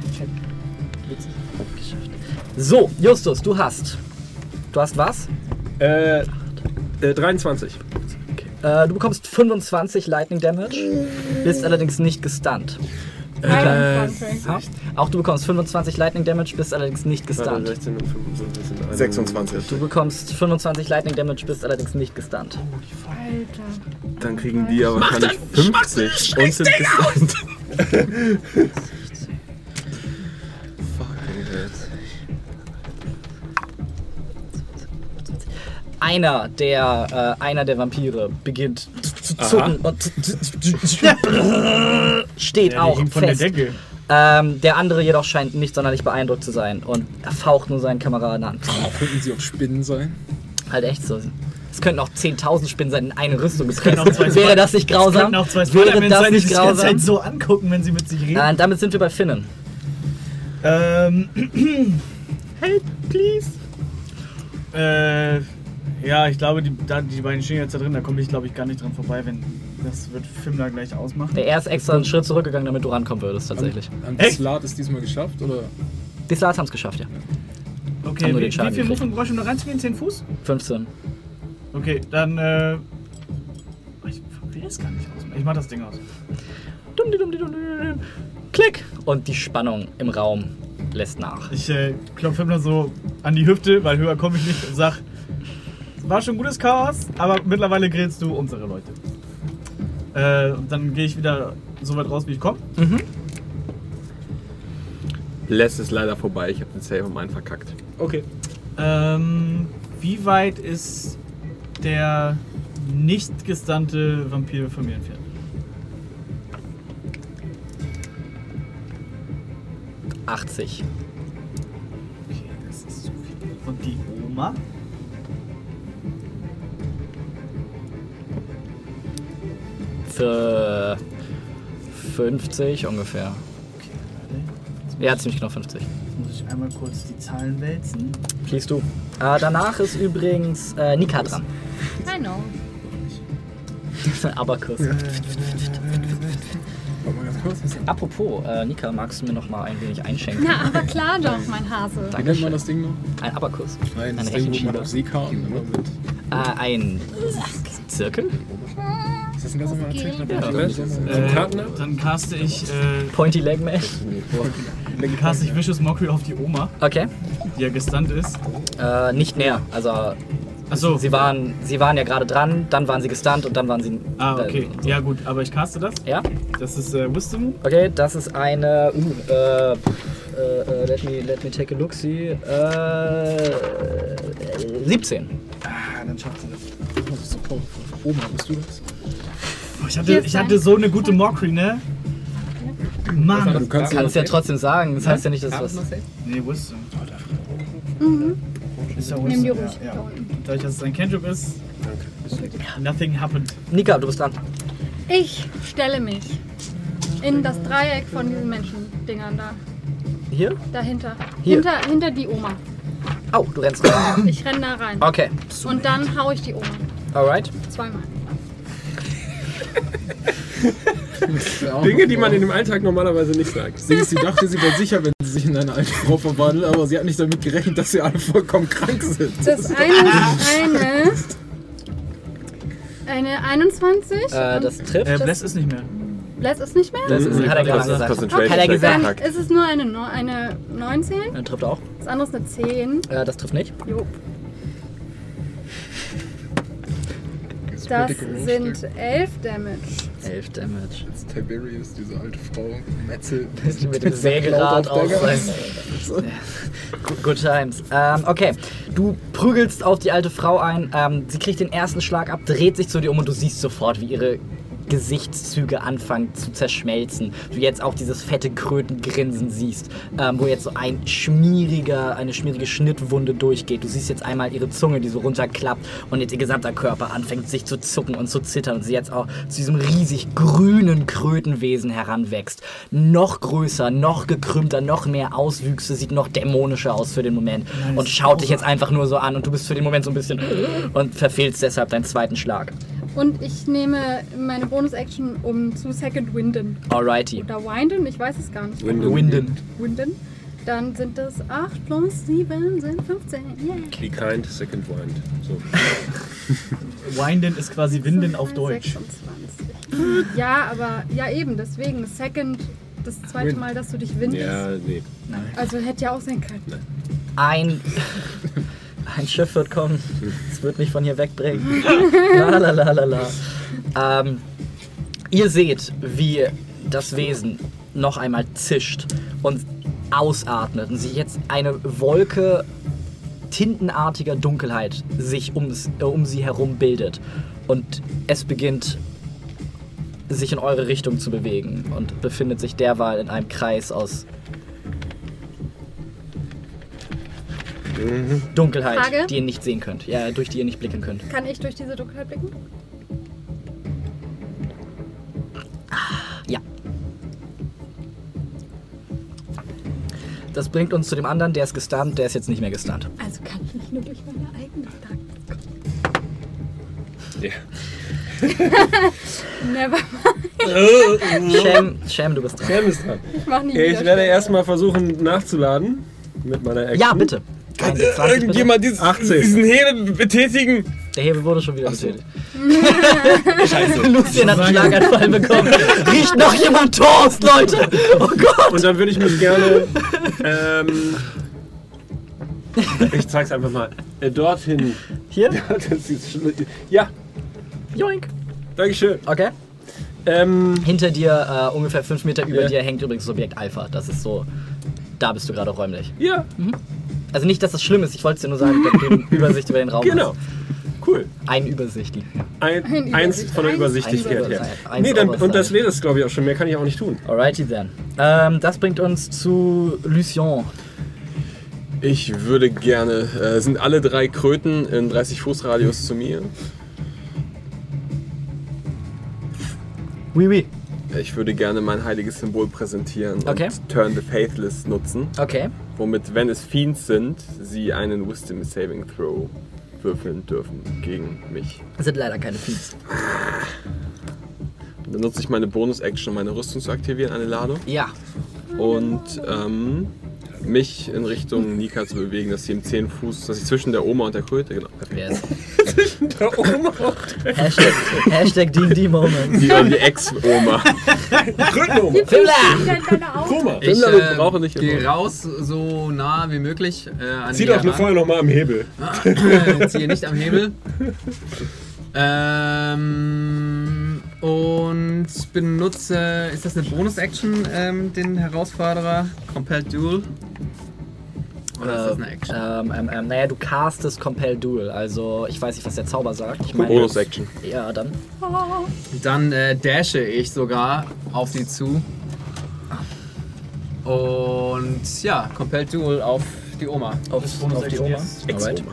Geschafft. So, Justus, du hast. Du hast was? Äh, äh, 23. Äh, du bekommst 25 Lightning Damage, bist allerdings nicht gestunt. Äh, 21. Ha? Auch du bekommst 25 Lightning Damage, bist allerdings nicht gestunt. 16 und 25 sind 21. 26. Du bekommst 25 Lightning Damage, bist allerdings nicht gestunt. Alter. Dann kriegen die ja wahrscheinlich 50 und sind gesandt. Einer der, äh, einer der Vampire beginnt zu zucken und steht Ja, auch fest. der Decke. Ähm, der andere jedoch scheint nicht sonderlich beeindruckt zu sein und er faucht nur seinen Kameraden an. Könnten sie auch Spinnen sein? Halt echt so. Es könnten auch 10.000 Spinnen sein in eine Rüstung gepresst. Wäre das nicht Es grausam? könnten auch zwei Wäre das sein, nicht sich die ganze grausam? Zeit so angucken, wenn sie mit sich reden. Äh, damit sind wir bei Finnen. Ähm. Help, please. Äh. Ja, ich glaube, die, da, die beiden stehen jetzt da drin, da komme ich, glaube ich, gar nicht dran vorbei, wenn. Das wird Fimler gleich ausmachen. Der er ist extra einen Schritt zurückgegangen, damit du rankommen würdest, tatsächlich. Die Slat es diesmal geschafft? Oder? Die Slats haben es geschafft, ja. Okay, wie, wie viel. Movement brauche ich, um da reinzugehen? 10 Fuß? 15. Okay, dann, äh. Ich will es gar nicht ausmachen. Ich mach das Ding aus. Dumm, dumm, dumm, die dumm. Klick! Und die Spannung im Raum lässt nach. Ich äh, klopfe Fimler so an die Hüfte, weil höher komme ich nicht und sag. War schon gutes Chaos, aber mittlerweile grillst du unsere Leute. Äh, und dann gehe ich wieder so weit raus, wie ich komme. Les ist leider vorbei. Ich habe den Save um einen verkackt. Okay. Ähm, wie weit ist der nicht gestannte Vampir von mir entfernt? Mhm. 80. Okay, das ist zu viel. Und die Oma? Für 50 ungefähr. Okay, warte. Ja, ziemlich genau 50. Jetzt muss ich einmal kurz die Zahlen wälzen. Fließt du. Äh, danach ist übrigens äh, Nika dran. I know. Abakus. Warte mal ganz kurz. Apropos, äh, Nika, magst du mir noch mal ein wenig einschenken? Na, aber klar doch, mein Hase. Wie nennt man das Ding noch? Ein Abakus. Nein, Ein das Ding, wo man auf Seekarten immer mit. Äh, ein Zirkel? Ist das ein ganz normaler Trick? Ja. Äh, Karten ab? dann caste ich, äh, Pointy Leg Man. dann caste ich Vicious Mockery auf die Oma, Okay. die ja gestunt ist. Äh, nicht mehr. Also, Achso. sie waren, sie waren ja gerade dran, dann waren sie gestunt und dann waren sie. Ah, okay. Äh, Ja, gut, aber ich caste das. ja? Das ist äh, Wisdom. Okay, das ist eine. Uh, äh, äh, äh, let, me, let me take a look. See. Äh, 17. Ah, dann schafft sie das. Oh, das ist so powerful. Oma, bist du das? Ich, hatte, ich hatte so eine gute Mockery, ne? Mann. Du kannst Kannst ja trotzdem sagen. Das heißt ja nicht, dass Charisma was. Nee, Wisdom. Mhm. Ist ja Nimm Wisdom. die Ja, ruhig. ja. Dadurch, dass es ein Cantrip ist, nothing happened. Nika, du bist dran. Ich stelle mich in das Dreieck von diesen Menschendingern da. Hier? Dahinter. Hier. Hinter, hinter die Oma. Oh, du rennst rein. Ich renne da rein. Okay. Und dann hau ich die Oma. Alright. Zweimal. Dinge, die man in dem Alltag normalerweise nicht sagt. Sie, sie dachte, sie wäre sicher, wenn sie sich in eine alte Frau verwandelt, aber sie hat nicht damit gerechnet, dass sie alle vollkommen krank sind. Das eine ist eine. Eine 21. Äh, das trifft. Äh, Bless ist nicht mehr. Bless ist nicht mehr? Das ist, hat er gerade gesagt. Concentration Hat er gesagt. Ist es nur eine, eine 19? Äh, trifft auch. Das andere ist eine 10. Äh, das trifft nicht. Jo. Das sind 11 Damage. 11 Damage. Tiberius, diese alte Frau, metzelt. Mit dem Sägerad Laut auf aus der seinem- Good- Good times. Ähm, okay, du prügelst auf die alte Frau ein. Ähm, sie kriegt den ersten Schlag ab, dreht sich zu dir um und du siehst sofort, wie ihre Gesichtszüge anfangen zu zerschmelzen. Du jetzt auch dieses fette Krötengrinsen siehst, ähm, wo jetzt so ein schmieriger, eine schmierige Schnittwunde durchgeht. Du siehst jetzt einmal ihre Zunge, die so runterklappt und jetzt ihr gesamter Körper anfängt sich zu zucken und zu zittern und sie jetzt auch zu diesem riesig grünen Krötenwesen heranwächst. Noch größer, noch gekrümmter, noch mehr Auswüchse, sieht noch dämonischer aus für den Moment und schaut dich jetzt einfach nur so an und du bist für den Moment so ein bisschen und verfehlst deshalb deinen zweiten Schlag. Und ich nehme meine Bonus-Action, um zu Second Winden. Alrighty. Oder Winden, ich weiß es gar nicht. Winden. Winden. Dann sind es 8 plus 7 sind 15. Yeah. Be kind, second wind. So. Winden ist quasi Winden auf Deutsch. 26. Ja, aber ja eben, deswegen. Second, das zweite Mal, dass du dich windest. Ja, nee. Also hätte ja auch sein können. Ein, ein Schiff wird kommen. Es wird mich von hier wegbringen. La la la la la. Ähm, ihr seht, wie das Wesen noch einmal zischt und ausatmet und sich jetzt eine Wolke tintenartiger Dunkelheit sich ums, äh, um sie herum bildet. Und es beginnt sich in eure Richtung zu bewegen und befindet sich derweil in einem Kreis aus Dunkelheit, Frage? die ihr nicht sehen könnt. Ja, durch die ihr nicht blicken könnt. Kann ich durch diese Dunkelheit blicken? Ja. Das bringt uns zu dem anderen, der ist gestunt, der ist jetzt nicht mehr gestunt. Also kann ich nicht nur durch meine eigene Darkness Ja. Never. Sham, Sham, du bist dran. Sam ist dran. Ich mach nie Ich werde erstmal versuchen nachzuladen mit meiner Action. Ja, bitte. 20 bitte. Irgendjemand dieses, 18. diesen Hebel betätigen. Der Hebel wurde schon wieder betätigt. Scheiße. Lucien hat einen Schlaganfall bekommen. Riecht noch jemand Toast, Leute! Oh Gott! Und dann würde ich mich gerne. Ähm, ich zeig's einfach mal. Äh, dorthin. Hier? Ja, das ist schlu- ja, Joink. Dankeschön. Okay. Ähm, Hinter dir, äh, ungefähr 5 Meter über Ja. dir, hängt übrigens das Objekt Alpha. Das ist so. Da bist du gerade räumlich. ja, Also nicht, dass das schlimm ist, ich wollte es dir nur sagen, eine Übersicht über den Raum genau. hast. Cool. Ein Übersicht. Ein, Ein eins von der Übersichtlichkeit her. Nee, dann, und das wäre es, glaube ich, auch schon. Mehr kann ich auch nicht tun. Alrighty then. Ähm, das bringt uns zu Lucien. Ich würde gerne. Äh, sind alle drei Kröten in 30 Fuß Radius zu mir? Oui, oui. Ich würde gerne mein heiliges Symbol präsentieren Okay. und Turn the Faithless nutzen, Okay. womit, wenn es Fiends sind, sie einen Wisdom Saving Throw würfeln dürfen gegen mich. Das sind leider keine Fiends. Dann nutze ich meine Bonus-Action, um meine Rüstung zu aktivieren, eine Ladung. Ja. Und ähm, mich in Richtung Nika zu bewegen, dass sie im 10 Fuß, dass ich zwischen der Oma und der Kröte, genau. Wer ist? Hashtag, Hashtag D&D-Moment. Die, die Ex-Oma. Krötenoma. Fimmler! Koma. Ich Fimmler, wir äh, brauchen nicht immer. raus, so nah wie möglich äh, an Zieh doch vorher nochmal am Hebel. Ich ziehe nicht am Hebel. Ähm, und benutze, ist das eine Bonus-Action, ähm, den Herausforderer Compelled Duel? Oder ist das eine Action? Ähm, ähm, ähm, naja, du castest Compel Duel. Also, ich weiß nicht, was der Zauber sagt. Ich meine, Bonus-Action. ja, dann. Dann äh, dashe ich sogar auf sie zu. Und ja, Compelled Duel auf die Oma. Auf, auf die Oma. Alright. Ex-Oma.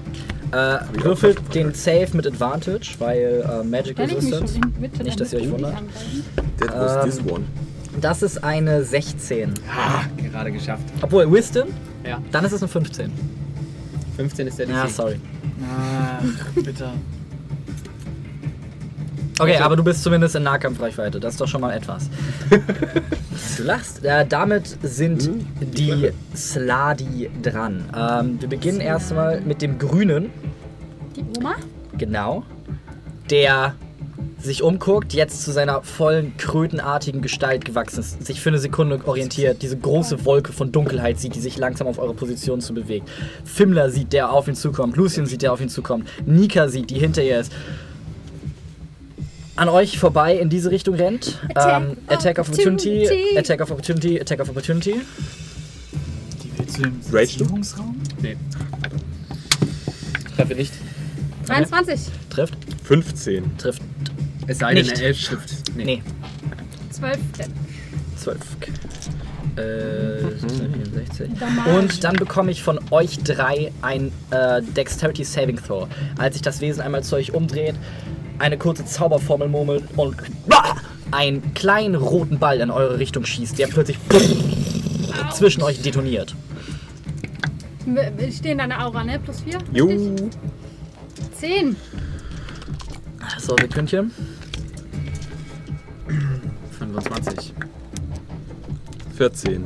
Äh, würfelt den Save mit Advantage, weil äh, Magic Kann ich mich schon Nicht, der dass ihr euch wundert. That was Ähm, this one. Das ist eine 16. Ah, gerade geschafft. Obwohl, Wisdom, Ja, dann ist es eine 15. 15 ist der Ja, DC. sorry. Ach, bitte. Okay, aber du bist zumindest in Nahkampfreichweite. Das ist doch schon mal etwas. du lachst. Äh, damit sind die Sladi dran. Ähm, wir beginnen erstmal mit dem Grünen. Die Oma? Genau. Der sich umguckt, jetzt zu seiner vollen, krötenartigen Gestalt gewachsen ist, sich für eine Sekunde orientiert, diese große Wolke von Dunkelheit sieht, die sich langsam auf eure Position zu bewegt. Fimmler sieht, der auf ihn zukommt. Lucian sieht, der auf ihn zukommt. Nika sieht, die hinter ihr ist. An euch vorbei in diese Richtung rennt. Attack ähm, Attack of Opportunity, Opportunity. Attack of Opportunity, Attack of Opportunity. Die willst du im? Übungsraum? Nee. Treffe nicht. 23. Trifft, 15. trifft. Es sei denn, Nicht. eine Elfschrift. Nee. 12. 12. Äh, 64. Damage. Und dann bekomme ich von euch drei ein äh, Dexterity Saving Throw. Als sich das Wesen einmal zu euch umdreht, eine kurze Zauberformel murmelt und einen kleinen roten Ball in eure Richtung schießt, der plötzlich zwischen euch detoniert. Wir stehen deine Aura, ne? Plus 4? Jo. 10. So, Sekündchen. 25. 14.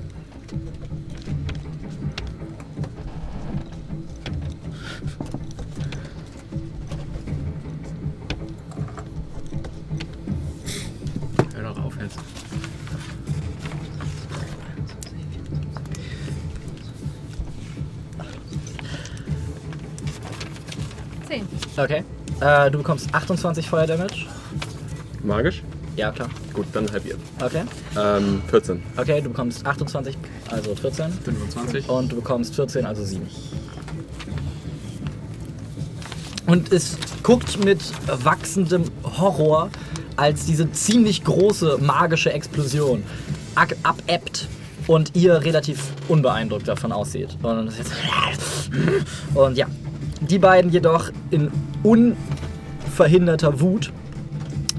Okay. Äh, du bekommst 28 Feuerdamage. Magisch? Ja, klar. Gut, dann halbiert. Okay. Ähm, 14. Okay, du bekommst 28, also 14. 25. Und du bekommst 14, also 7. Und es guckt mit wachsendem Horror, als diese ziemlich große magische Explosion abebbt und ihr relativ unbeeindruckt davon aussieht. Und, es jetzt und ja, die beiden jedoch in unverhinderter Wut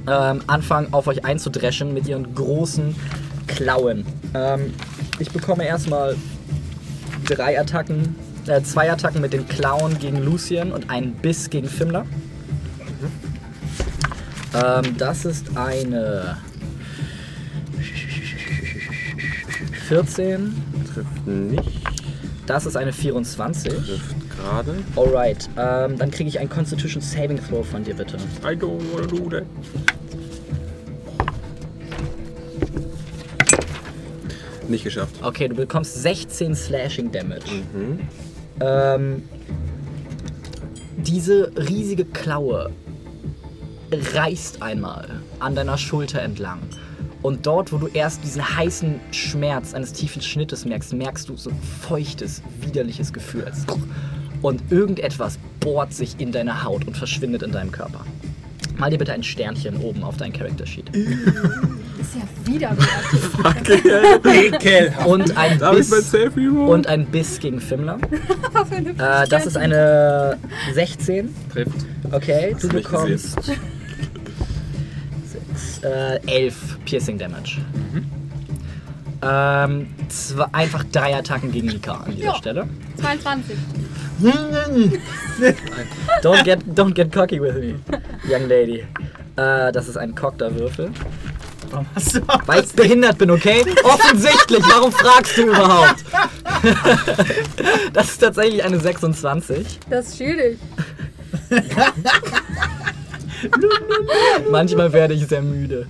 ähm, anfangen auf euch einzudreschen mit ihren großen Klauen. Ähm, ich bekomme erstmal drei Attacken, äh, zwei Attacken mit den Klauen gegen Lucien und einen Biss gegen Fimmler. Ähm, das ist eine 14. Trifft nicht. Das ist eine 24. Trifft gerade. Alright, ähm, dann kriege ich ein Constitution Saving Throw von dir bitte. I don't wanna do that. Nicht geschafft. Okay, du bekommst 16 Slashing Damage. Ähm, diese riesige Klaue reißt einmal an deiner Schulter entlang. Und dort, wo du erst diesen heißen Schmerz eines tiefen Schnittes merkst, merkst du so ein feuchtes, widerliches Gefühl. als- Und irgendetwas bohrt sich in deine Haut und verschwindet in deinem Körper. Mal dir bitte ein Sternchen oben auf dein Character Sheet. Ist ja widerwärtig. Und ein Darf ich mein Biss, und ein Biss gegen Fimmler. Eine Äh, das ist eine 16. Trifft. Okay, du du bekommst sechs, äh, 11 Piercing Damage. Ähm, zwei, einfach drei Attacken gegen Nika an dieser Ja. Stelle. 22. Don't get, don't get cocky with me, young lady. Äh, das ist ein cockter Würfel. Warum hast du Weil ich behindert bin, okay? Offensichtlich, warum fragst du überhaupt? das ist tatsächlich eine 26. Das fühle ich. Manchmal werde ich sehr müde.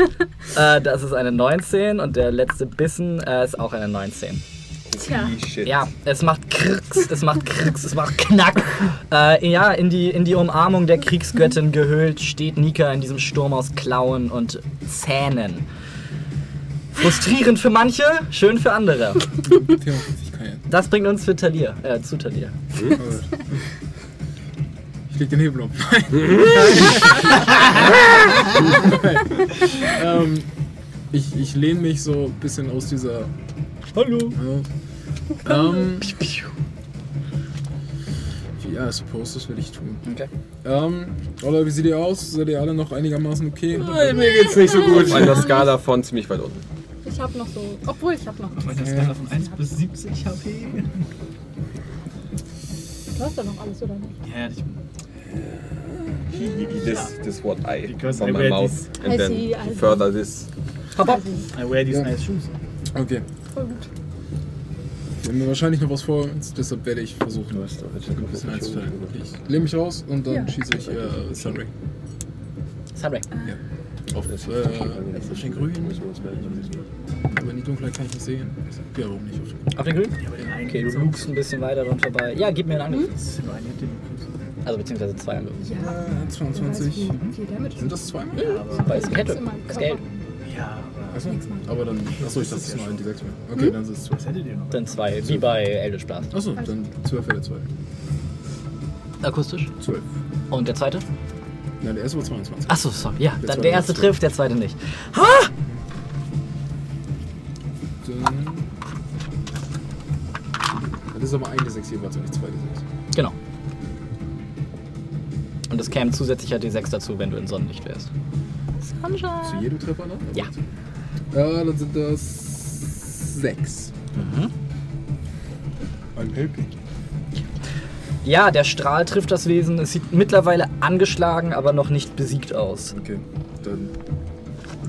äh, das ist eine 19 und der letzte Bissen äh, ist auch eine 19. Tja. Ja, es macht Kriegs, es macht Kriegs, es macht Knack. Äh, ja, in die, in die Umarmung der Kriegsgöttin gehüllt steht Nika in diesem Sturm aus Klauen und Zähnen. Frustrierend für manche, schön für andere. 54 kann jetzt. Das bringt uns für Talir, äh, zu Talir. Ich leg den Hebel um. ähm, ich ich lehne mich so ein bisschen aus dieser. Hallo. Ja. Ähm, ja, I suppose, das will ich tun. Okay. Ähm, oder wie seht ihr aus? Seid ihr alle noch einigermaßen okay? Mir geht's nicht so gut. Auf einer Skala von ziemlich weit unten. Ich hab noch so. Obwohl, ich hab noch. Auf einer Skala von 1 bis 70 HP. Du hast ja noch alles, oder nicht? Ja, ich, He, he, he this, this what I Because from I my wear mouth these- and I then see, I see. further this. Hopp. I wear these Ja. nice shoes. Okay. Voll gut. Wir haben wahrscheinlich noch was vor uns, deshalb werde ich versuchen, ein bisschen einzuteilen. Ich lehne mich raus und dann Ja. schieße ich äh, Sunray. Sunray. Auf, äh, auf den Grün. Aber in die Dunkelheit kann ich nicht sehen. Ja, warum nicht? Auf den Grün. Auf den Grün? Okay, du lugst ein bisschen weiter dran vorbei. Ja, gib mir einen Angriff. Das ist nur eine Hit, den du kriegst. Also beziehungsweise zwei Angriffe. Ja. Äh, 22. Viel, viel Damage. Sind das zwei? Weil es Kette. in meinem Das. Geld. Ja, aber Achso, aber dann. Achso, ich dachte, es ist nur ein D6 mehr. Hm? Okay, dann sind es 12. was hättet ihr noch? Dann zwei, wie bei Eldritch Blast. Achso, dann 12 Fälle 2. Akustisch. 12. Und der zweite? Nein, der erste war 22. Achso, sorry. Ja, dann zweite der erste trifft, der zweite nicht. Dann. Das ist aber ein D6 jeweils und nicht zwei D6. Genau. Und es käme zusätzlicher D6 dazu, wenn du in Sonnenlicht wärst. Sunshine. Zu jedem Treffer, ne? Ja. Ja, dann sind das 6. Mhm. Ein Helping. Ja, der Strahl trifft das Wesen. Es sieht mittlerweile angeschlagen, aber noch nicht besiegt aus. Okay, dann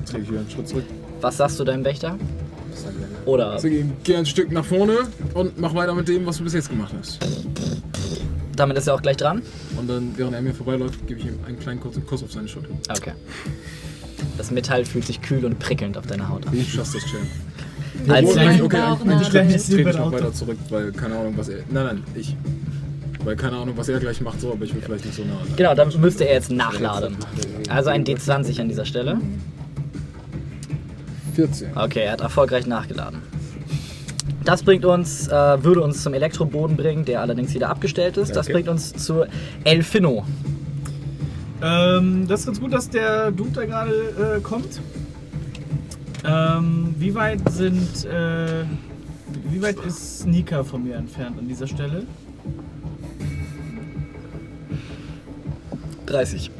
trete ich wieder einen Schritt zurück. Was sagst du deinem Wächter? Oder Also geh ein Stück nach vorne und mach weiter mit dem, was du bis jetzt gemacht hast. Damit ist er auch gleich dran? Und dann, während er mir vorbeiläuft, gebe ich ihm einen kleinen kurzen Kuss auf seine Schulter. Okay. Das Metall fühlt sich kühl und prickelnd auf deiner Haut an. Ich schaff das Chillen. Als Nein, okay, auch okay, eine ich trete ich trete noch weiter zurück, weil keine Ahnung, was er. Nein, nein, ich. Weil keine Ahnung, was er gleich macht, so, aber ich will vielleicht nicht so nah. Genau, dann müsste er jetzt nachladen. Also ein D20 an dieser Stelle. 14. Okay, er hat erfolgreich nachgeladen. Das bringt uns, äh, würde uns zum Elektroboden bringen, der allerdings wieder abgestellt ist. Das Okay. bringt uns zu Elfino. Ähm, das ist ganz gut, dass der Dude da gerade äh, kommt. Ähm, wie weit sind. Äh, wie weit ist Nika von mir entfernt an dieser Stelle? 30.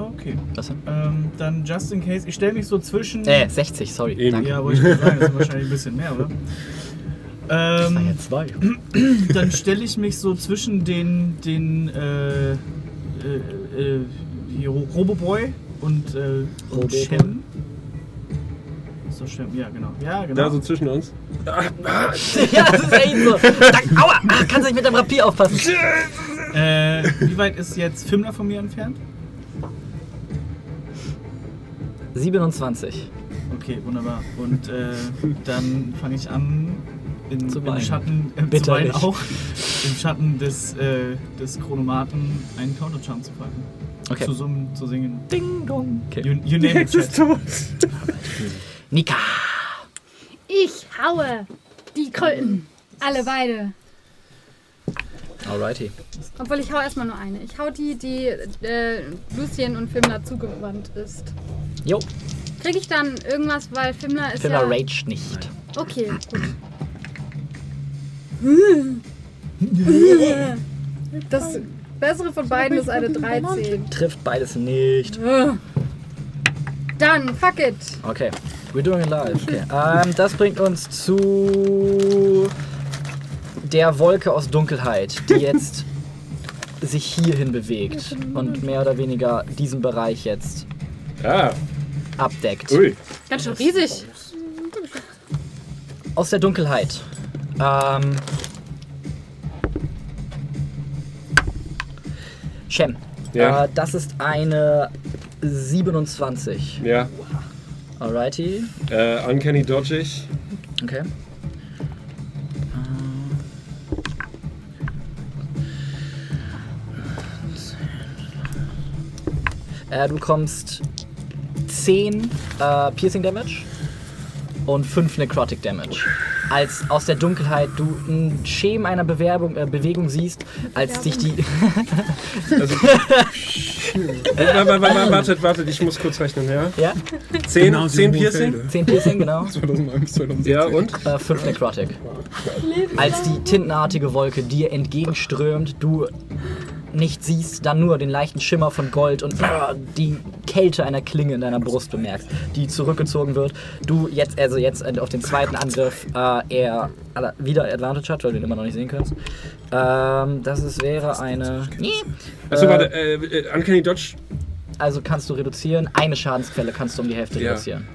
Okay. Was? Ähm, dann just in case. Ich stelle mich so zwischen. Äh, 60, sorry. Eben. Danke. Ja, wollte ich gerade sagen, das ist wahrscheinlich ein bisschen mehr, oder? Das Ähm, jetzt zwei. dann stelle ich mich so zwischen den, den äh, äh, äh, hier, Roboboy und äh, Roboboy. Shem. So Shem, ja genau. Ja, genau. Da so zwischen uns. ja, das ist echt so. Dank, aua! Ach, kannst du nicht mit dem Rapier aufpassen? Äh, wie weit ist jetzt Fimler von mir entfernt? 27. Okay, wunderbar. Und äh, dann fange ich an, in, Zu im. Schatten, äh, zu auch, im Schatten des, äh, des Chronomaten einen Countercharm zu packen. Okay. Zu summen, zu singen. Ding dong. Okay. You, you name it, Chat. Nika. Ich haue die Kröten. Alle beide. Alrighty. Obwohl ich hau erstmal nur eine. Ich hau die, die äh, Lucien und Fimler zugewandt ist. Jo, Krieg ich dann irgendwas, weil Fimler ist Fimler ja... raged nicht. Okay, gut. Das bessere von beiden ist eine 13. Trifft beides nicht. Dann, fuck it. Okay. We're doing it live. Okay. Ähm, das bringt uns zu der Wolke aus Dunkelheit, die jetzt sich hierhin bewegt und mehr oder weniger diesen Bereich jetzt Ah, abdeckt. ui. Ganz schön riesig. Aus der Dunkelheit. Ähm, Shem. Ja. Äh, das ist eine 27. Ja. Alrighty. Äh, uncanny dodgig. Okay. Äh, du kommst 10 äh, Piercing Damage und 5 Necrotic Damage. Als aus der Dunkelheit du ein Schemen einer Bewerbung, äh, Bewegung siehst, als sich die. Wa- wa- wa- Wartet, wartet, ich muss kurz rechnen, ja? ja, 10, Genau, 10 Piercing? 10 Piercing, genau. 2001 bis 2016. Ja, und? Äh, 5 Necrotic. Als die tintenartige Wolke dir entgegenströmt, du nicht siehst, dann nur den leichten Schimmer von Gold und äh, die Kälte einer Klinge in deiner Brust bemerkst, die zurückgezogen wird. Du jetzt, also jetzt äh, auf den zweiten Angriff, äh, er alle- wieder Advantage hat, weil du ihn immer noch nicht sehen kannst. Ähm, das ist, wäre eine. Achso, Äh, warte, äh, äh, Uncanny Dodge, Also kannst du reduzieren. Eine Schadensquelle kannst du um die Hälfte Ja. reduzieren.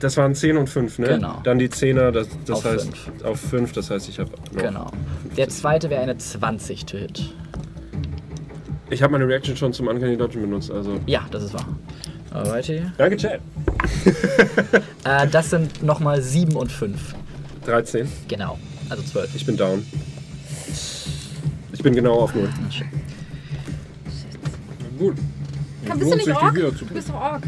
das waren 10 und 5, ne? Genau. Dann die 10er, das, das Auf heißt fünf. auf 5, das heißt, ich habe. Genau. Der zweite wäre eine 20 to hit. Ich habe meine Reaction schon zum Uncanny Dodge benutzt, also. Ja, das ist wahr. Alrighty. Danke, Chat. Äh, das sind nochmal 7 und 5. 13. Genau. Also 12. Ich bin down. Ich bin genau auf 0. Gut. Komm, bist du nicht Ork? Du bist doch Ork.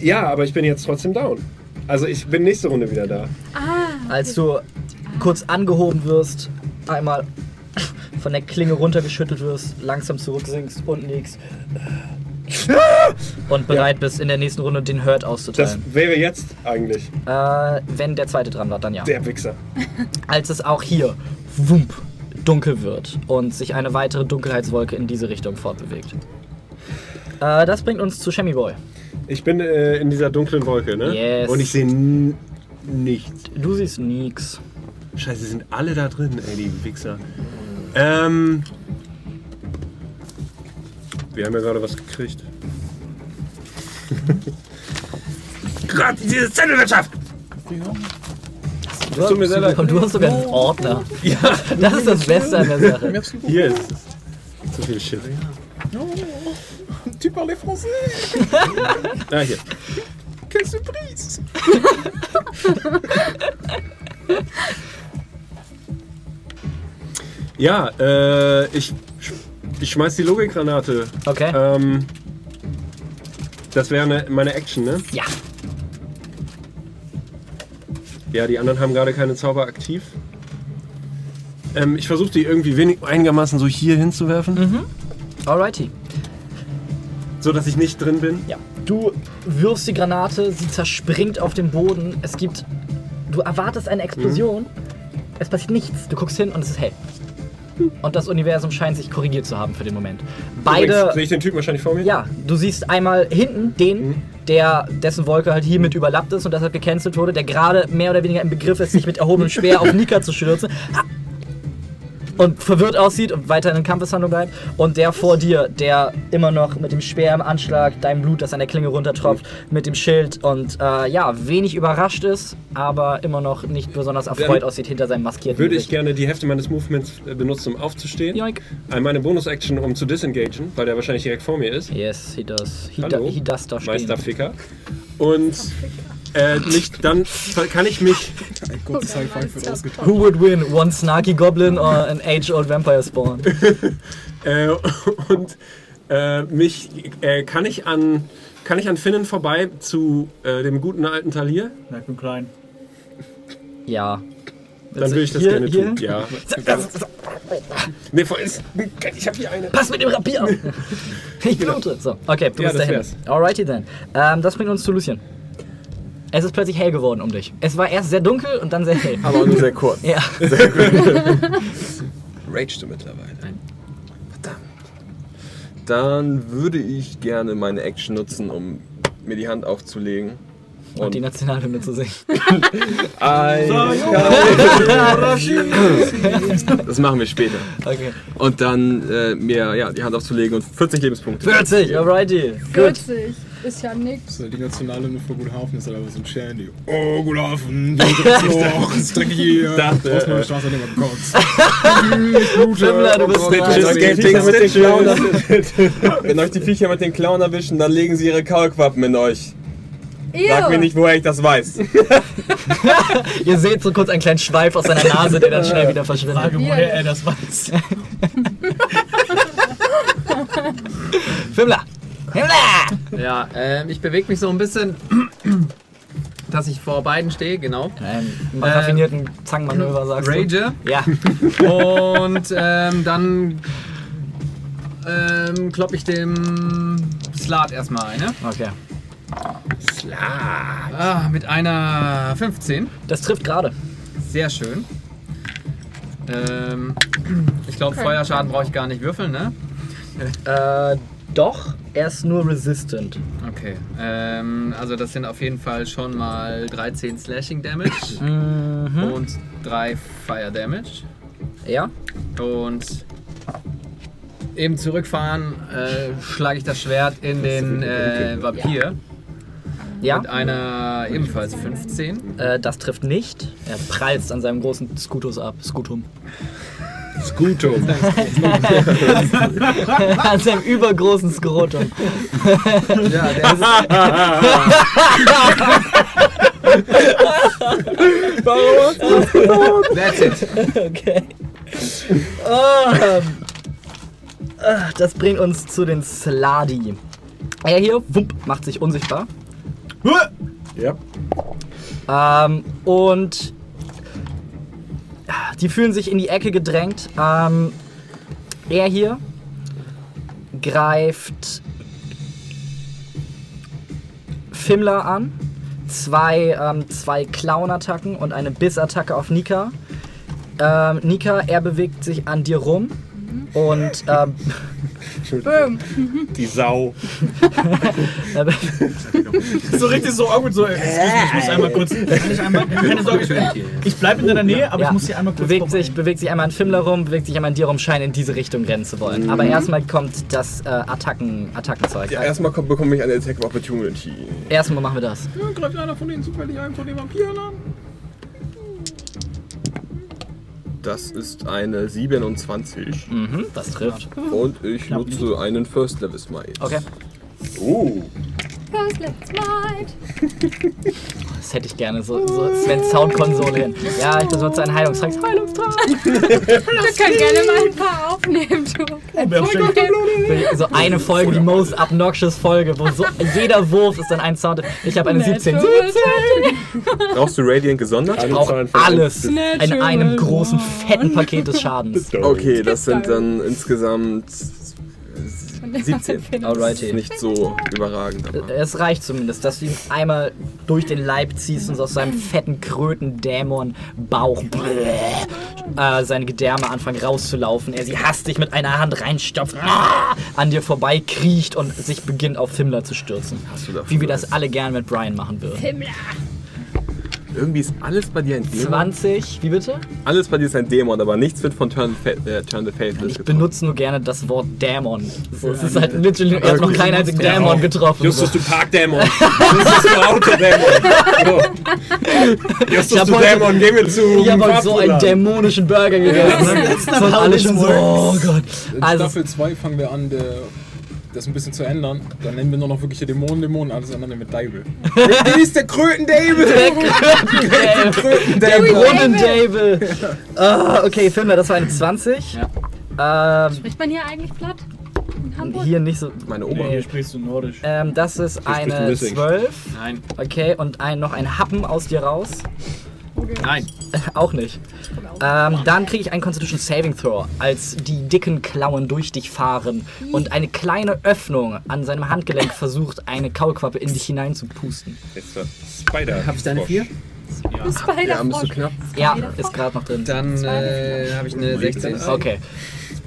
Ja, aber ich bin jetzt trotzdem down. Also ich bin nächste Runde wieder da. Als du kurz angehoben wirst, einmal von der Klinge runtergeschüttelt wirst, langsam zurücksinkst, unten liegst und bereit bist, in der nächsten Runde den Hurt Das auszuteilen. wäre jetzt eigentlich Äh, wenn der zweite dran war, dann ja. der Wichser. Als es auch hier wump, dunkel wird und sich eine weitere Dunkelheitswolke in diese Richtung fortbewegt. Äh, das bringt uns zu Shemmy Boy. Ich bin äh, in dieser dunklen Wolke, ne? Yes. Und ich sehe nichts. Du siehst nix. Scheiße, sie sind alle da drin, ey, die Wichser. Ähm. Wir haben ja gerade was gekriegt. Gerade diese Zettelwirtschaft! Du, tut mir sehr leid. du hast sogar einen Ordner. Ja, das ist das Beste an der Sache. Hier ist es. Zu viel Shit. Tu parles français Ah, hier. Quelle surprise Ja, äh, ich, ich schmeiß die Logikgranate. Okay. Ähm, das wäre ne, meine Action, ne? Ja. Ja, die anderen haben gerade keine Zauber aktiv. Ähm, ich versuche die irgendwie wenig, einigermaßen so hier hinzuwerfen, Alrighty. so dass ich nicht drin bin. Ja. Du wirfst die Granate, sie zerspringt auf dem Boden. Es gibt. Du erwartest eine Explosion. Es passiert nichts. Du guckst hin und es ist hell. Und das Universum scheint sich korrigiert zu haben für den Moment. Beide. Sehe ich den Typen wahrscheinlich vor mir? Ja, du siehst einmal hinten den, der dessen Wolke halt hiermit überlappt ist und deshalb gecancelt wurde, der gerade mehr oder weniger im Begriff ist, sich mit erhobenem Speer auf Nika zu stürzen. Und verwirrt aussieht und weiter in Kampfeshandlung bleibt. Und der vor dir, der immer noch mit dem Speer im Anschlag, dein Blut, das an der Klinge runtertropft, mit dem Schild und äh, ja, wenig überrascht ist, aber immer noch nicht besonders erfreut Dann aussieht hinter seinem maskierten Würde ich Gesicht. gerne die Hälfte meines Movements äh, benutzen, um aufzustehen. Yoink. Äh, Meine Bonus-Action, um zu disengagen, weil der wahrscheinlich direkt vor mir ist. Yes, he does. He, Hallo, do, he does da stehen. Meisterficker. Und äh, mich, dann kann ich mich ausgetauscht. Who would win, one snarky goblin or an age-old vampire spawn? Äh, und äh, mich äh, kann ich an kann ich an Finnen vorbei zu äh, dem guten alten Talir? Na, ich bin klein. Ja. Dann will ich das Hier- gerne hier? tun. Ja. Nee, vor ist, ich habe hier eine. Pass mit dem Rapier! ich blute. So, okay, du Ja, bist das dahin. wär's. Alrighty then. Ähm, das bringt uns zu Lucien. Es ist plötzlich hell geworden um dich. Es war erst sehr dunkel und dann sehr hell. Aber nur sehr kurz. Ja. Ragest du mittlerweile? Verdammt. Dann würde ich gerne meine Action nutzen, um mir die Hand aufzulegen. Und die Nationalhymne zu singen. Das machen wir später. Okay. Und dann äh, mir ja, die Hand aufzulegen und 40 Lebenspunkte. 40, alrighty. Gut. 40. Ist ja nix. Halt die nationale Nummer für Guthafen, ist halt einfach so ein Shandy. Oh, Guthafen, Loch, ist dreckig hier. dachte, Aus meiner Straße gekotzt. Ich blute. Schlimmler, du bist dran. Gott, Wenn euch die das Viecher mit den Klauen Wenn euch die Viecher mit den Klauen erwischen, dann legen sie ihre Kaulquappen in euch. Sag mir nicht, woher ich das weiß. Ihr seht so kurz einen kleinen Schweif aus seiner Nase, der dann schnell wieder verschwindet. Frage, woher er das weiß. Fimmler! Ja, ähm, ich bewege mich so ein bisschen, dass ich vor beiden stehe, genau. Ein raffinierten Zangenmanöver, sagst du? Rage. Ja. Und ähm, dann ähm, klopp ich dem Slat erstmal eine. Okay. Ah, mit einer 15. Das trifft gerade. Sehr schön. Ähm, ich glaube, Feuerschaden brauche ich gar nicht würfeln, ne? Äh, doch, er ist nur resistant. Okay. Ähm, also das sind auf jeden Fall schon mal 13 Slashing Damage Mhm. und 3 Fire Damage. Ja. Und eben zurückfahren äh, schlage ich das Schwert in den äh, Vampir. Ja. Mit einer ebenfalls 15. Äh, das trifft nicht. Er prallt an seinem großen Skutus ab. Skutum. Skutum. an seinem übergroßen Skrotum. Ja, der ist, That's it. Okay. Ah, das bringt uns zu den Sladi. Er hier, wump, macht sich unsichtbar. Ja. Ähm, und die fühlen sich in die Ecke gedrängt. Ähm, er hier greift Fimmler an. Zwei, ähm, zwei Clown-Attacken und eine Biss-Attacke auf Nika. Ähm, Nika, er bewegt sich an dir rum. Und ähm. Die Sau. So richtig so awkward, so. excuse me, Ich muss einmal kurz. Kann ich einmal, keine Sorge, ich, ich bleibe in deiner Nähe, aber Ja. ich muss hier einmal kurz. bewegt sich, bewegt sich einmal an Fimmler rum, bewegt sich einmal an dir rum, scheint in diese Richtung rennen zu wollen. Aber erstmal kommt das äh, Attacken, Attackenzeug. Ja, erstmal bekomme ich eine Attack of Opportunity. Erstmal machen wir das. Ja, greift einer von denen zufällig einen von den Vampiren an? Das ist eine 27. Mhm, das trifft. Und ich nutze einen First Level Smite. Okay. Uh. First, let's smite. Das hätte ich gerne. So, so Sven Soundkonsole hin. Ja, ich benutze einen Heilungstrank. Heilungstrank! Wir können gerne mal ein paar aufnehmen, du. stellt- So eine Folge, die most obnoxious Folge, wo so jeder Wurf ist dann ein Sound. Ich habe eine 17. Brauchst du Radiant gesondert? Ich brauche alles in einem großen, fetten Paket des Schadens. Okay, das sind dann insgesamt 17. Alrighty. Nicht so überragend, aber. Es reicht zumindest, dass du ihn einmal durch den Leib ziehst und aus seinem fetten Kröten-Dämon-Bauch äh, seine Gedärme anfangen rauszulaufen. Er sie hastig mit einer Hand reinstopft, ah, an dir vorbei kriecht und sich beginnt auf Fimmler zu stürzen. Wie wir das alle gern mit Brian machen würden. Himmler. Irgendwie ist alles bei dir ein Dämon. 20, wie bitte? Alles bei dir ist ein Dämon, aber nichts wird von Turn, Fa äh, Turn the Faithless Ich benutze nur gerne das Wort Dämon. So, es ist halt literally, er hat noch keinen einzigen Dämon getroffen. Justus, du Parkdämon. Justus, du Autodämon. So. Justus, du heute- Dämon, geh mir zu. Ich habe heute so einen dämonischen Burger gegessen. Ne? So und alle schon so, oh Gott. In Also, Staffel 2 fangen wir an, der, das ein bisschen zu ändern. Dann nennen wir nur noch wirklich die Dämonen, Dämonen, alles andere mit Deibel. Wie ist der Kröten-David? der Brunnen-Dable. Ah, okay, Fimmler, das war eine 20. Ähm, Spricht man hier eigentlich platt? Hier nicht so. Meine Nee, Oma. hier sprichst du Nordisch. Ähm, das ist du eine Wissing. 12. Nein, Okay, und ein, noch ein Happen aus dir raus. Nein. Auch nicht. Ähm, dann kriege ich einen Constitution Saving Throw, als die dicken Klauen durch dich fahren und eine kleine Öffnung an seinem Handgelenk versucht, eine Kaulquappe in dich hineinzupusten. Jetzt war Spider. Habe ich deine 4? Spider Ja, bist du knapp? Ja, ist gerade noch drin. Dann äh, habe ich eine 16. Okay.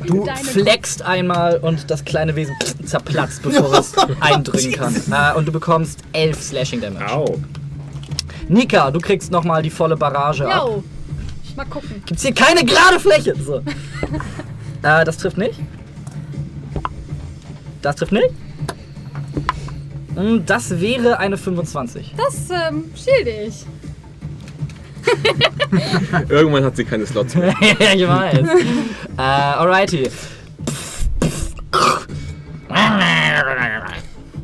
Du fleckst einmal und das kleine Wesen zerplatzt, bevor es eindringen kann. Äh, und du bekommst 11 Slashing Damage. Au. Nika, du kriegst nochmal die volle Barrage ab. Yo. Mal gucken. Gibt's hier keine gerade Fläche? So. äh, das trifft nicht. Das trifft nicht. Mm, Das wäre eine 25. Das ähm, schild ich. Irgendwann hat sie keine Slots mehr. ja, ich weiß. äh, alrighty.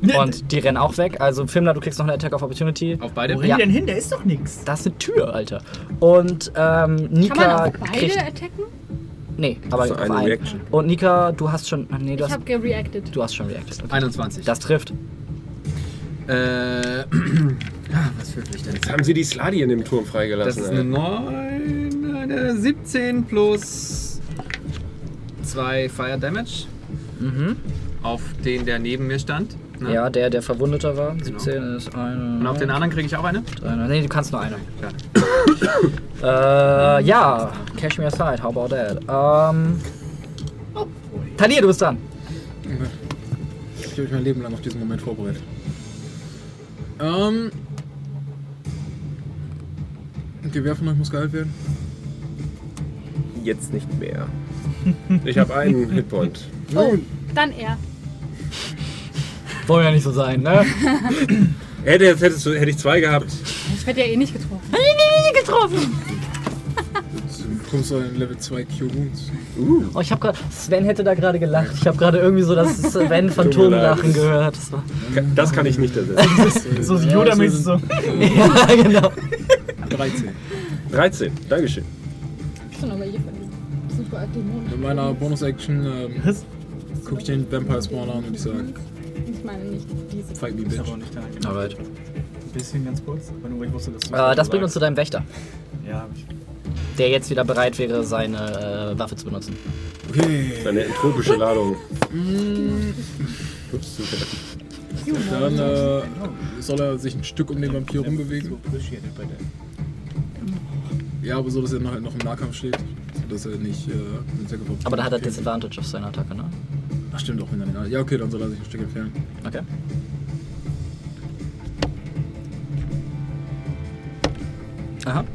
Und die rennen auch weg. Also, Fimmler, du kriegst noch eine Attack of Opportunity. Auf beide? Wo rennt Ja. die denn hin? Da ist doch nichts. Das ist eine Tür, Alter. Und ähm, Kann man Nika auf beide kriegt. attacken? Nee, aber So auf eine einen. Reaction. Und Nika, du hast schon. Nee, du Ich hast, habe gereacted. du hast schon reacted. Okay. 21. Das trifft. Äh, was würfel ich denn? Jetzt haben sie die Sladi in dem Turm Das freigelassen. ist eine ey. 9, eine 17 plus 2 Fire Damage Mhm. auf den, der neben mir stand. Ne? Ja, der, der verwundeter war. 17 ist eine. Und auf den anderen kriege ich auch eine? Drei, nee, du kannst nur eine. äh, ja, Cash me aside, how about that? Ähm. Talia, du bist dran. Ich habe mich mein Leben lang auf diesen Moment vorbereitet. Ähm. Okay, wer von euch muss geheilt werden? Jetzt nicht mehr. Ich habe einen Hitpoint. Oh, dann er. Wollen ja nicht so sein, ne? Hätte, jetzt hättest du, hätte ich zwei gehabt. Ich werde ja eh nicht getroffen. getroffen! Du bekommst du einen Level 2 Cure Wounds. Oh, ich habe gerade. Sven hätte da gerade gelacht. Ich habe gerade irgendwie so das Sven Phantomlachen gehört. Das war, Das kann ich nicht ersetzen. So Yoda-mäßig so. ja, genau. 13. 13, Dankeschön. Aber hier super Dämonen. In meiner Bonus-Action ähm, gucke ich den Vampire Spawn an und ich sage, Ich meine nicht diese. fight me, bitch. aber nicht da. Genau. Alright. Ein bisschen ganz kurz. Weil ich wusste, dass du Äh, das bringt uns zu deinem Wächter, Ja, hab ich. der jetzt wieder bereit wäre, seine äh, Waffe zu benutzen. Okay, Eine entropische Ladung. Ups, super. dann äh, soll er sich ein Stück um den Vampir rumbewegen. Ja, aber so, dass er noch, noch im Nahkampf steht. Dass er nicht äh, mit der Gewalt- Aber da hat er Disadvantage auf seine Attacke, ne? Ach stimmt, auch wenn er den Ja, okay, dann soll er sich ein Stück entfernen. Okay. Aha.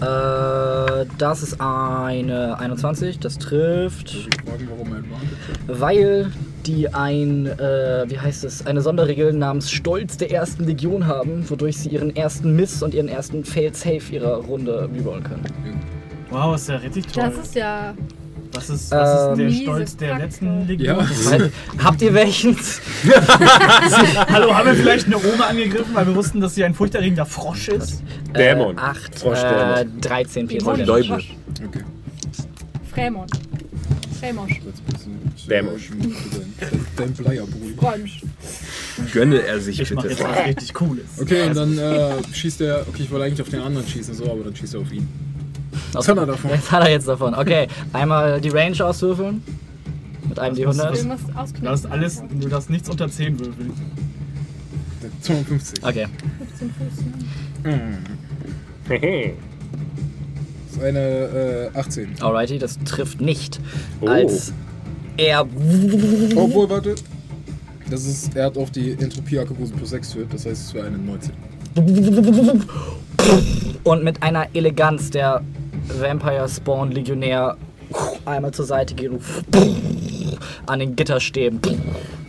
Äh, das ist eine 21, das trifft, Ich fragen, warum er weil die ein, äh, wie heißt es, eine Sonderregel namens Stolz der ersten Legion haben, wodurch sie ihren ersten Miss und ihren ersten Failed Safe ihrer Runde rerollen können. Wow, ist ja richtig toll. Das ist ja. Was ist, was ist der Ähm, Stolz der Miese letzten Kacke. Legion? Ja, habt ihr welchen? Hallo, haben wir vielleicht eine Oma angegriffen, weil wir wussten, dass sie ein furchterregender Frosch ist? Dämon. Äh, 8, Froschdämon. äh, 13 Piercing Dämon. Damage. Däubel. okay. Främon. Främosch. Dämosch. Dein Bleierbrüder. Fräumsch. Gönne er sich Ich mach bitte. jetzt was richtig Cooles. Okay, und dann äh, schießt er. Okay, ich wollte eigentlich auf den anderen schießen, so, aber dann schießt er auf ihn. Was hat er davon? Jetzt hat er jetzt davon. Okay, einmal die Range auswürfeln. Mit einem D100. Irgendwas Du ausknüpfen. darfst alles, du darfst nichts unter 10 würfeln. 52. Okay. 15 Fuß. ne? Das ist eine äh, 18. Alrighty, das trifft nicht. Oh. Als er. Obwohl, warte. Das ist, er hat auf die Entropie-Akkubose plus 6 führt, das heißt, es wäre eine 19. Und mit einer Eleganz der Vampire Spawn Legionär einmal zur Seite geht und an den Gitterstäben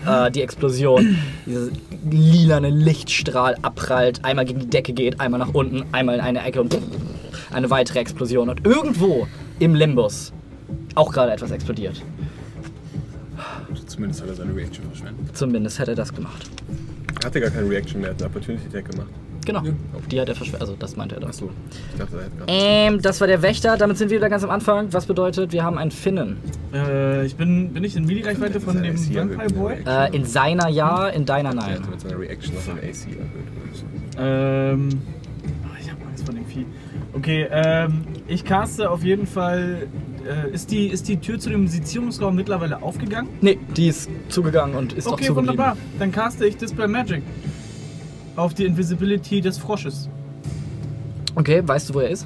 äh, die Explosion, dieser lilane Lichtstrahl abprallt, einmal gegen die Decke geht, einmal nach unten, einmal in eine Ecke und eine weitere Explosion. Und irgendwo im Limbus auch gerade etwas explodiert. Zumindest hat er seine Reaction verschwendet. Zumindest hätte er das gemacht. Er hatte gar keine Reaction mehr, hat eine Opportunity Attack gemacht. Genau, die hat er verschwendet. Also das meinte er da. Achso, ich dachte, er gerade. Ähm, das war der Wächter. Damit sind wir wieder ganz am Anfang. Was bedeutet, wir haben einen Finnen. Äh, ich bin, bin ich in Midi-Reichweite von dem Vampire Boy? seiner Äh, in seiner ja, in deiner Er nein. hätte mit seiner Reaction seine AC erhöht. Ähm. ah, Ich hab Angst vor dem Vieh. Okay, ähm, ich caste auf jeden Fall. Äh, ist, die, ist die Tür zu dem Musizierungsraum mittlerweile aufgegangen? Nee, die ist zugegangen und ist auch okay, zugeblieben. wunderbar. Dann caste ich Dispel Magic. Auf die Invisibility des Frosches. Okay, weißt du, wo er ist?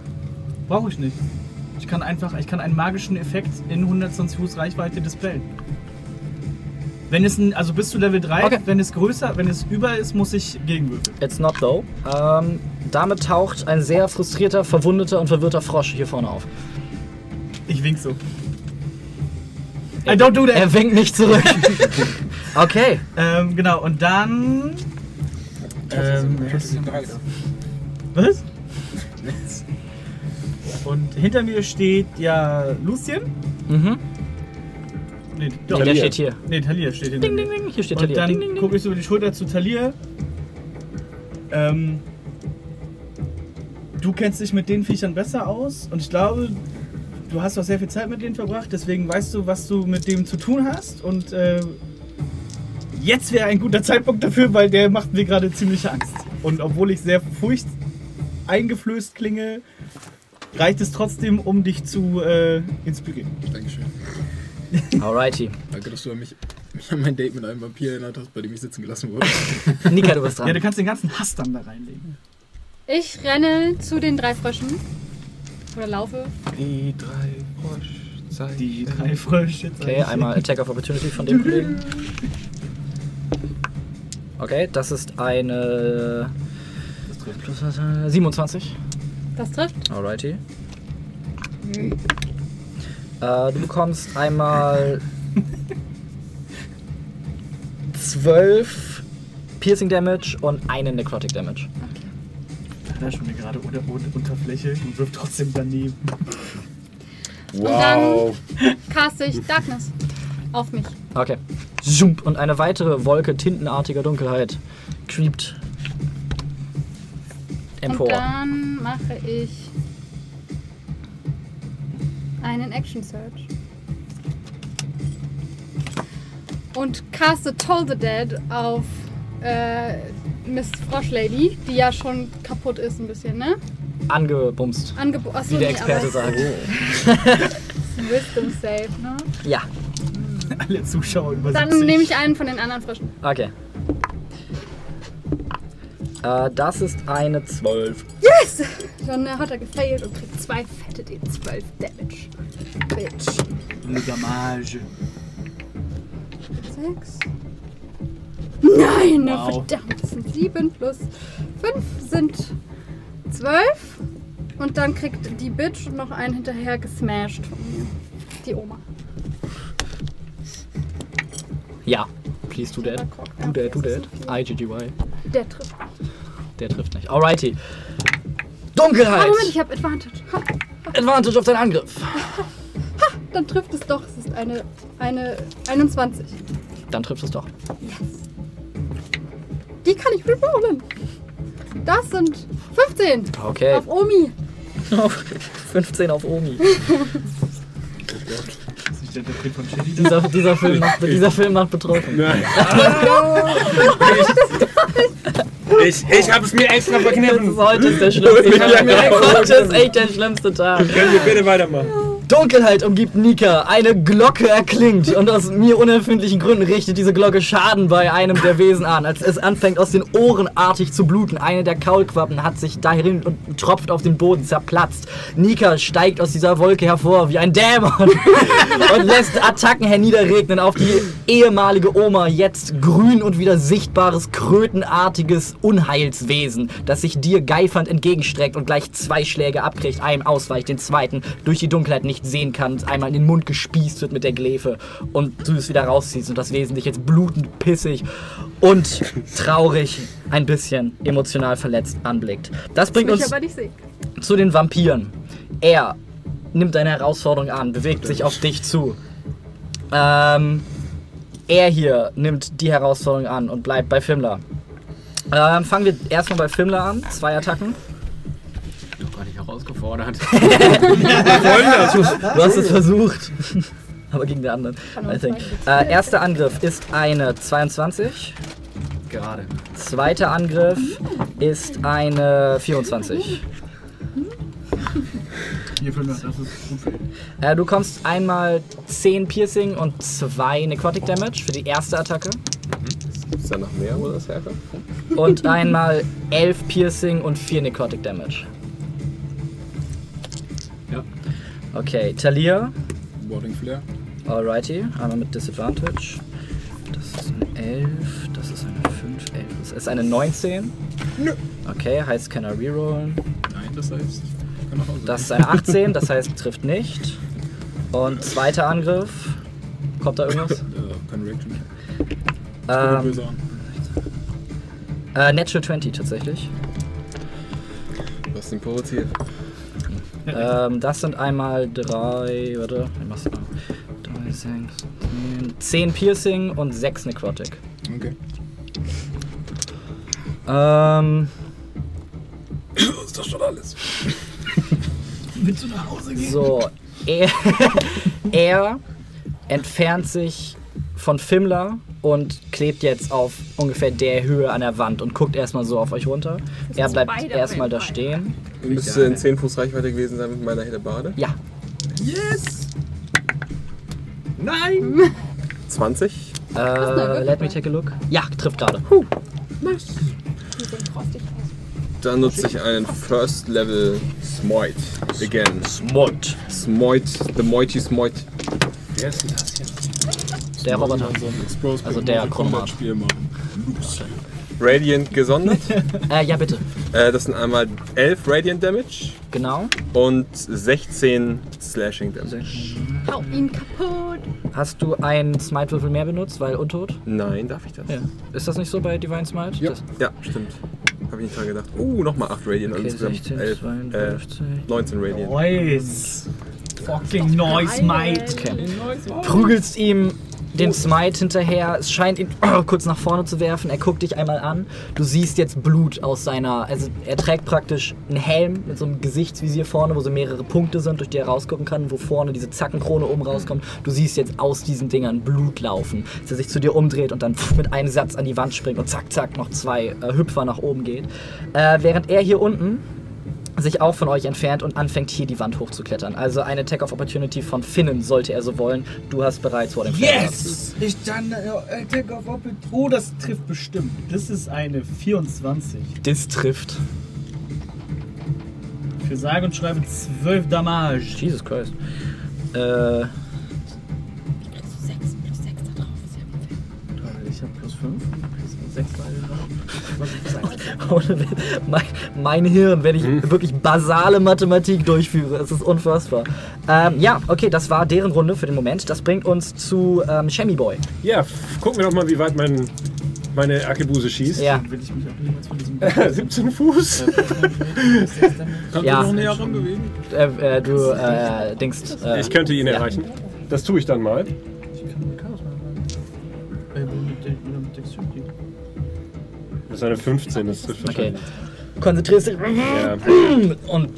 Brauche ich nicht. Ich kann einfach, ich kann einen magischen Effekt in 120 Fuß Reichweite displayen. Wenn es ein, also bis zu Level 3, Okay. wenn es größer, wenn es über ist, muss ich gegenwürfeln. It's not though. Ähm, damit taucht ein sehr frustrierter, verwundeter und verwirrter Frosch hier vorne auf. Ich wink so. I don't do that! Er winkt nicht zurück. okay. Ähm, genau, und dann. Ähm, was? Und hinter mir steht ja Lucien. Mhm. Nee, Nee, doch. der Talia. steht hier. Nee, Talia steht hinter Ding, mir. ding, ding. Hier steht Und Talia. dann ding, ding. gucke ich so über die Schulter zu Talia. Ähm, du kennst dich mit den Viechern besser aus und ich glaube, du hast auch sehr viel Zeit mit denen verbracht, deswegen weißt du, was du mit dem zu tun hast und äh, Jetzt wäre ein guter Zeitpunkt dafür, weil der macht mir gerade ziemliche Angst. Und obwohl ich sehr furcht eingeflößt klinge, reicht es trotzdem, um dich zu äh, inspirieren. Dankeschön. Alrighty. Danke, dass du an mich, mich an mein Date mit einem Vampir erinnert hast, bei dem ich sitzen gelassen wurde. Nika, du bist Ja, dran. du kannst den ganzen Hass dann da reinlegen. Ich renne zu den drei Fröschen. Oder laufe. Die drei Froschzeichen. Die drei Frösche. Okay, einmal Attack of Opportunity von dem Kollegen. Okay, das ist eine. Plus, äh, 27. Das trifft. Alrighty. Äh, du bekommst einmal 12 Piercing Damage und einen Necrotic Damage. Da schon mir gerade unter, unter Unterfläche und wirft trotzdem daneben. Wow. Und dann caste ich Darkness auf mich. Okay. Und eine weitere Wolke tintenartiger Dunkelheit creept Und empor. dann mache ich einen Action Search. Und caste Toll the Dead auf äh, Miss Froschlady, die ja schon kaputt ist ein bisschen, ne? Angebumst. Achso, Wie der nee, Experte sagt. Wisdom Save, ne? Ja. Alle Zuschauer über Dann 70. nehme ich einen von den anderen Fröschen. Okay. Äh, das ist eine 12. Yes! Dann äh, hat er gefailt und kriegt zwei fette D12 Damage. Bitch. Le Gamage. Sechs. Nein, Wow. verdammt, das sind sieben plus fünf sind zwölf. Und dann kriegt die Bitch noch einen hinterher gesmashed von mir. Die Oma. Ja. Please do that. Do that, do that. IGGY. Der trifft. Der trifft nicht. Alrighty. Ah, Dunkelheit. Moment, ich habe Advantage. Ha, Advantage auf deinen Angriff. dann trifft es doch. Es ist eine, eine 21. Dann trifft es doch. Die kann ich rerollen. Das sind 15 Okay. auf Omi. 15 auf Omi. Das ist der von. Dieser, dieser, Film, macht, dieser Film macht betroffen. Ich, ich hab's mir extra verkniffen. heute ist der schlimmste Tag. Heute ist echt der schlimmste Tag. Können wir bitte weitermachen? Dunkelheit umgibt Nika. Eine Glocke erklingt und aus mir unerfindlichen Gründen richtet diese Glocke Schaden bei einem der Wesen an. Als es anfängt aus den Ohren artig zu bluten, eine der Kaulquappen hat sich dahin und tropft auf den Boden, zerplatzt. Nika steigt aus dieser Wolke hervor wie ein Dämon und lässt Attacken herniederregnen auf die ehemalige Oma, jetzt grün und wieder sichtbares, krötenartiges Unheilswesen, das sich dir geifernd entgegenstreckt und gleich zwei Schläge abkriegt, einem ausweicht, den zweiten durch die Dunkelheit nicht sehen kann, einmal in den Mund gespießt wird mit der Glefe und du es wieder rausziehst und das Wesen dich jetzt blutend, pissig und traurig, ein bisschen emotional verletzt anblickt. Das bringt uns zu den Vampiren. Er nimmt eine Herausforderung an, bewegt sich auf dich zu. Ähm, er hier nimmt die Herausforderung an und bleibt bei Fimler. Ähm, fangen wir erstmal bei Fimler an. Zwei Attacken. Herausgefordert. Du hast es versucht. Aber gegen den anderen. I think. Äh, erster Angriff ist eine 22. Gerade. Zweiter Angriff ist eine 24. Hier, Filme, das ist gut für ihn. Äh, du kommst einmal 10 Piercing und 2 Necrotic Damage für die erste Attacke. Gibt's da noch mehr, wo das herkommt? Und einmal 11 Piercing und 4 Necrotic Damage. Okay, Talia. Warding Flare. Alrighty, einmal mit Disadvantage. Das ist eine 11, das ist eine 5, 11. Das ist eine 19. Okay, heißt kann er rerollen. Nein, das heißt, kann nach Hause. Das ist eine 18, das heißt trifft nicht. Und zweiter Angriff. Kommt da irgendwas? Äh, keine Reaction. ähm, Böse an. äh, Natural 20 tatsächlich. Was denn provoziert? Ähm, das sind einmal drei, warte, ich mach's mal. Drei, sechs, zehn, zehn Piercing und sechs Necrotic. Okay. Ähm, ist das schon alles? Willst du nach Hause gehen? so, er, er entfernt sich von Fimmler und klebt jetzt auf ungefähr der Höhe an der Wand und guckt erstmal so auf euch runter. Er bleibt erstmal da stehen. Müsste in 10 Fuß Reichweite gewesen sein mit meiner Hellebarde. Ja, Yes! Nein! 20. äh, let me take a look. Ja, trifft gerade. Frostig aus. Dann nutze ich einen First Level Smite. Again. Smut. Smite, the Moity Smite. Wer ist denn das jetzt? Der Roboter. Also der Chronomat. Spiel machen. Radiant gesondert. Äh, ja, bitte. äh, das sind einmal 11 Radiant Damage Genau. und 16 Slashing Damage. Hau ihn kaputt. Hast du einen Smite-Würfel mehr benutzt, weil untot? Nein, darf ich das? Ja. Ist das nicht so bei Divine Smite? Ja. Das, Ja, stimmt. Habe ich nicht dran gedacht. Uh, nochmal 8 Radiant. okay, also insgesamt 16, 11, äh, 52. 19 Radiant. Noise. Fucking Noise, mate. Okay. Prügelst ihm den Smite hinterher. Es scheint ihn kurz nach vorne zu werfen. Er guckt dich einmal an. Du siehst jetzt Blut aus seiner. Also, er trägt praktisch einen Helm mit so einem Gesichtsvisier vorne, wo so mehrere Punkte sind, durch die er rausgucken kann, wo vorne diese Zackenkrone oben rauskommt. Du siehst jetzt aus diesen Dingern Blut laufen. Als er sich zu dir umdreht und dann mit einem Satz an die Wand springt und zack, zack, noch zwei äh, Hüpfer nach oben geht. Äh, während er hier unten sich auch von euch entfernt und anfängt hier die Wand hochzuklettern. Also eine Attack of Opportunity von Finnen sollte er so wollen. Du hast bereits vor dem. Yes! Ich dann. Äh, Attack of Opportunity. Oh, das trifft bestimmt. Das ist eine 24. Das trifft. Für sage und schreibe 12 Damage. Jesus Christ. Äh, 6 plus 6 da drauf ist ja Ich habe plus 5. 6 ohne Witz. Mein, mein Hirn, wenn ich wirklich basale Mathematik durchführe. Es ist unfassbar. Ähm, ja, okay, das war deren Runde für den Moment. Das bringt uns zu ähm, Shemmy Boy. Ja, gucken wir doch mal, wie weit mein, meine Akebuse schießt. Ja. Will ich mich auch niemals von diesem. 17 Fuß. Kannst Ja. du noch näher ran bewegen? Äh, äh, du äh, denkst. Äh, Ich könnte ihn ja. erreichen. Das tue ich dann mal. Ich kann ist eine 15, das trifft Okay. wahrscheinlich. Konzentrierst dich Ja. und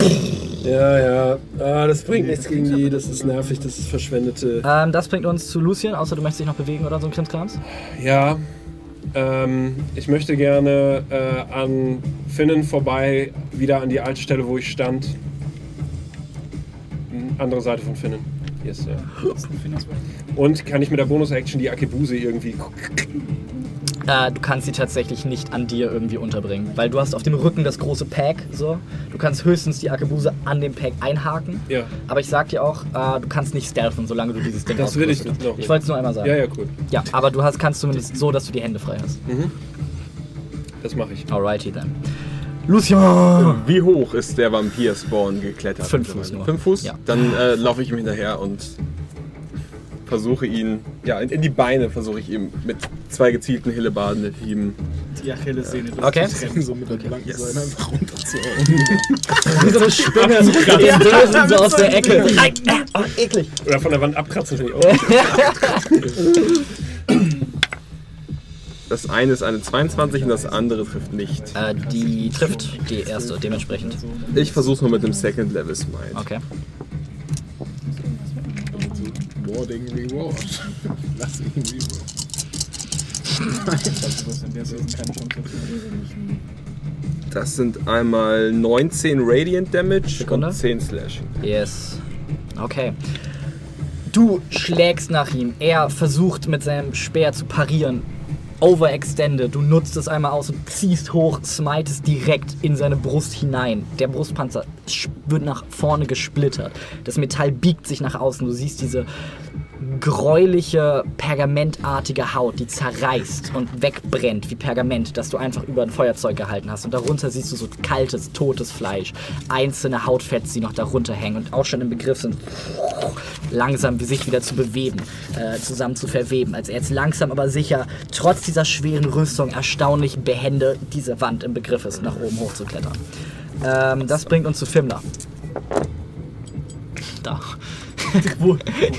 Ja, ja. Ah, das bringt nichts gegen die. Das ist nervig, das ist verschwendete. ähm, das bringt uns zu Lucien, außer du möchtest dich noch bewegen oder so ein Krimskrams. Ja. Ähm, ich möchte gerne äh, an Finnen vorbei, wieder an die alte Stelle, wo ich stand. Hm, Andere Seite von Finnen. Yes, ja. Und kann ich mit der Bonus-Action die Akebuse irgendwie. Äh, du kannst sie tatsächlich nicht an dir irgendwie unterbringen, weil du hast auf dem Rücken das große Pack, so. Du kannst höchstens die Akebuse an dem Pack einhaken. Ja. Aber ich sag dir auch, äh, du kannst nicht stealthen, solange du dieses Ding Das will ich hast. nicht. Ich wollte es nur einmal sagen. Ja, ja, cool. Ja, aber du hast, kannst zumindest so, dass du die Hände frei hast. Das mache ich. Alrighty then. Lucien! Wie hoch ist der Vampir-Spawn geklettert? Fünf? Fuß nur. Fünf Fuß? Ja. Dann äh, laufe ich ihm hinterher und versuche ihn, ja, in, in die Beine versuche ich ihm mit zwei gezielten Hillebarden Hieben. Die Achillessehne. Okay. So mit der blanken Yes. Seite einfach runterzuhauen. Wie so eine Spinne den Bösen so aus der Ecke. Nein, äh, oh, eklig. Oder von der Wand abkratzen finde ich auch. Das eine ist eine 22 und das andere trifft nicht. Äh, die trifft die erste dementsprechend. Ich versuche nur mit dem Second Level Smite. Okay. Warding Reward. Lass ihn reward. Das sind einmal 19 Radiant Damage Sekunde. und 10 Slashing. Yes. Okay. Du schlägst nach ihm. Er versucht mit seinem Speer zu parieren. Overextended. Du nutzt es einmal aus und ziehst hoch, smitest direkt in seine Brust hinein. Der Brustpanzer wird nach vorne gesplittert. Das Metall biegt sich nach außen. Du siehst diese gräuliche, pergamentartige Haut, die zerreißt und wegbrennt wie Pergament, das du einfach über ein Feuerzeug gehalten hast. Und darunter siehst du so kaltes, totes Fleisch. Einzelne Hautfetzen, die noch darunter hängen und auch schon im Begriff sind, langsam sich wieder zu bewegen, äh, zusammen zu verweben. Als er jetzt langsam aber sicher, trotz dieser schweren Rüstung, erstaunlich behende diese Wand im Begriff ist, nach oben hochzuklettern. Ähm, das bringt uns zu Fimmler. Da.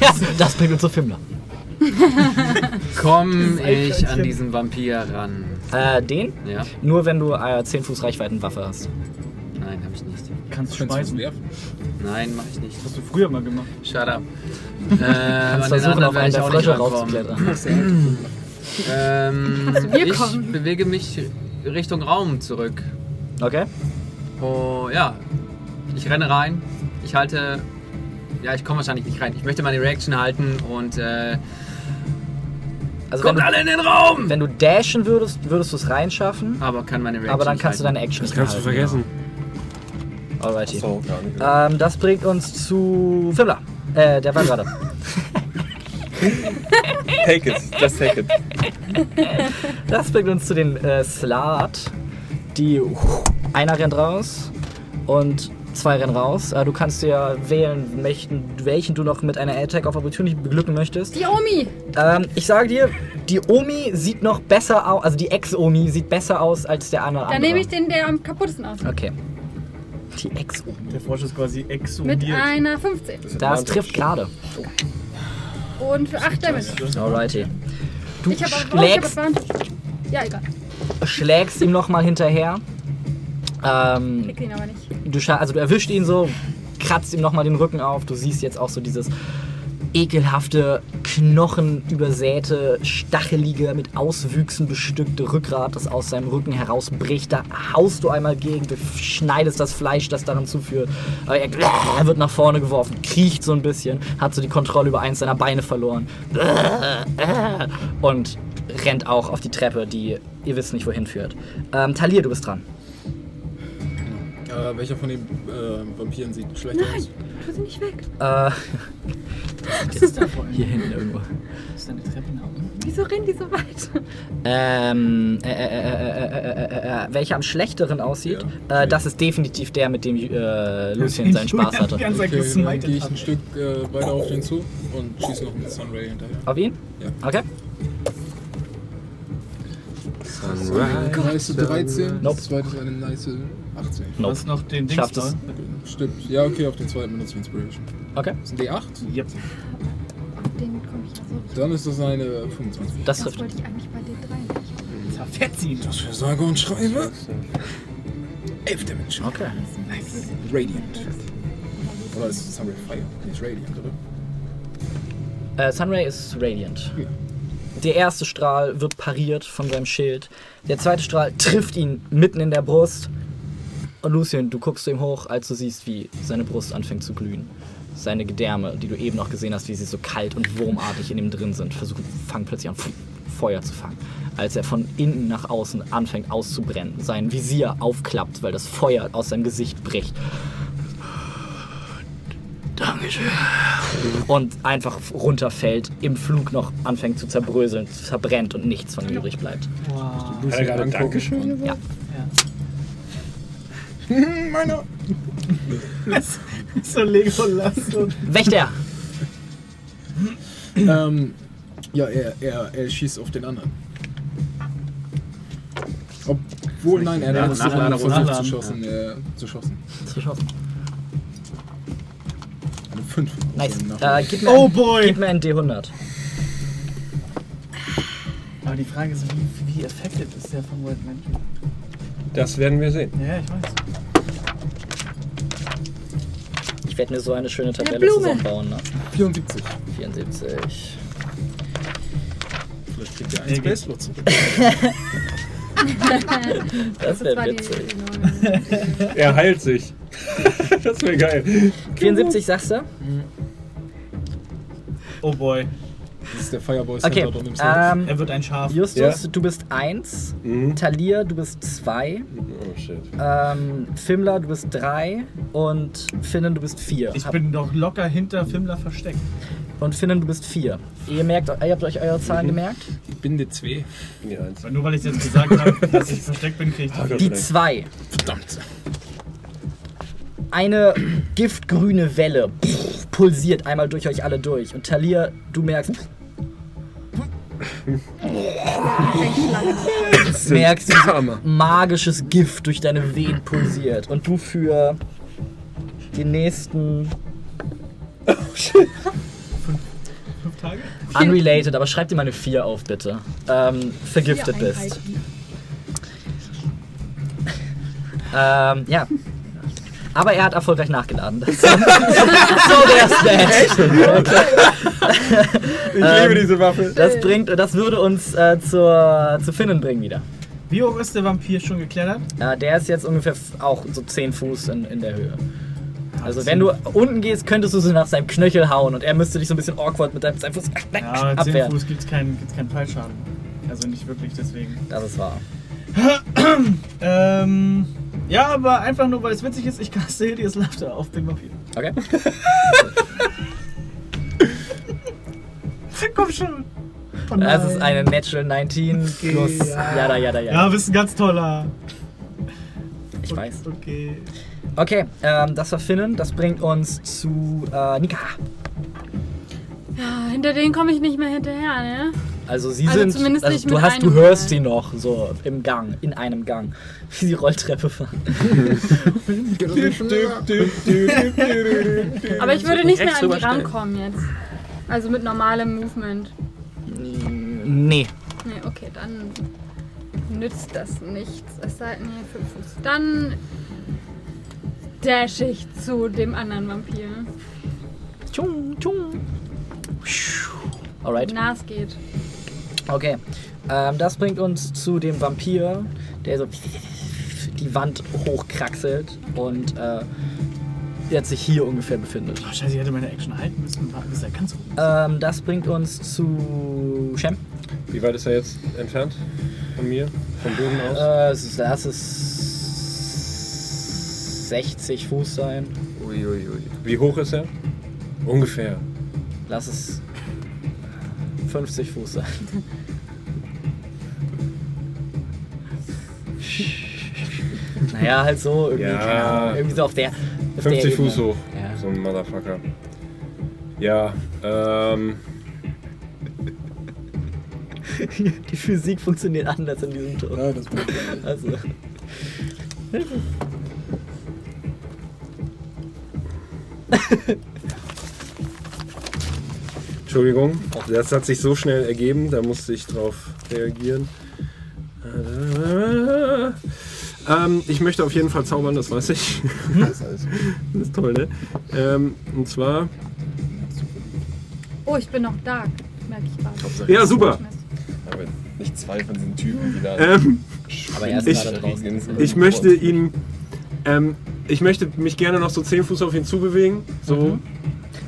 Ja, das bringt uns zu Fimmler. Komm ich an diesen Vampir ran? Äh, den? Ja. Nur wenn du äh, 10 Fuß Reichweitenwaffe hast. Nein, habe ich nicht. Kannst du Kannst schmeißen. werfen? Nein, mache ich nicht. Hast du früher mal gemacht. Shut up. äh, an den versuchen, auf einen ich der Frösche rauszuklettern. Ähm, Also wir ich kommen. bewege mich Richtung Raum zurück. Okay. Oh, ja. Ich renne rein. Ich halte. Ja, ich komme wahrscheinlich nicht rein. Ich möchte meine Reaction halten und äh, Also kommt du, alle in den Raum! wenn du dashen würdest, würdest du es reinschaffen. Aber kann meine Reaction Aber dann nicht kannst du halten. deine Action Das nicht kannst du halten. vergessen. Alrighty. So, gar nicht. Ähm, das bringt uns zu Fimmler. Äh, der war gerade. Take it, just take it. Das bringt uns zu den äh, Slat. Die einer rennt raus und zwei rennen raus. Äh, du kannst dir wählen, welchen, welchen du noch mit einer Attack of Opportunity beglücken möchtest. Die Omi! Ähm, ich sage dir, die Omi sieht noch besser aus, also die Ex-Omi sieht besser aus als der andere. Dann nehme ich den, der am kaputtesten aussieht. Okay. Die Ex-Omi. Der Frosch ist quasi Mit exhumiert. einer 15. Das trifft gerade. Und für 8 Damage. Alrighty. Du Ich habe aber oh, ich schlägst. Ja, egal. schlägst ihm nochmal hinterher. Ähm, Wir kriegen aber nicht. du, also du erwischt ihn so, kratzt ihm nochmal den Rücken auf. Du siehst jetzt auch so dieses ekelhafte, knochenübersäte, stachelige, mit Auswüchsen bestückte Rückgrat, das aus seinem Rücken herausbricht. Da haust du einmal gegen, du schneidest das Fleisch, das daran zuführt. Aber er, er wird nach vorne geworfen, kriecht so ein bisschen, hat so die Kontrolle über eins seiner Beine verloren. Und rennt auch auf die Treppe, die ihr wisst nicht wohin führt. Ähm, Talir, du bist dran. Äh, welcher von den äh, Vampiren sieht schlechter aus? Tu sie nicht weg. Äh, Was ist da vorhin? hier hinten irgendwo. Ist eine Treppe nach. Wieso rennen die so weit? Ähm, äh, äh, äh, äh, äh, äh, äh, welcher am schlechteren aussieht, Ja. äh, das ist definitiv der, mit dem äh, Lucien seinen Spaß hatte. Die ganze Zeit Okay, dann gesmited gehe ich ein Stück äh, weiter auf den zu und schieße noch mit Sunray hinterher. Auf ihn? Ja. Okay. Nice 13, Nope. das zweite ist eine nice 18. Du Nope. hast noch den Dings Schafft da. es. Stimmt. Ja, okay, auf den zweiten benutze ich Inspiration. Okay. Das ist ein D8, Yep. Den komme ich ja so. dann ist das eine 25. Das Das trifft. wollte ich eigentlich bei D3 nicht. Zerfetziehen. Das für sage und schreibe. 11 Damage. Okay. Radiant. Oder ist es Sunray Fire? Nee, ist Radiant, oder? Äh, Sunray ist Radiant. Ja. Der erste Strahl wird pariert von seinem Schild. Der zweite Strahl trifft ihn mitten in der Brust. Und Lucien, du guckst zu ihm hoch, als du siehst, wie seine Brust anfängt zu glühen. Seine Gedärme, die du eben noch gesehen hast, wie sie so kalt und wurmartig in ihm drin sind, versuchen, fangen plötzlich an, Feuer zu fangen. Als er von innen nach außen anfängt auszubrennen, sein Visier aufklappt, weil das Feuer aus seinem Gesicht bricht. Dankeschön. Und einfach runterfällt, im Flug noch anfängt zu zerbröseln, zerbrennt und nichts von ihm übrig bleibt. Wow. Hat er gerade Dankeschön Ja. Meiner! So Legolas. und- Wächter! ähm, ja, er, er, er schießt auf den anderen. Obwohl, nein, er hat Nachladen, versucht Nachladen. zu schossen. Äh, zu schossen. Zu schossen. Eine 5. Nice. Äh, gib, mir Oh ein, boy! gib mir ein D100. Aber die Frage ist, wie, wie effektiv ist der von World Magic? Das werden wir sehen. Ja, ich weiß. Ich werde mir so eine schöne Tabelle zusammenbauen, ne? 74. 74. Vielleicht kriegt er Nee, einen. Space zurück. Das wäre witzig. Er heilt sich. das wäre geil. 74 sagst du? Oh boy. Das ist der Fireboy Okay. Ähm, Er wird ein Schaf. Justus, Ja. du bist 1. Mhm. Talir, du bist 2. Oh shit. Ähm, Fimler, du bist 3. Und Finnen, du bist 4. Ich bin doch locker hinter Fimmler versteckt. Und Finnen, du bist 4. Ihr merkt, ihr habt euch eure Zahlen gemerkt? Binde 2. Bin die Eins. Weil nur weil ich jetzt gesagt habe, dass ich versteckt bin, kriege ich Die Dank. 2. Verdammt. Eine giftgrüne Welle pulsiert einmal durch euch alle durch. Und Talir, du merkst, merkst, wie magisches Gift durch deine Venen pulsiert. Und du für die nächsten Fünf Tage? unrelated, aber schreib dir mal eine 4 auf, bitte. Ähm, vergiftet bist. Ähm, ja. Aber er hat erfolgreich nachgeladen. So wär's nett. Ich liebe diese Waffe. Das, bringt, das würde uns äh, zur, zu Finnen bringen wieder. Wie hoch ist der Vampir schon geklettert? Äh, der ist jetzt ungefähr auch so 10 Fuß in, in der Höhe. Also wenn du unten gehst, könntest du so nach seinem Knöchel hauen und er müsste dich so ein bisschen awkward mit deinem seinem Fuß Ja, aber 10 abwehren. Fuß gibt es keinen, gibt's keinen Fallschaden. Also nicht wirklich deswegen. Das ist wahr. Ähm, ja, aber einfach nur, weil es witzig ist, ich caste Hideous Laughter auf den Vampir. Okay. Komm schon. Oh Das ist eine Natural 19 plus ja. jada jada Ja, jada. bist ein ganz toller. Ich weiß. Okay. Okay, ähm, das war Finnen. Das bringt uns zu äh, Nika. Ja, hinter denen komme ich nicht mehr hinterher, ne? Also sie Also sind, zumindest also nicht du mit hast, du hörst sie noch so im Gang, in einem Gang, wie sie Rolltreppe fahren. Aber ich würde nicht mehr an die rankommen jetzt. Also mit normalem Movement. Nee. Nee, okay, dann nützt das nichts. Es sei nee, fünf Fuß. Dann dash ich zu dem anderen Vampir. Tschung, tschung. Alright. Na, es geht. Okay. Ähm, das bringt uns zu dem Vampir, der so die Wand hochkraxelt und äh, jetzt sich hier ungefähr befindet. Oh, scheiße, ich hätte meine Action halten müssen. Warten, bis er ganz oben. Ähm, das bringt uns zu Shem. Wie weit ist er jetzt entfernt von mir? Vom Boden aus? Äh, es ist- lass es 60 Fuß sein. Uiuiui. Wie hoch ist er? Ungefähr. Lass es 50 Fuß sein. naja, halt so irgendwie, Ja. keine Ahnung, irgendwie so auf der. Auf 50 der Fuß Ebene. hoch. Ja. So ein Motherfucker. Ja, ähm. Die Physik funktioniert anders in diesem Ton. Ja, das Also. Entschuldigung, das hat sich so schnell ergeben, da musste ich drauf reagieren. Ähm, ich möchte auf jeden Fall zaubern, das weiß ich. Das ist toll, ne? Ähm, und zwar. Oh, ich bin noch da. Merke ich gerade. Ja, super! Aber nicht zwei von diesen Typen, die da. Ähm, Aber er ist Ich- ich möchte ihn. Ähm, ich möchte mich gerne noch so 10 Fuß auf ihn zubewegen. So.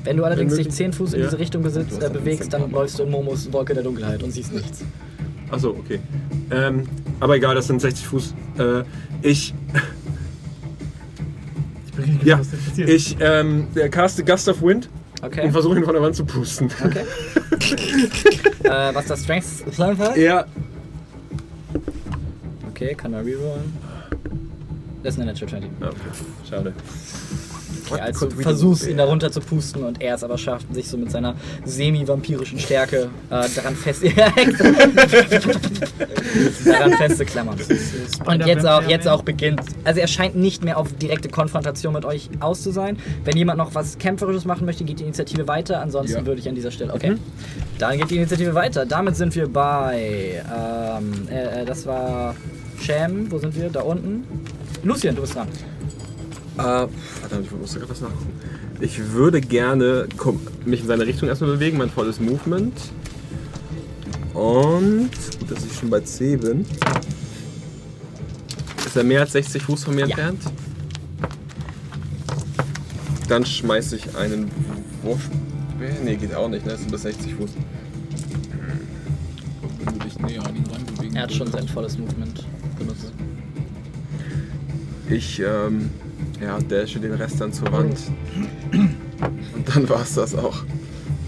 Wenn du allerdings dich möglich. 10 Fuß in Ja. diese Richtung besitzt, äh, bewegst, dann 15 läufst du in Momos Wolke der Dunkelheit und siehst nichts. Achso, okay. Ähm, aber egal, das sind 60 Fuß. Äh, ich. Ich bin richtig Ja. Ich ähm, der caste Gust of Wind Okay. und versuche ihn von der Wand zu pusten. Okay. äh, was das Strength heißt? Ja, Okay, kann er rerollen. Das ist eine Natural 20. Ah, okay. Schade. Ja, als du versuchst, ihn darunter zu pusten und er es aber schafft, sich so mit seiner semi-vampirischen Stärke äh, daran fest daran festzuklammern. Und jetzt auch, jetzt auch beginnt, also er scheint nicht mehr auf direkte Konfrontation mit euch aus zu sein. Wenn jemand noch was Kämpferisches machen möchte, geht die Initiative weiter. Ansonsten Ja. würde ich an dieser Stelle, okay. Dann geht die Initiative weiter. Damit sind wir bei, ähm, äh, äh, das war Sham, wo sind wir? Da unten. Lucian, du bist dran. Äh, verdammt, ich musste gerade was nachgucken. Ich würde gerne mich in seine Richtung erstmal bewegen, mein volles Movement. Und gut, dass ich schon bei C bin. Ist er mehr als 60 Fuß von mir Ja. entfernt? Dann schmeiße ich einen Wurfspeer. Nee, geht auch nicht, ne? Das sind bis 60 Fuß. Wenn du dich näher an ihn ranbewegen Er hat schon sein volles Movement benutzt. Ich, ähm, ja, dashe den Rest dann zur Wand. Und dann war's das auch.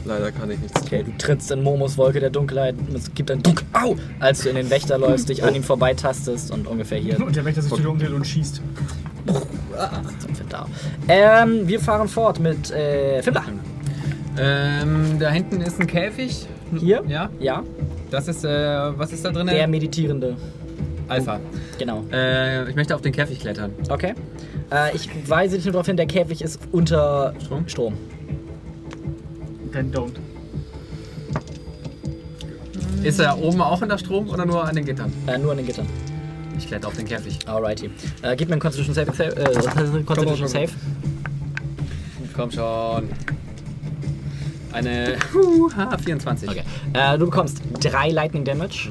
Leider kann ich nichts Okay, du trittst in Momos Wolke der Dunkelheit und es gibt ein Dunk, au, als du in den Wächter läufst, dich an ihm vorbeitastest und ungefähr hier Und der Wächter sich wieder umdreht und schießt. sind wir da. Ähm, wir fahren fort mit äh, Fimbla. Ähm, da hinten ist ein Käfig. Hier? Ja, Ja, das ist, äh, was ist da drin? der Meditierende. Alpha. Genau. Äh, ich möchte auf den Käfig klettern. Okay. Äh, ich weise dich nur darauf hin, der Käfig ist unter Strom? Strom. Dann don't. Ist er oben auch unter Strom oder nur an den Gittern? Äh, nur an den Gittern. Ich kletter auf den Käfig. Alrighty. Äh, gib mir einen Constitution Saving Save. Äh, Constitution Save. Komm schon. Eine huh, 24. Okay. Äh, du bekommst drei Lightning Damage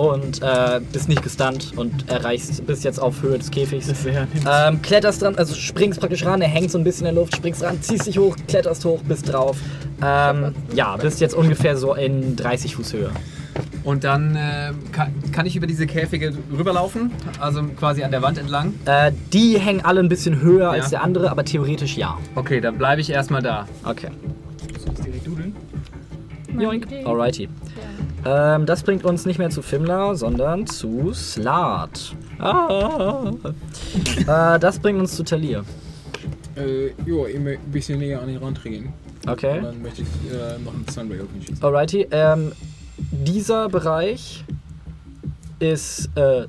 und äh, bist nicht gestunt und erreichst bist jetzt auf Höhe des Käfigs. Ähm, kletterst dran, also springst praktisch ran, er hängt so ein bisschen in der Luft, springst ran, ziehst dich hoch, kletterst hoch, bist drauf. Ähm, ja, bist jetzt ungefähr so in 30 Fuß Höhe. Und dann äh, kann, kann ich über diese Käfige rüberlaufen, also quasi an der Wand entlang. Äh, die hängen alle ein bisschen höher als der andere, aber theoretisch ja. Okay, dann bleibe ich erstmal da. Okay. Joink. Alrighty. Ähm, das bringt uns nicht mehr zu Fimla, sondern zu Slat. Ah. äh, das bringt uns zu Talir. Äh, jo, ein bisschen näher an ihn rantreten. Okay. Und dann möchte ich äh, noch einen Sunray auf ihn schießen. Alrighty. Ähm, dieser Bereich ist äh,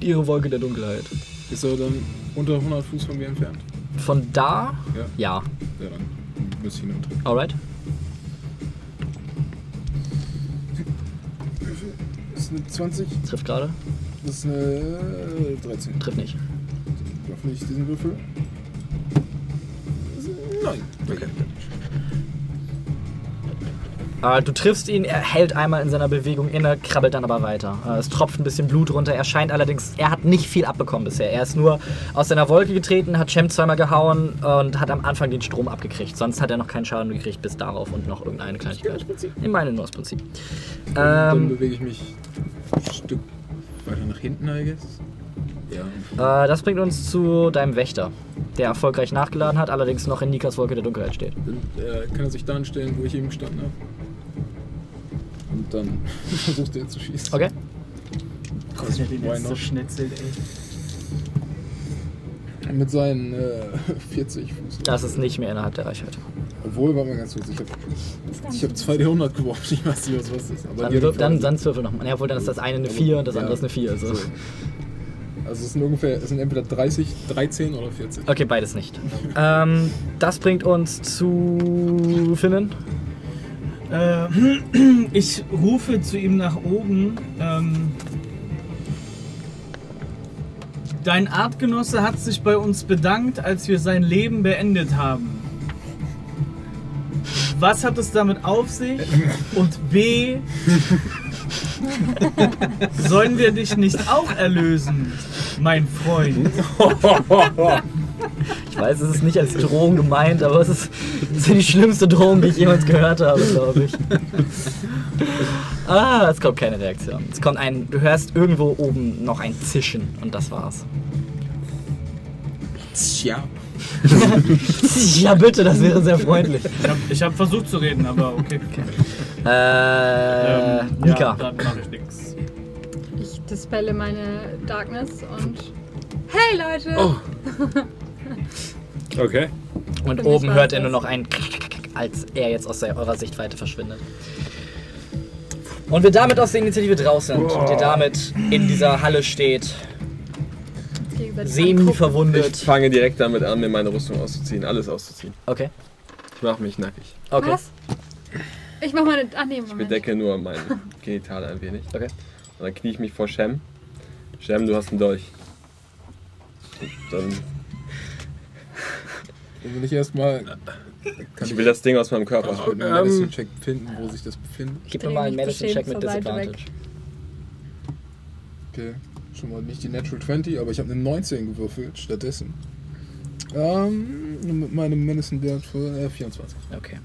ihre Wolke der Dunkelheit. Ist er dann unter 100 Fuß von mir entfernt? Von da? Ja. Ja. Ja, dann müsste ich ihn umdrehen. Alright. Das ist eine 20. Trifft gerade. Das ist eine äh, 13. Trifft nicht. Öffne ich diesen Würfel. Nein. Okay. Äh, du triffst ihn, er hält einmal in seiner Bewegung inne, krabbelt dann aber weiter. Äh, es tropft ein bisschen Blut runter. Er scheint allerdings, er hat nicht viel abbekommen bisher. Er ist nur aus seiner Wolke getreten, hat Shem zweimal gehauen und hat am Anfang den Strom abgekriegt. Sonst hat er noch keinen Schaden gekriegt bis darauf und noch irgendeine Kleinigkeit. Ich meine nur das Prinzip. Und dann Ähm, bewege ich mich ein Stück weiter nach hinten, I guess. Ja. äh, das bringt uns zu deinem Wächter, der erfolgreich nachgeladen hat, allerdings noch in Nikas Wolke der Dunkelheit steht. Dann äh, kann er sich da anstellen, wo ich eben gestanden habe. Und dann versucht er zu schießen. Okay. Gott, der den jetzt so not? schnetzelt, ey. Mit seinen äh, 40 Fuß. Das ist nicht mehr innerhalb der Reichweite. Obwohl, warte mal ganz kurz, ich habe ich hab 2 D100 geworfen, ich weiß nicht, was was ist. Aber Dann, dann, dann würfel nochmal. Ja, wohl, dann ist das eine eine 4 und das andere ist eine 4. Also. So. Also es sind ungefähr, es sind entweder 30, 13 oder 40. Okay, beides nicht. Ähm, das bringt uns zu Finnen. Äh, ich rufe zu ihm nach oben. Ähm, dein Artgenosse hat sich bei uns bedankt, als wir sein Leben beendet haben. Was hat es damit auf sich? Und B, sollen wir dich nicht auch erlösen, mein Freund? Ich weiß, es ist nicht als Drohung gemeint, aber es ist, es ist die schlimmste Drohung, die ich jemals gehört habe, glaube ich. Ah, es kommt keine Reaktion. Es kommt ein, du hörst irgendwo oben noch ein Zischen und das war's. Tja. ja, bitte, das wäre sehr freundlich. Ich habe hab versucht zu reden, aber okay. Äh, Ähm, Nika. Ja, dann mache ich nichts. Ich dispelle meine Darkness und. Hey Leute! Oh. Okay. Und oben hört er nur noch ein als er jetzt aus eurer Sichtweite verschwindet. Und wir damit aus der Initiative draußen sind und ihr damit in dieser Halle steht, semi angucken. Ich verwundet. fange direkt damit an, mir meine Rüstung auszuziehen, alles auszuziehen. Okay, Ich mache mich nackig. okay. Was? Ich mach meine. Ah, nee, Ich Moment. bedecke nur mein Genital ein wenig. Okay. Und dann knie ich mich vor Shem. Shem, du hast einen Dolch. Und dann, Dann will ich erstmal. ich will das Ding aus meinem Körper Ich würde einen Medicine-Check finden, wo sich das befindet. Gib mir mal einen Medicine-Check beschämt mit. Disadvantage. Okay. Schon mal nicht die Natural 20, aber ich habe eine 19 gewürfelt stattdessen. Ähm, mit meinem Medicine-Wert für äh, 24. Okay.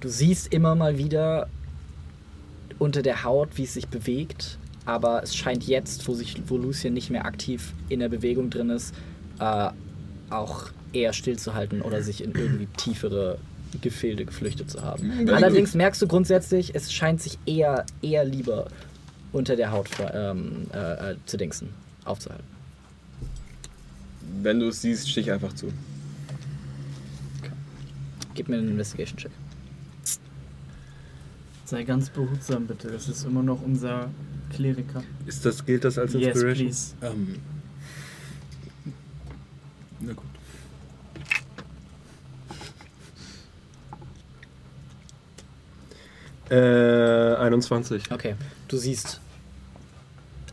Du siehst immer mal wieder unter der Haut, wie es sich bewegt, aber es scheint jetzt, wo, sich, wo Lucien nicht mehr aktiv in der Bewegung drin ist, äh, auch eher stillzuhalten oder sich in irgendwie tiefere Gefilde geflüchtet zu haben. Allerdings merkst du grundsätzlich, es scheint sich eher, eher lieber unter der Haut ähm, äh, äh, zu dingsen, aufzuhalten. Wenn du es siehst, stich einfach zu. Gib mir einen Investigation-Check. Sei ganz behutsam, bitte. Das ist immer noch unser Kleriker. Ist das, gilt das als Yes, Inspiration? please. Ähm. Na gut. Äh, 21. Okay, du siehst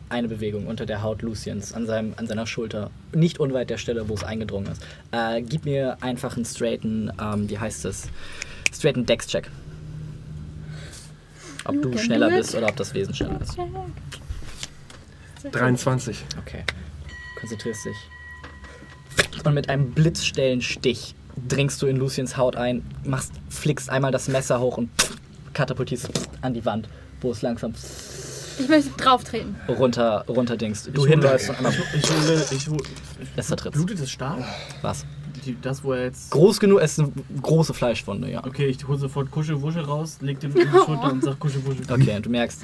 eine Bewegung unter der Haut Luciens an, seinem, an seiner Schulter, nicht unweit der Stelle, wo es eingedrungen ist. Äh, gib mir einfach einen straighten, ähm, wie heißt es, straighten Dex-Check. Ob You du schneller bist oder ob das Wesen schneller ist. 23. Okay. Konzentrierst dich. Und mit einem blitzstellen dringst du in Luciens Haut ein, machst, flickst einmal das Messer hoch und katapultierst an die Wand, wo es langsam Ich möchte drauf treten. runter, runterdingst. Du Ich hinläufst und einmal Ich hole. Ich hole. es zertrittst. Blutet es stark? Was? Die, das, wo er jetzt. Groß genug, es ist eine große Fleischwunde, ja. Okay, ich hole sofort Kuschelwuschel raus, leg den in die Schulter und sag Kuschelwuschel. Okay, und du merkst,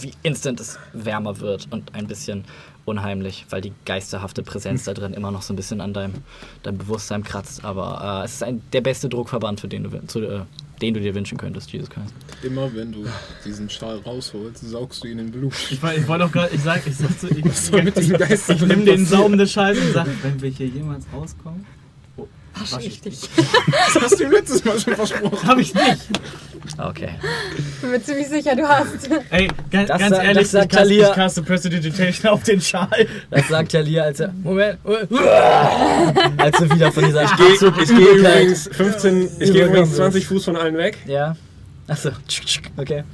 wie instant es wärmer wird und ein bisschen unheimlich, weil die geisterhafte Präsenz da drin immer noch so ein bisschen an deinem, deinem Bewusstsein kratzt. Aber äh, es ist ein, der beste Druckverband, für den du, zu, äh, den du dir wünschen könntest, Jesus Christ. Immer wenn du diesen Schal rausholst, saugst du ihn in Blut. Ich, ich wollte doch gerade, ich sag, ich sag so, ich, Was soll mit diesen Geistern ich nehme den passieren? saubenden Scheiß und sag, wenn wir hier jemals rauskommen. Oh, wasch ich dich. Das hast du ihm letztes Mal schon versprochen. Hab ich nicht. Okay. Bin mir ziemlich sicher, du hast. Ey, ganz, Das ganz ehrlich, das sagt ich, caste, Talia. ich caste Prestidigitation auf den Schal. Das sagt Talia, als er. Moment. Moment. Als du wieder von dieser Ich gehe ich geh übrigens 15, ich gehe Übergangen übrigens bist. 20 Fuß von allen weg. Ja. Achso. Okay.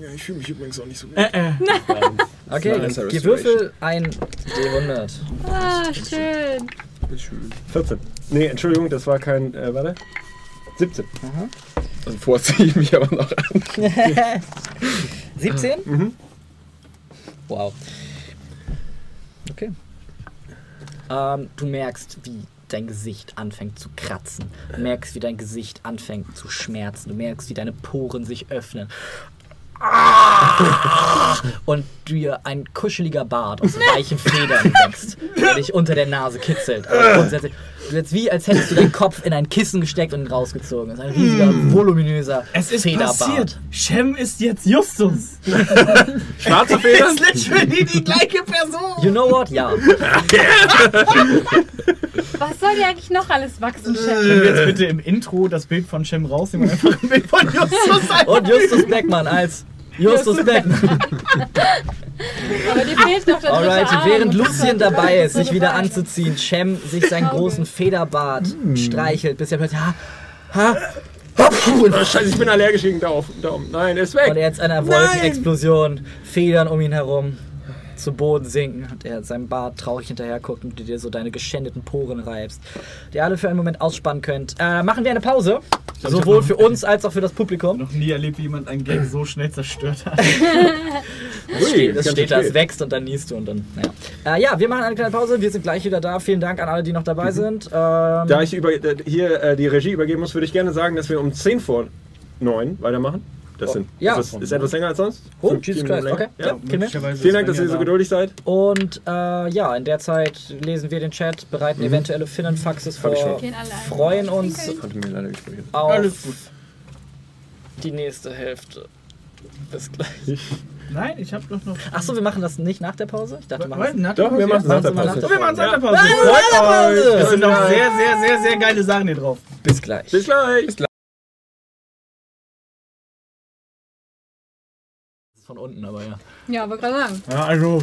Ja, ich fühle mich übrigens auch nicht so gut. Äh, äh. Okay, Nice die Würfel ein D100. Ah, schön. Schön. 14. Nee, Entschuldigung, das war kein. Äh, warte. 17. Also vorziehe ich mich aber noch an. 17? Mhm. Wow. Okay. Ähm, du merkst, wie dein Gesicht anfängt zu kratzen. Du merkst, wie dein Gesicht anfängt zu schmerzen. Du merkst, wie deine Poren sich öffnen. Und dir ein kuscheliger Bart aus weichen Federn wächst, der dich unter der Nase kitzelt. Aber grundsätzlich, du jetzt wie, als hättest du deinen Kopf in ein Kissen gesteckt und ihn rausgezogen. Das ist ein riesiger, voluminöser Es ist Federbart. passiert. Shem ist jetzt Justus. Schwarze Federn? ist literally die gleiche Person. You know what? Ja. Was soll dir eigentlich noch alles wachsen, Chef? Können wir jetzt bitte im Intro das Bild von Shem rausnehmen und einfach ein Bild von Justus ein? Und Justus Beckmann als Justus Beckmann. Aber dir fehlt doch Alright, während und Lucien dabei ist, sich wieder eine anzuziehen, Shem sich seinen großen Federbart streichelt, bis er plötzlich ha, ha, Oh, Scheiße, ich bin allergisch gegen Daumen. Daumen. Nein, er ist und weg. er jetzt einer Wolkenexplosion, Federn um ihn herum zu Boden sinken und er seinem Bart traurig hinterher guckt und du dir so deine geschändeten Poren reibst, die ihr alle für einen Moment ausspannen könnt. Äh, machen wir eine Pause, sowohl für uns als auch für das Publikum. noch nie erlebt, wie jemand einen Gag so schnell zerstört hat. Das steht, das steht da, es wächst und dann niest du und dann, naja. Äh, ja, wir machen eine kleine Pause, wir sind gleich wieder da. Vielen Dank an alle, die noch dabei sind. Ähm, Da ich über, hier äh, die Regie übergeben muss, würde ich gerne sagen, dass wir um 10 vor 9 weitermachen. Das sind, ja. ist, das, ist etwas länger als sonst. oh, Jesus Christ, okay. Ja, wir. möglicherweise Vielen Dank, dass ihr so geduldig seid. Und äh, ja, in der Zeit lesen wir den Chat, bereiten eventuelle Finnenfaxes vor, ein. freuen uns auf Alles gut. die nächste Hälfte. Bis gleich. Nein, ich hab doch noch. Achso, wir machen das nicht nach der Pause? Ich dachte, wir machen der Doch, wir machen es nach der Pause. Wir machen es nach der Pause. Ja. Freut Nach der Pause. euch. Es sind noch sehr, sehr, sehr, sehr geile Sachen hier drauf. bis gleich. Bis gleich. Von unten, aber ja. Ja, aber gerade sagen. Ja, also.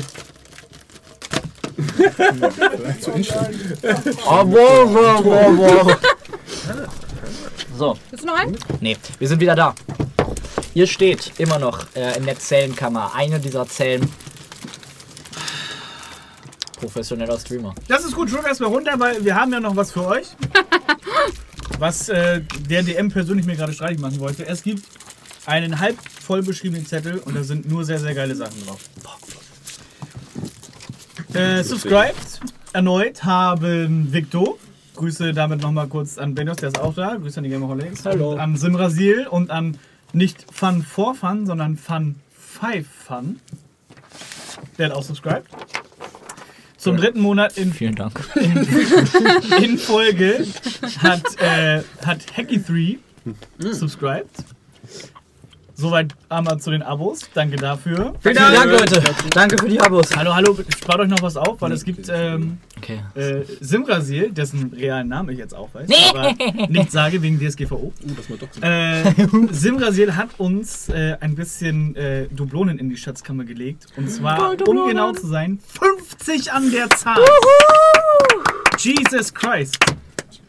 So, Willst du noch einen? nee, wir sind wieder da. Ihr steht immer noch äh, in der Zellenkammer. Eine dieser Zellen. Professioneller Streamer. Das ist gut, schluck erstmal runter, weil wir haben ja noch was für euch. Was äh, der DM persönlich mir gerade streitig machen wollte. Es gibt einen halb voll beschriebenen Zettel und da sind nur sehr, sehr geile Sachen drauf. Äh, subscribed erneut haben Victor. Grüße damit nochmal kurz an Benos, der ist auch da. Grüße an die Gamerholics. Hallo. Und an Simrasil und an nicht Fun for Fun, sondern Fun 5 Fun. Der hat auch subscribed. Zum dritten Monat in Vielen Dank. in Folge hat, äh, hat Hacky3 subscribed. Soweit einmal zu den Abos. Danke dafür. Vielen Dank, Leute. Danke für die Abos. Hallo, hallo, spart euch noch was auf, weil es gibt ähm, Okay. Äh, Simrasil, dessen realen Namen ich jetzt auch weiß, aber nicht sage wegen DSGVO. Uh, das mal doch Äh, Simrasil hat uns äh, ein bisschen äh, Dublonen in die Schatzkammer gelegt. Und zwar, um genau zu sein, 50 an der Zahl. Jesus Christ.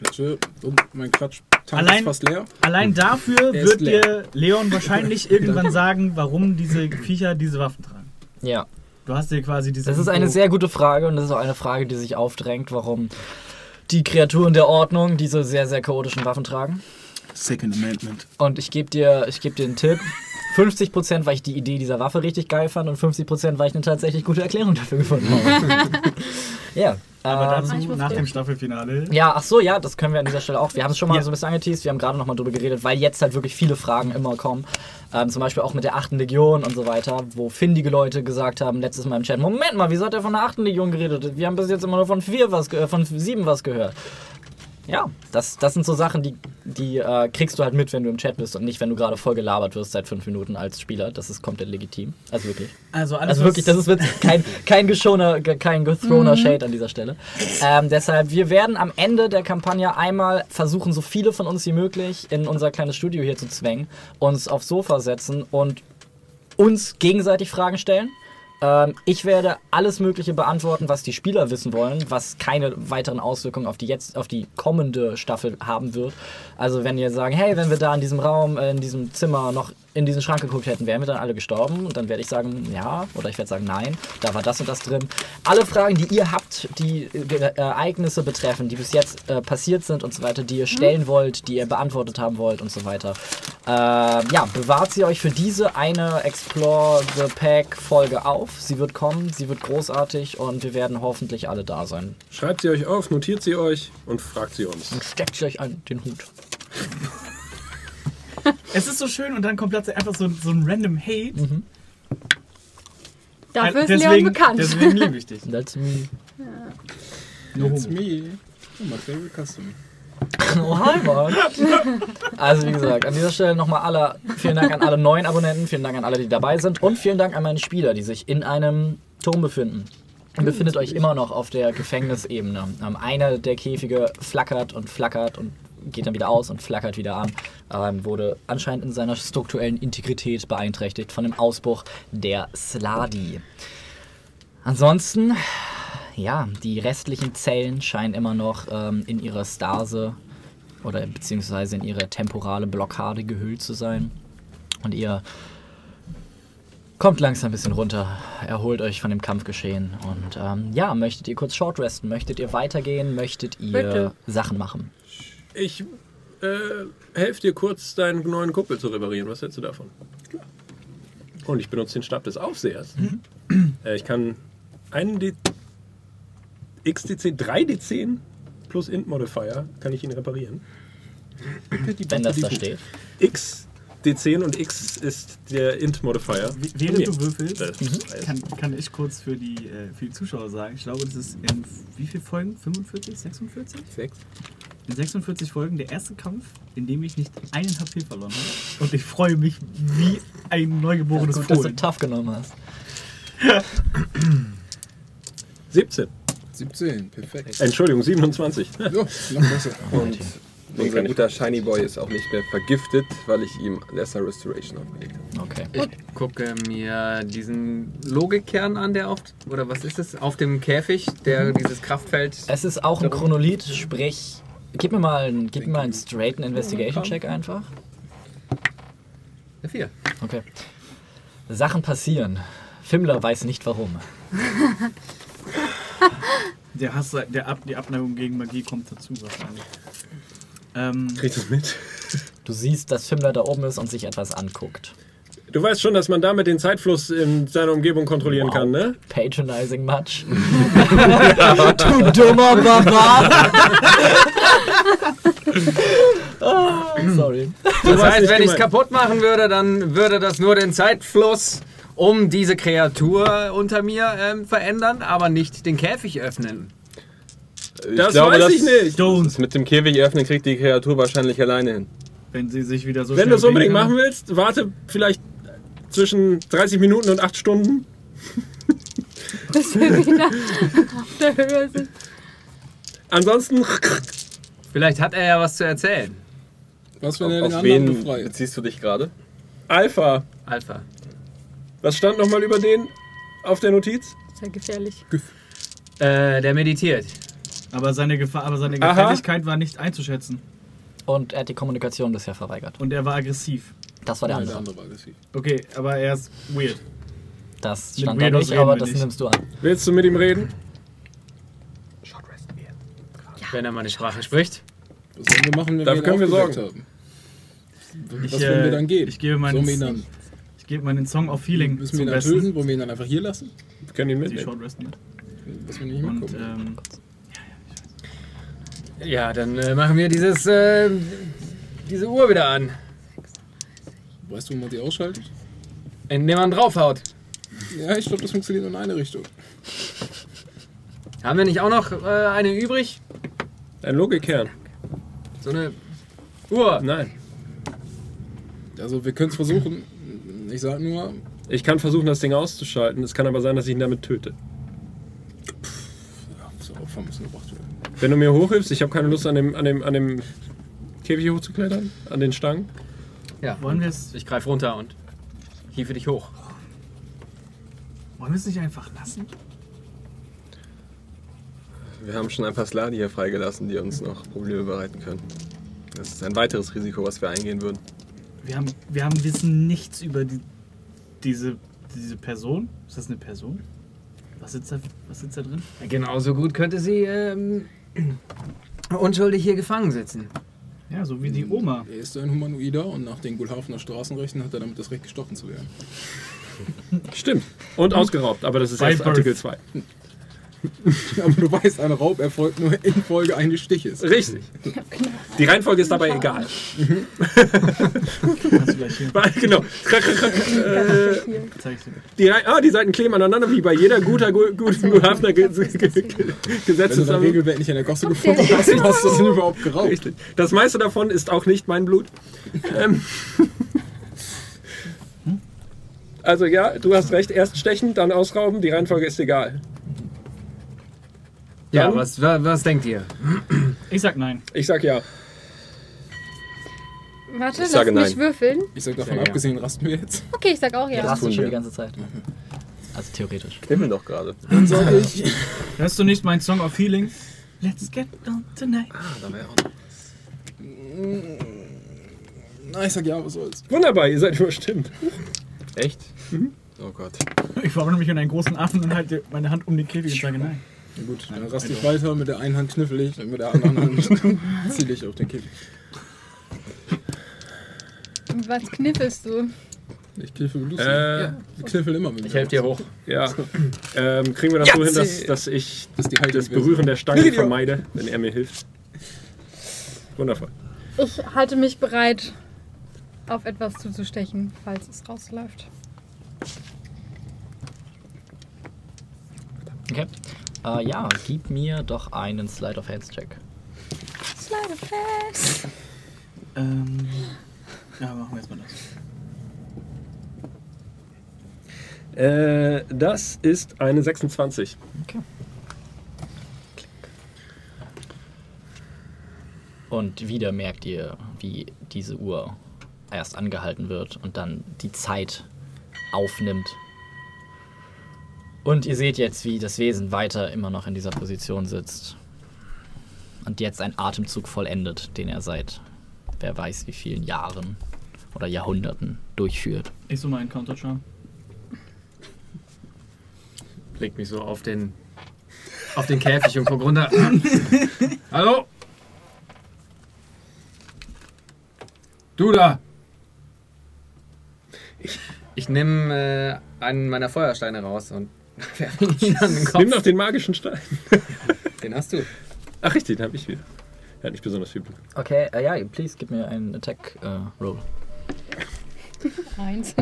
Bitte. Und mein Klatsch Allein- ist fast leer. Allein dafür Er ist wird dir Leon wahrscheinlich irgendwann sagen, warum diese Viecher diese Waffen tragen. Ja. Du hast dir quasi diese. Das ist eine sehr gute Frage und das ist auch eine Frage, die sich aufdrängt, warum die Kreaturen der Ordnung diese sehr, sehr chaotischen Waffen tragen. Second Amendment. Und ich gebe dir, ich geb dir einen Tipp. 50% weil ich die Idee dieser Waffe richtig geil fand und 50% weil ich eine tatsächlich gute Erklärung dafür gefunden habe. ja. Aber ähm, dazu muss nach dem Staffelfinale. Ja, ach so, ja, das können wir an dieser Stelle auch. Wir haben es schon mal Ja. so ein bisschen angeteased, wir haben gerade noch mal drüber geredet, weil jetzt halt wirklich viele Fragen immer kommen. Ähm, zum Beispiel auch mit der 8. Legion und so weiter, wo findige Leute gesagt haben, letztes Mal im Chat, Moment mal, wieso hat er von der 8. Legion geredet? Wir haben bis jetzt immer nur von vier was, ge- äh, von sieben was gehört. Ja, das, das sind so Sachen, die, die äh, kriegst du halt mit, wenn du im Chat bist und nicht, wenn du gerade voll gelabert wirst seit fünf Minuten als Spieler. Das ist komplett legitim. Also wirklich. Also alles, Also wirklich, das ist wirklich kein, kein geschoner, ge- kein gethroner Shade an dieser Stelle. Ähm, deshalb, wir werden am Ende der Kampagne einmal versuchen, so viele von uns wie möglich in unser kleines Studio hier zu zwängen, uns aufs Sofa setzen und uns gegenseitig Fragen stellen. Ähm, ich werde alles Mögliche beantworten, was die Spieler wissen wollen, was keine weiteren Auswirkungen auf die jetzt, auf die kommende Staffel haben wird. Also wenn ihr sagen, hey, wenn wir da in diesem Raum, äh, in diesem Zimmer noch in diesen Schrank geguckt hätten, wären wir dann alle gestorben. Und dann werde ich sagen, ja, oder ich werde sagen, nein, da war das und das drin. Alle Fragen, die ihr habt, die äh, Ereignisse betreffen, die bis jetzt äh, passiert sind und so weiter, die ihr stellen wollt, die ihr beantwortet haben wollt und so weiter. Äh, ja, bewahrt sie euch für diese eine Explore the Pack Folge auf. Sie wird kommen, sie wird großartig und wir werden hoffentlich alle da sein. Schreibt sie euch auf, notiert sie euch und fragt sie uns. Und steckt euch an den Hut. Es ist so schön und dann kommt plötzlich einfach so, so ein random Hate. Dafür ist deswegen, Leon bekannt. Deswegen liebe ich dich. That's me. No It's homo. me. Oh, my favorite customer. Oh, hi, Mann. Also, wie gesagt, an dieser Stelle nochmal alle, vielen Dank an alle neuen Abonnenten, vielen Dank an alle, die dabei sind und vielen Dank an meine Spieler, die sich in einem Turm befinden. Ihr befindet euch immer noch auf der Gefängnisebene. Ähm, einer der Käfige flackert und flackert und geht dann wieder aus und flackert wieder an. Ähm, wurde anscheinend in seiner strukturellen Integrität beeinträchtigt von dem Ausbruch der Sladi. Ansonsten, ja, die restlichen Zellen scheinen immer noch ähm, in ihrer Stase oder beziehungsweise in ihre temporale Blockade gehüllt zu sein. Und ihr kommt langsam ein bisschen runter, erholt euch von dem Kampfgeschehen. Und ähm, ja, möchtet ihr kurz short resten? Möchtet ihr weitergehen? Möchtet ihr Bitte. Sachen machen? Ich äh, helfe dir kurz, deinen neuen Kuppel zu reparieren. Was hältst du davon? Und ich benutze den Stab des Aufsehers. Äh, ich kann einen D XD10, 3D10 plus Int Modifier kann ich ihn reparieren. Wenn das da steht. X D10 und X ist der Int Modifier. Wie- Während Nee. du würfelst, alles. kann, kann ich kurz für die, äh, für die Zuschauer sagen, ich glaube, das ist in wie viel Folgen? 45, 46? Sechs. In 46 Folgen der erste Kampf, in dem ich nicht einen HP verloren habe. Und ich freue mich wie ein neugeborenes Gut, dass du Fohlen. tough genommen hast. 17. 17, perfekt. Entschuldigung, 27. Ja, noch besser. Und unser guter Shiny Boy ist auch nicht mehr vergiftet, weil ich ihm Lesser Restoration aufgelegt habe. Okay. Ich gucke mir diesen Logikkern an, der auf, oder was ist es, auf dem Käfig, der dieses Kraftfeld. Es ist auch ein Chronolith, sprich, gib mir mal, einen- gib mir mal einen straighten Investigation-Check einfach. Der vier. Okay. Sachen passieren. Fimmler weiß nicht warum. Der Hass, der Ab, die Abneigung gegen Magie kommt dazu wahrscheinlich. Ähm, Kriegst du es mit? Du siehst, dass Fimmler da oben ist und sich etwas anguckt. Du weißt schon, dass man damit den Zeitfluss in seiner Umgebung kontrollieren kann, ne? Patronizing much. du dummer Barbar! Oh, sorry. Das heißt, wenn ich es kaputt machen würde, dann würde das nur den Zeitfluss um diese Kreatur unter mir ähm, verändern, aber nicht den Käfig öffnen. Ich Das weiß ich nicht. Das mit dem Käfig öffnen kriegt die Kreatur wahrscheinlich alleine hin. wenn sie sich wieder so Wenn du es unbedingt machen willst, warte vielleicht zwischen 30 Minuten und 8 Stunden. Bis wir wieder auf der Höhe sind. Ansonsten, Vielleicht hat er ja was zu erzählen. Was, wenn er den Auf anderen wen befreit? beziehst du dich gerade? Alpha. Alpha. Was stand nochmal über den auf der Notiz? Sehr gefährlich. Äh, der meditiert. Aber seine, Gefahr, aber seine Aha. Gefährlichkeit war nicht einzuschätzen. Und er hat die Kommunikation bisher verweigert. Und er war aggressiv. Das war der Nein, der andere. andere war aggressiv. Okay, aber er ist weird. Das stand da nicht, aber das nicht. nimmst du an. Willst du mit ihm reden? Wenn er meine Sprache spricht. Was sollen wir machen, wenn Dafür wir ihn können wir aufgeweckt haben? Was, Ich, wenn äh, wir dann gehen? ich gebe meinen, wir ihn dann, ich gebe meinen Song of Healing müssen wir zum ihn dann Besten. töten? Wollen wir ihn dann einfach hier lassen? Wir können ihn Die mitnehmen. Short Rest mit. Was wir nicht Und ähm, Ja, dann äh, machen wir dieses, äh, diese Uhr wieder an. weißt du, wie man die ausschaltet? Indem man draufhaut. Ja, ich glaube, das funktioniert nur in eine Richtung. Haben wir nicht auch noch äh, eine übrig? Ein Logikkern. So eine Uhr. Nein. Also wir können es versuchen. Ich sag nur, Ich kann versuchen, das Ding auszuschalten. Es kann aber sein, dass ich ihn damit töte. ja, müssen gebracht werden. Wenn du mir hochhilfst, ich habe keine Lust, an dem, an, dem, an dem Käfig hochzuklettern, an den Stangen. Ja, wollen wir es ich greife runter und hiefe dich hoch. wollen wir es nicht einfach lassen? Wir haben schon ein paar Sladi hier freigelassen, die uns noch Probleme bereiten können. Das ist ein weiteres Risiko, was wir eingehen würden. Wir haben, wir haben wissen nichts über die, diese, diese Person. Ist das eine Person? Was sitzt da, was sitzt da drin? Genauso gut könnte sie ähm, unschuldig hier gefangen sitzen. Ja, so wie die Oma. Er ist ein Humanoider und nach den Gulhafener Straßenrechten hat er damit das Recht, gestochen zu werden. Stimmt. Und ausgeraubt, aber das ist By erst. Artikel 2. Aber du weißt, ein Raub erfolgt nur in Folge eines Stiches. Richtig. Die Reihenfolge ist dabei egal. Genau. die, ah, die Seiten kleben aneinander, wie bei jeder guter, gu- guten Guthafner Ge Ge Ge Wenn du. Regelwerk nicht in der Gosse gefunden hast, hast du das überhaupt geraubt. Richtig. Das meiste davon ist auch nicht mein Blut. ähm. Also ja, du hast recht. Erst stechen, dann ausrauben. Die Reihenfolge ist egal. Ja, Dann? was, wa- was denkt ihr? Ich sag nein. Ich sag ja. Warte, Ich lass sage mich nein. würfeln. Ich sag davon Ja, ja. abgesehen, rasten wir jetzt. Okay, ich sag auch Ja, ja. das tun schon wir. die ganze Zeit. Also theoretisch. Knibbeln doch gerade. Dann sage ich, Hörst du nicht meinen Song of Healing? Let's get down tonight. Ah, da wäre auch noch. na, ich sag ja, was soll's. Wunderbar, ihr seid überstimmt. Echt? Oh Gott. Ich verwandle mich in einen großen Affen und halte meine Hand um den Käfig und sage nein. Na gut, dann raste ich weiter, mit der einen Hand kniffel ich und mit der anderen Hand ziele ich auf den Käfig. Was kniffelst du? Ich kniffel Lucy. Äh, ja, ich kniffel immer mit Ich helfe dir hoch. Ja. Ähm, kriegen wir das so hin, dass, dass ich Das das Berühren der Stange Video. vermeide, wenn er mir hilft? Wundervoll. Ich halte mich bereit, auf etwas zuzustechen, falls es rausläuft. Okay. Äh, ja, gib mir doch einen Slide of Hands Check. Slide of Hands. Ähm, ja, machen wir erstmal das. Äh, das ist eine 26. Okay. Und wieder merkt ihr, wie diese Uhr erst angehalten wird und dann die Zeit aufnimmt. Und ihr seht jetzt, wie das Wesen weiter immer noch in dieser Position sitzt. Und jetzt einen Atemzug vollendet, den er seit wer weiß wie vielen Jahren oder Jahrhunderten durchführt. Ich so mal einen Counter-Charm. Leg mich so auf den, auf den Käfig und guck runter. Hallo? Du da! Ich, ich nehme äh, einen meiner Feuersteine raus und werfe ihn an den Kopf. Nimm doch den magischen Stein. Den hast du. Ach, richtig, den habe ich wieder. Er hat nicht besonders viel Blut. Okay, äh, ja, please gib mir einen Attack äh, Roll. Eins.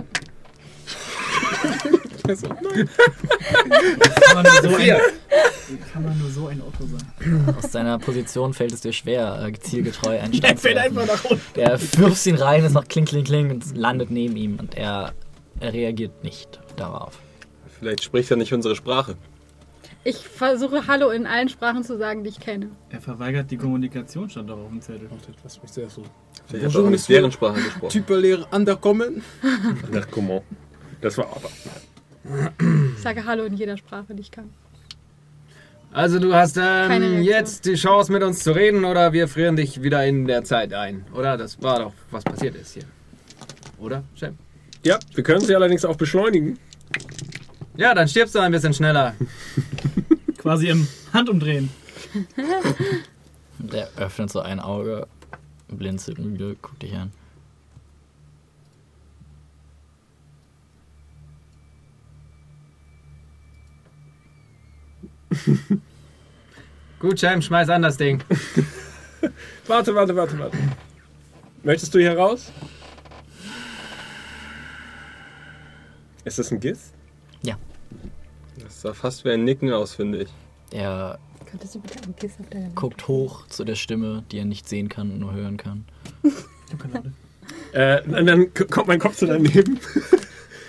Kann man nur so ein, kann man nur so ein Auto sein. Aus deiner Position fällt es dir schwer, äh, zielgetreu einen Stein Er zu fällt werfen. einfach nach unten. Der wirft ihn rein, es macht kling, kling, kling und landet neben ihm und er, er reagiert nicht darauf. Vielleicht spricht er nicht unsere Sprache. Ich versuche Hallo in allen Sprachen zu sagen, die ich kenne. Er verweigert die Kommunikation, stand doch auf dem Zettel. Lass mich sehr so. Ich habe auch nicht deren Sprache gesprochen. Typerlehre underkommen. Na, comment? Das war aber. Ich sage Hallo in jeder Sprache, die ich kann. Also du hast ähm, jetzt die Chance mit uns zu reden oder wir frieren dich wieder in der Zeit ein. Oder? Das war doch, was passiert ist hier. Oder, Chef? Ja, wir können sie allerdings auch beschleunigen. Ja, dann stirbst du ein bisschen schneller. Quasi im Handumdrehen. Der öffnet so ein Auge, blinzelt müde, guckt dich an. Gut, Cem, schmeiß an das Ding. Warte, warte, warte, warte. Möchtest du hier raus? Ist das ein Giss? Das sah fast wie ein Nicken aus, finde ich. Er du bitte einen Kiss auf deiner guckt hoch zu der Stimme, die er nicht sehen kann und nur hören kann. Äh, und dann k- kommt mein Kopf so daneben.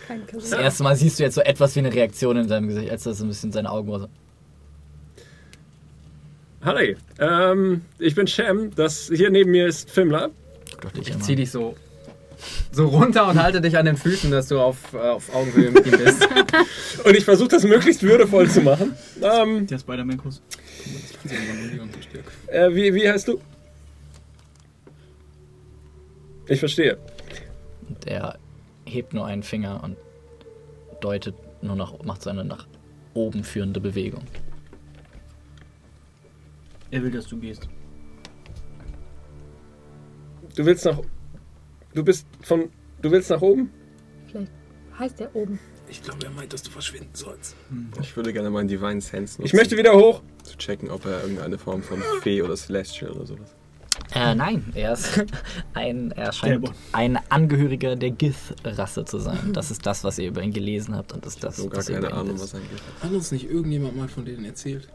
Kein Kiss. Das erste Mal siehst du jetzt so etwas wie eine Reaktion in seinem Gesicht, als er so ein bisschen seine Augen so. Hi, ähm, ich bin Shem. Das hier neben mir ist Fimler. Guck doch dich Ich an. zieh dich so, so runter und halte dich an den Füßen, dass du auf, äh, auf Augenhöhe mit ihm bist. Und ich versuche das möglichst würdevoll zu machen. Ähm, Der Spider-Man-Kuss. äh, wie, wie heißt du? Ich verstehe. Und er hebt nur einen Finger und deutet nur nach, macht so eine nach oben führende Bewegung. Er will, dass du gehst. Du willst nach. Du bist von. Du willst nach oben? Vielleicht heißt der oben. Ich glaube, er meint, dass du verschwinden sollst. Ich würde gerne meinen Divine Sense nutzen, Ich möchte wieder hoch. zu checken, ob er irgendeine Form von Fee oder Celestial oder sowas. Äh, nein, er ist ein, er scheint ein Angehöriger der Gith-Rasse zu sein. Das ist das, was ihr über ihn gelesen habt und das ist das, So gar was ihr keine Ahnung, wisst. was ein Gift ist. Hat uns nicht irgendjemand mal von denen erzählt?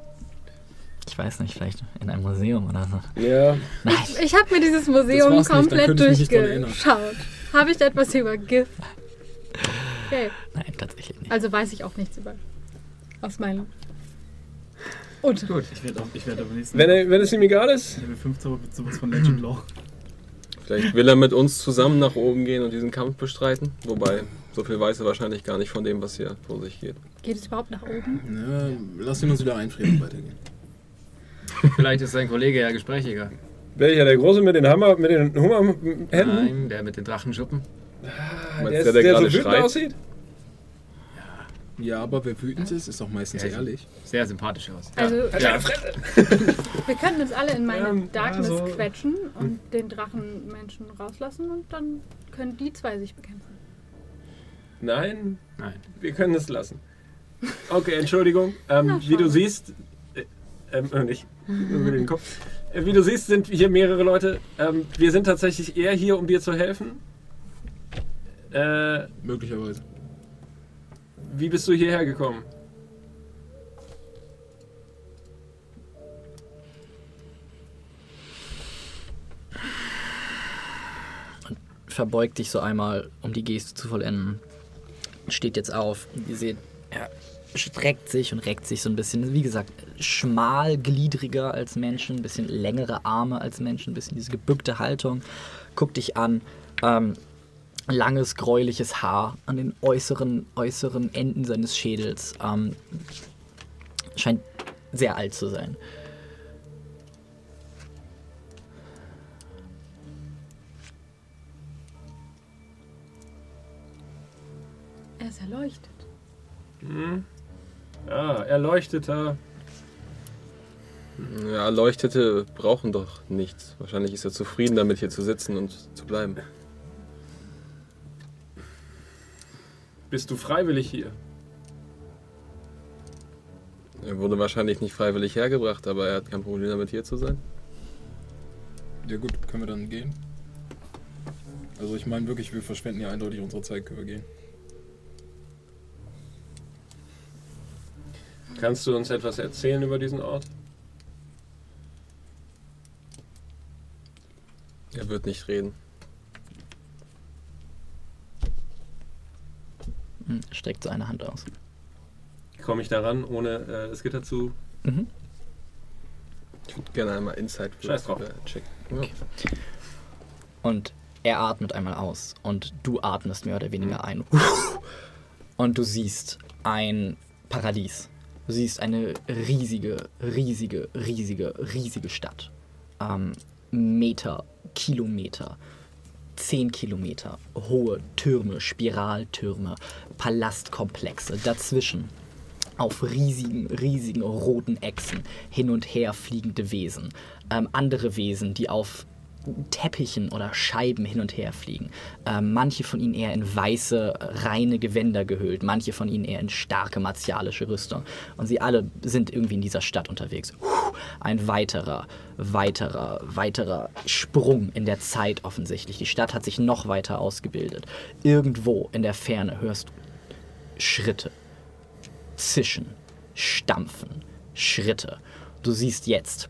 Ich weiß nicht, vielleicht in einem Museum oder so. Ja. Nein, Ich habe mir dieses Museum komplett ich durchgeschaut. Habe ich etwas über Gift? Okay. nein, tatsächlich nicht. Also weiß ich auch nichts über. Aus meinem. Und Gut. Ich werde ich werd aber nächsten Wenn, er, wenn es ihm egal ist. Level 5 Zauber wird sowas von Legend Law. Vielleicht will er mit uns zusammen nach oben gehen und diesen Kampf bestreiten. Wobei, so viel weiß er wahrscheinlich gar nicht von dem, was hier vor sich geht. geht es überhaupt nach oben? Ja, lass ihn uns wieder einfrieren und weitergehen. Vielleicht ist sein Kollege ja gesprächiger. Welcher? Der Große mit den Hammer, mit den Hummerhänden? Nein, der mit den Drachenschuppen. Meinst Der, du, ist, der der so wütend schreit? aussieht? Ja, aber wer wütend ist, ist auch meistens Ja, ich- ehrlich. Sehr sympathisch aus. Also, Ja. wir könnten uns alle in meine Ähm, Darkness also- quetschen und den Drachenmenschen rauslassen und dann können die zwei sich bekämpfen. Nein, Nein. wir können es lassen. Okay, Entschuldigung. Ähm, Na, wie du siehst, äh, ähm, äh, nicht über den Kopf. Äh, wie du siehst, sind hier mehrere Leute. Ähm, wir sind tatsächlich eher hier, um dir zu helfen. Äh, Möglicherweise. wie bist du hierher gekommen? verbeugt dich so einmal, um die Geste zu vollenden. Steht jetzt auf. Und ihr seht, er streckt sich und reckt sich so ein bisschen. Wie gesagt, schmalgliedriger als Menschen, ein bisschen längere Arme als Menschen, ein bisschen diese gebückte Haltung. Guckt dich an. Ähm, langes, gräuliches Haar an den äußeren, äußeren Enden seines Schädels. Ähm, scheint sehr alt zu sein. Er ist erleuchtet. Ah, erleuchteter. Ja, Erleuchtete brauchen doch nichts. Wahrscheinlich ist er zufrieden damit, hier zu sitzen und zu bleiben. Bist du freiwillig hier? Er wurde wahrscheinlich nicht freiwillig hergebracht, aber er hat kein Problem damit, hier zu sein. Ja gut, können wir dann gehen? Also ich meine wirklich, wir verschwenden ja eindeutig unsere Zeit, können wir gehen. Kannst du uns etwas erzählen über diesen Ort? Er wird nicht reden. Hm, Streckt so eine Hand aus. komme ich daran, ohne äh, das Gitter zu. Ich würde gerne einmal Insight Scheiß drauf. äh, checken. Und er atmet einmal aus und du atmest mehr oder weniger ein. Und du siehst ein Paradies. Du siehst eine riesige, riesige, riesige, riesige Stadt. Ähm, Meter, Kilometer, 10 Kilometer hohe Türme, Spiraltürme, Palastkomplexe. Dazwischen auf riesigen, riesigen roten Echsen hin und her fliegende Wesen. Ähm, andere Wesen, die auf Teppichen oder Scheiben hin und her fliegen. Ähm, manche von ihnen eher in weiße, reine Gewänder gehüllt, manche von ihnen eher in starke martialische Rüstung. Und sie alle sind irgendwie in dieser Stadt unterwegs. Puh, ein weiterer, weiterer, weiterer Sprung in der Zeit offensichtlich. Die Stadt hat sich noch weiter ausgebildet. Irgendwo in der Ferne hörst du Schritte, Zischen, Stampfen, Schritte. Du siehst jetzt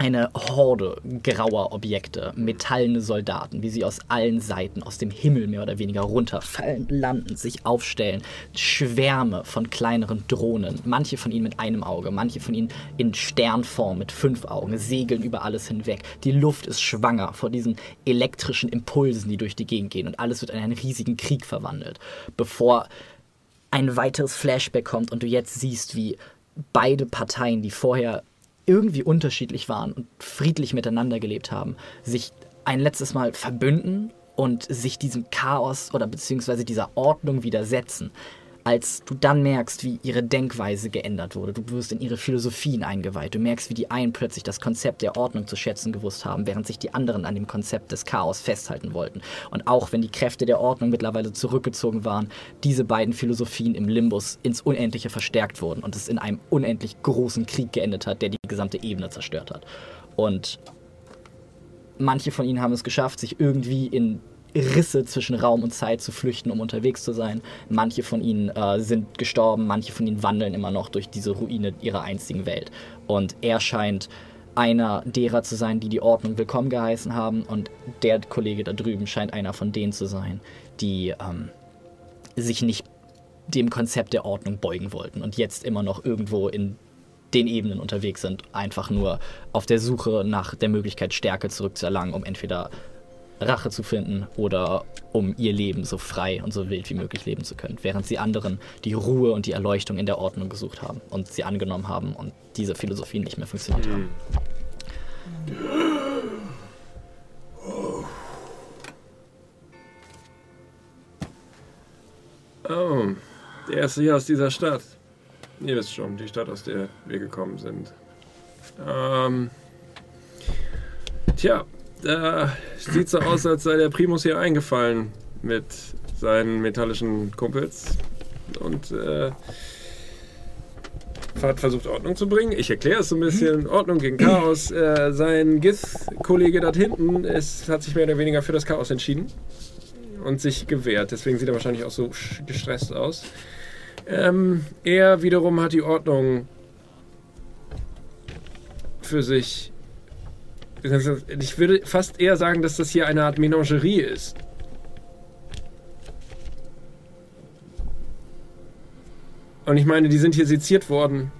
eine Horde grauer Objekte, metallene Soldaten, wie sie aus allen Seiten, aus dem Himmel mehr oder weniger runterfallen, landen, sich aufstellen. Schwärme von kleineren Drohnen, manche von ihnen mit einem Auge, manche von ihnen in Sternform mit fünf Augen, segeln über alles hinweg. Die Luft ist schwanger vor diesen elektrischen Impulsen, die durch die Gegend gehen und alles wird in einen riesigen Krieg verwandelt, bevor ein weiteres Flashback kommt und du jetzt siehst, wie beide Parteien, die vorher irgendwie unterschiedlich waren und friedlich miteinander gelebt haben, sich ein letztes Mal verbünden und sich diesem Chaos oder beziehungsweise dieser Ordnung widersetzen. Als du dann merkst, wie ihre Denkweise geändert wurde, du wirst in ihre Philosophien eingeweiht, du merkst, wie die einen plötzlich das Konzept der Ordnung zu schätzen gewusst haben, während sich die anderen an dem Konzept des Chaos festhalten wollten. Und auch wenn die Kräfte der Ordnung mittlerweile zurückgezogen waren, diese beiden Philosophien im Limbus ins Unendliche verstärkt wurden und es in einem unendlich großen Krieg geendet hat, der die gesamte Ebene zerstört hat. Und manche von ihnen haben es geschafft, sich irgendwie in Risse zwischen Raum und Zeit zu flüchten, um unterwegs zu sein. Manche von ihnen äh, sind gestorben, manche von ihnen wandeln immer noch durch diese Ruine ihrer einzigen Welt. Und er scheint einer derer zu sein, die die Ordnung willkommen geheißen haben. Und der Kollege da drüben scheint einer von denen zu sein, die ähm, sich nicht dem Konzept der Ordnung beugen wollten und jetzt immer noch irgendwo in den Ebenen unterwegs sind, einfach nur auf der Suche nach der Möglichkeit, Stärke zurückzuerlangen, um entweder Rache zu finden oder um ihr Leben so frei und so wild wie möglich leben zu können, während sie anderen die Ruhe und die Erleuchtung in der Ordnung gesucht haben und sie angenommen haben und diese Philosophien nicht mehr funktioniert haben. Oh, der erste hier aus dieser Stadt. Ihr wisst schon, die Stadt, aus der wir gekommen sind. Ähm, tja, da sieht so aus, als sei der Primus hier eingefallen mit seinen metallischen Kumpels und äh, hat versucht Ordnung zu bringen. Ich erkläre es so ein bisschen. Ordnung gegen Chaos. Äh, sein Gith-Kollege dort hinten ist, hat sich mehr oder weniger für das Chaos entschieden und sich gewehrt. Deswegen sieht er wahrscheinlich auch so gestresst aus. Ähm, er wiederum hat die Ordnung für sich. Ich würde fast eher sagen, dass das hier eine Art Menagerie ist. Und ich meine, die sind hier seziert worden.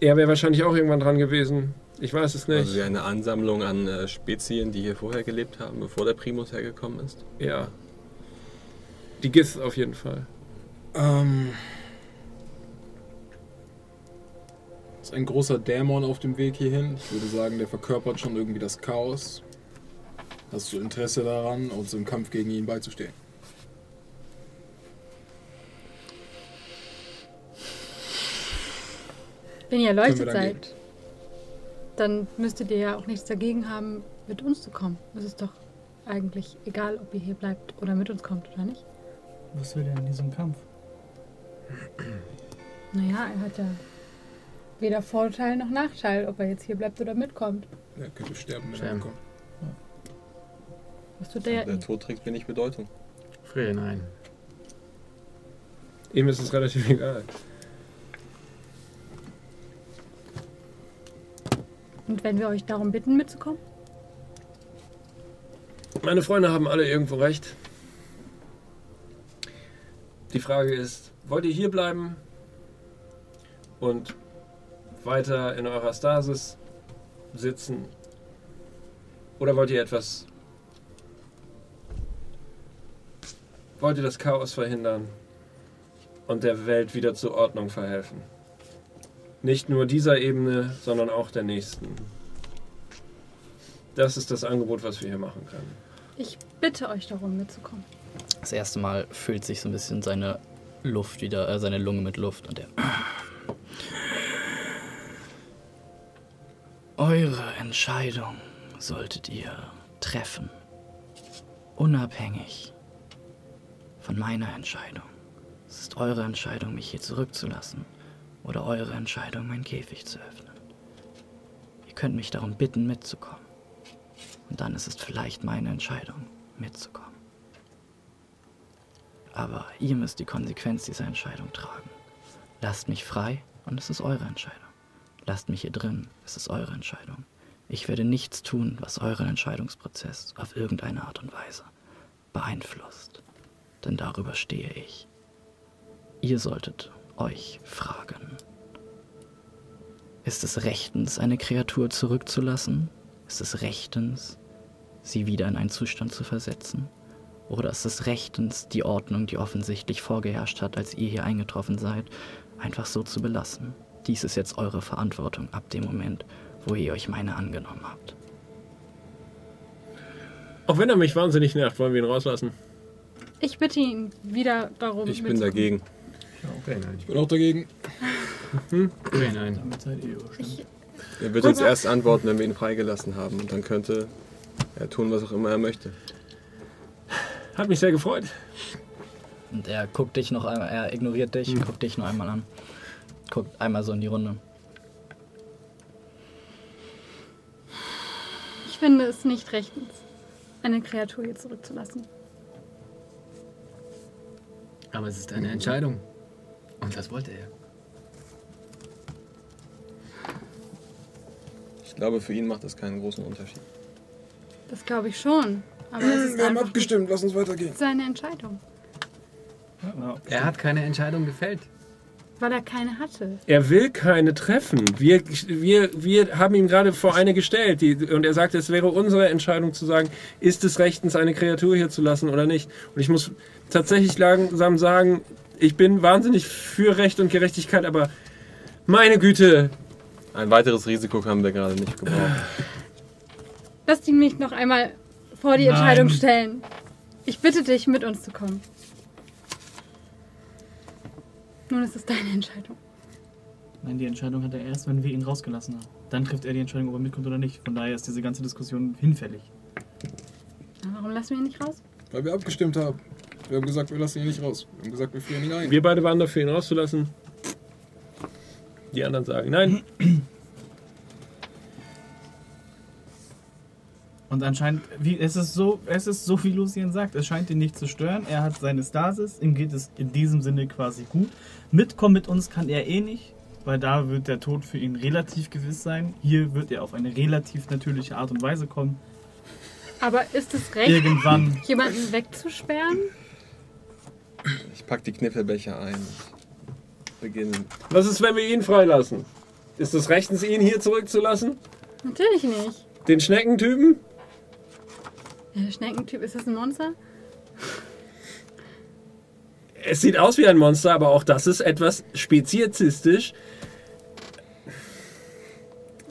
Er wäre wahrscheinlich auch irgendwann dran gewesen. Ich weiß es nicht. Also wie eine Ansammlung an äh, Spezien, die hier vorher gelebt haben, bevor der Primus hergekommen ist. Ja. Die Gith auf jeden Fall. Ähm. Ist ein großer Dämon auf dem Weg hierhin. Ich würde sagen, der verkörpert schon irgendwie das Chaos. Hast du Interesse daran, uns im Kampf gegen ihn beizustehen? Wenn ihr erleuchtet dann seid, dann müsstet ihr ja auch nichts dagegen haben, mit uns zu kommen. Es ist doch eigentlich egal, ob ihr hier bleibt oder mit uns kommt, oder nicht? Was will er in diesem Kampf? Naja, er hat ja weder Vorteil noch Nachteil, ob er jetzt hier bleibt oder mitkommt. Er könnte sterben, wenn er Sterben. kommt. Was tut der? Der Tod trägt wenig Bedeutung. Friere, nein. Ihm ist es relativ egal. Und wenn wir euch darum bitten, mitzukommen? Meine Freunde haben alle irgendwo recht. Die Frage ist, wollt ihr hier bleiben und weiter in eurer Stasis sitzen? Oder wollt ihr etwas... Wollt ihr das Chaos verhindern und der Welt wieder zur Ordnung verhelfen? Nicht nur dieser Ebene, sondern auch der nächsten. Das ist das Angebot, was wir hier machen können. Ich bitte euch darum, mitzukommen. Das erste Mal füllt sich so ein bisschen seine Luft wieder, äh, seine Lunge mit Luft und er. Eure Entscheidung solltet ihr treffen. Unabhängig von meiner Entscheidung. Es ist eure Entscheidung, mich hier zurückzulassen. Oder eure Entscheidung, meinen Käfig zu öffnen. Ihr könnt mich darum bitten, mitzukommen. Und dann ist es vielleicht meine Entscheidung, mitzukommen. Aber ihr müsst die Konsequenz dieser Entscheidung tragen. Lasst mich frei und es ist eure Entscheidung. Lasst mich hier drin, es ist eure Entscheidung. Ich werde nichts tun, was euren Entscheidungsprozess auf irgendeine Art und Weise beeinflusst. Denn darüber stehe ich. Ihr solltet euch fragen. Ist es rechtens, eine Kreatur zurückzulassen? Ist es rechtens, sie wieder in einen Zustand zu versetzen? Oder ist es rechtens, die Ordnung, die offensichtlich vorgeherrscht hat, als ihr hier eingetroffen seid, einfach so zu belassen? Dies ist jetzt eure Verantwortung ab dem Moment, wo ihr euch meine angenommen habt. Auch wenn er mich wahnsinnig nervt, wollen wir ihn rauslassen. Ich bitte ihn wieder darum, Ich bin mitzukommen. dagegen. Okay, nein. Ich bin auch dagegen. Okay, nein. Damit seid ihr überstimmt. Er wird uns erst antworten, wenn wir ihn freigelassen haben. Und dann könnte er tun, was auch immer er möchte. Hat mich sehr gefreut. Und er guckt dich noch einmal, er ignoriert dich, guckt dich noch einmal an. Guckt einmal so in die Runde. Ich finde es nicht rechtens, eine Kreatur hier zurückzulassen. Aber es ist eine Entscheidung. Und das wollte er. Ich glaube, für ihn macht das keinen großen Unterschied. Das glaube ich schon. Aber es ist Wir haben abgestimmt, lass uns weitergehen. seine Entscheidung. Er hat keine Entscheidung gefällt. Weil er keine hatte. Er will keine treffen. Wir, wir, wir haben ihm gerade vor eine gestellt. Die, und er sagte, es wäre unsere Entscheidung zu sagen, ist es rechtens, eine Kreatur hier zu lassen oder nicht. Und ich muss tatsächlich langsam sagen, ich bin wahnsinnig für Recht und Gerechtigkeit, aber meine Güte, Ein weiteres Risiko haben wir gerade nicht gebraucht. Lass ihn mich noch einmal vor die Nein. Entscheidung stellen. Ich bitte dich, mit uns zu kommen. Nun ist es deine Entscheidung. Nein, die Entscheidung hat er erst, wenn wir ihn rausgelassen haben. Dann trifft er die Entscheidung, ob er mitkommt oder nicht. Von daher ist diese ganze Diskussion hinfällig. Na, Warum lassen wir ihn nicht raus? Weil wir abgestimmt haben. Wir haben gesagt, wir lassen ihn nicht raus. Wir haben gesagt, wir führen ihn ein. wir beide waren dafür, ihn rauszulassen. Die anderen sagen nein. Und anscheinend, wie, es, ist so, es ist so, wie Lucien sagt, es scheint ihn nicht zu stören. Er hat seine Stasis, ihm geht es in diesem Sinne quasi gut. Mitkommen mit uns kann er eh nicht, weil da wird der Tod für ihn relativ gewiss sein. Hier wird er auf eine relativ natürliche Art und Weise kommen. Aber ist es recht, Irgendwann. jemanden wegzusperren? Ich pack die Kniffelbecher ein. Beginnen. Was ist, wenn wir ihn freilassen? Ist es rechtens, ihn hier zurückzulassen? Natürlich nicht. Den Schneckentypen? Der Schneckentyp, ist das ein Monster? Es sieht aus wie ein Monster, aber auch das ist etwas speziesistisch.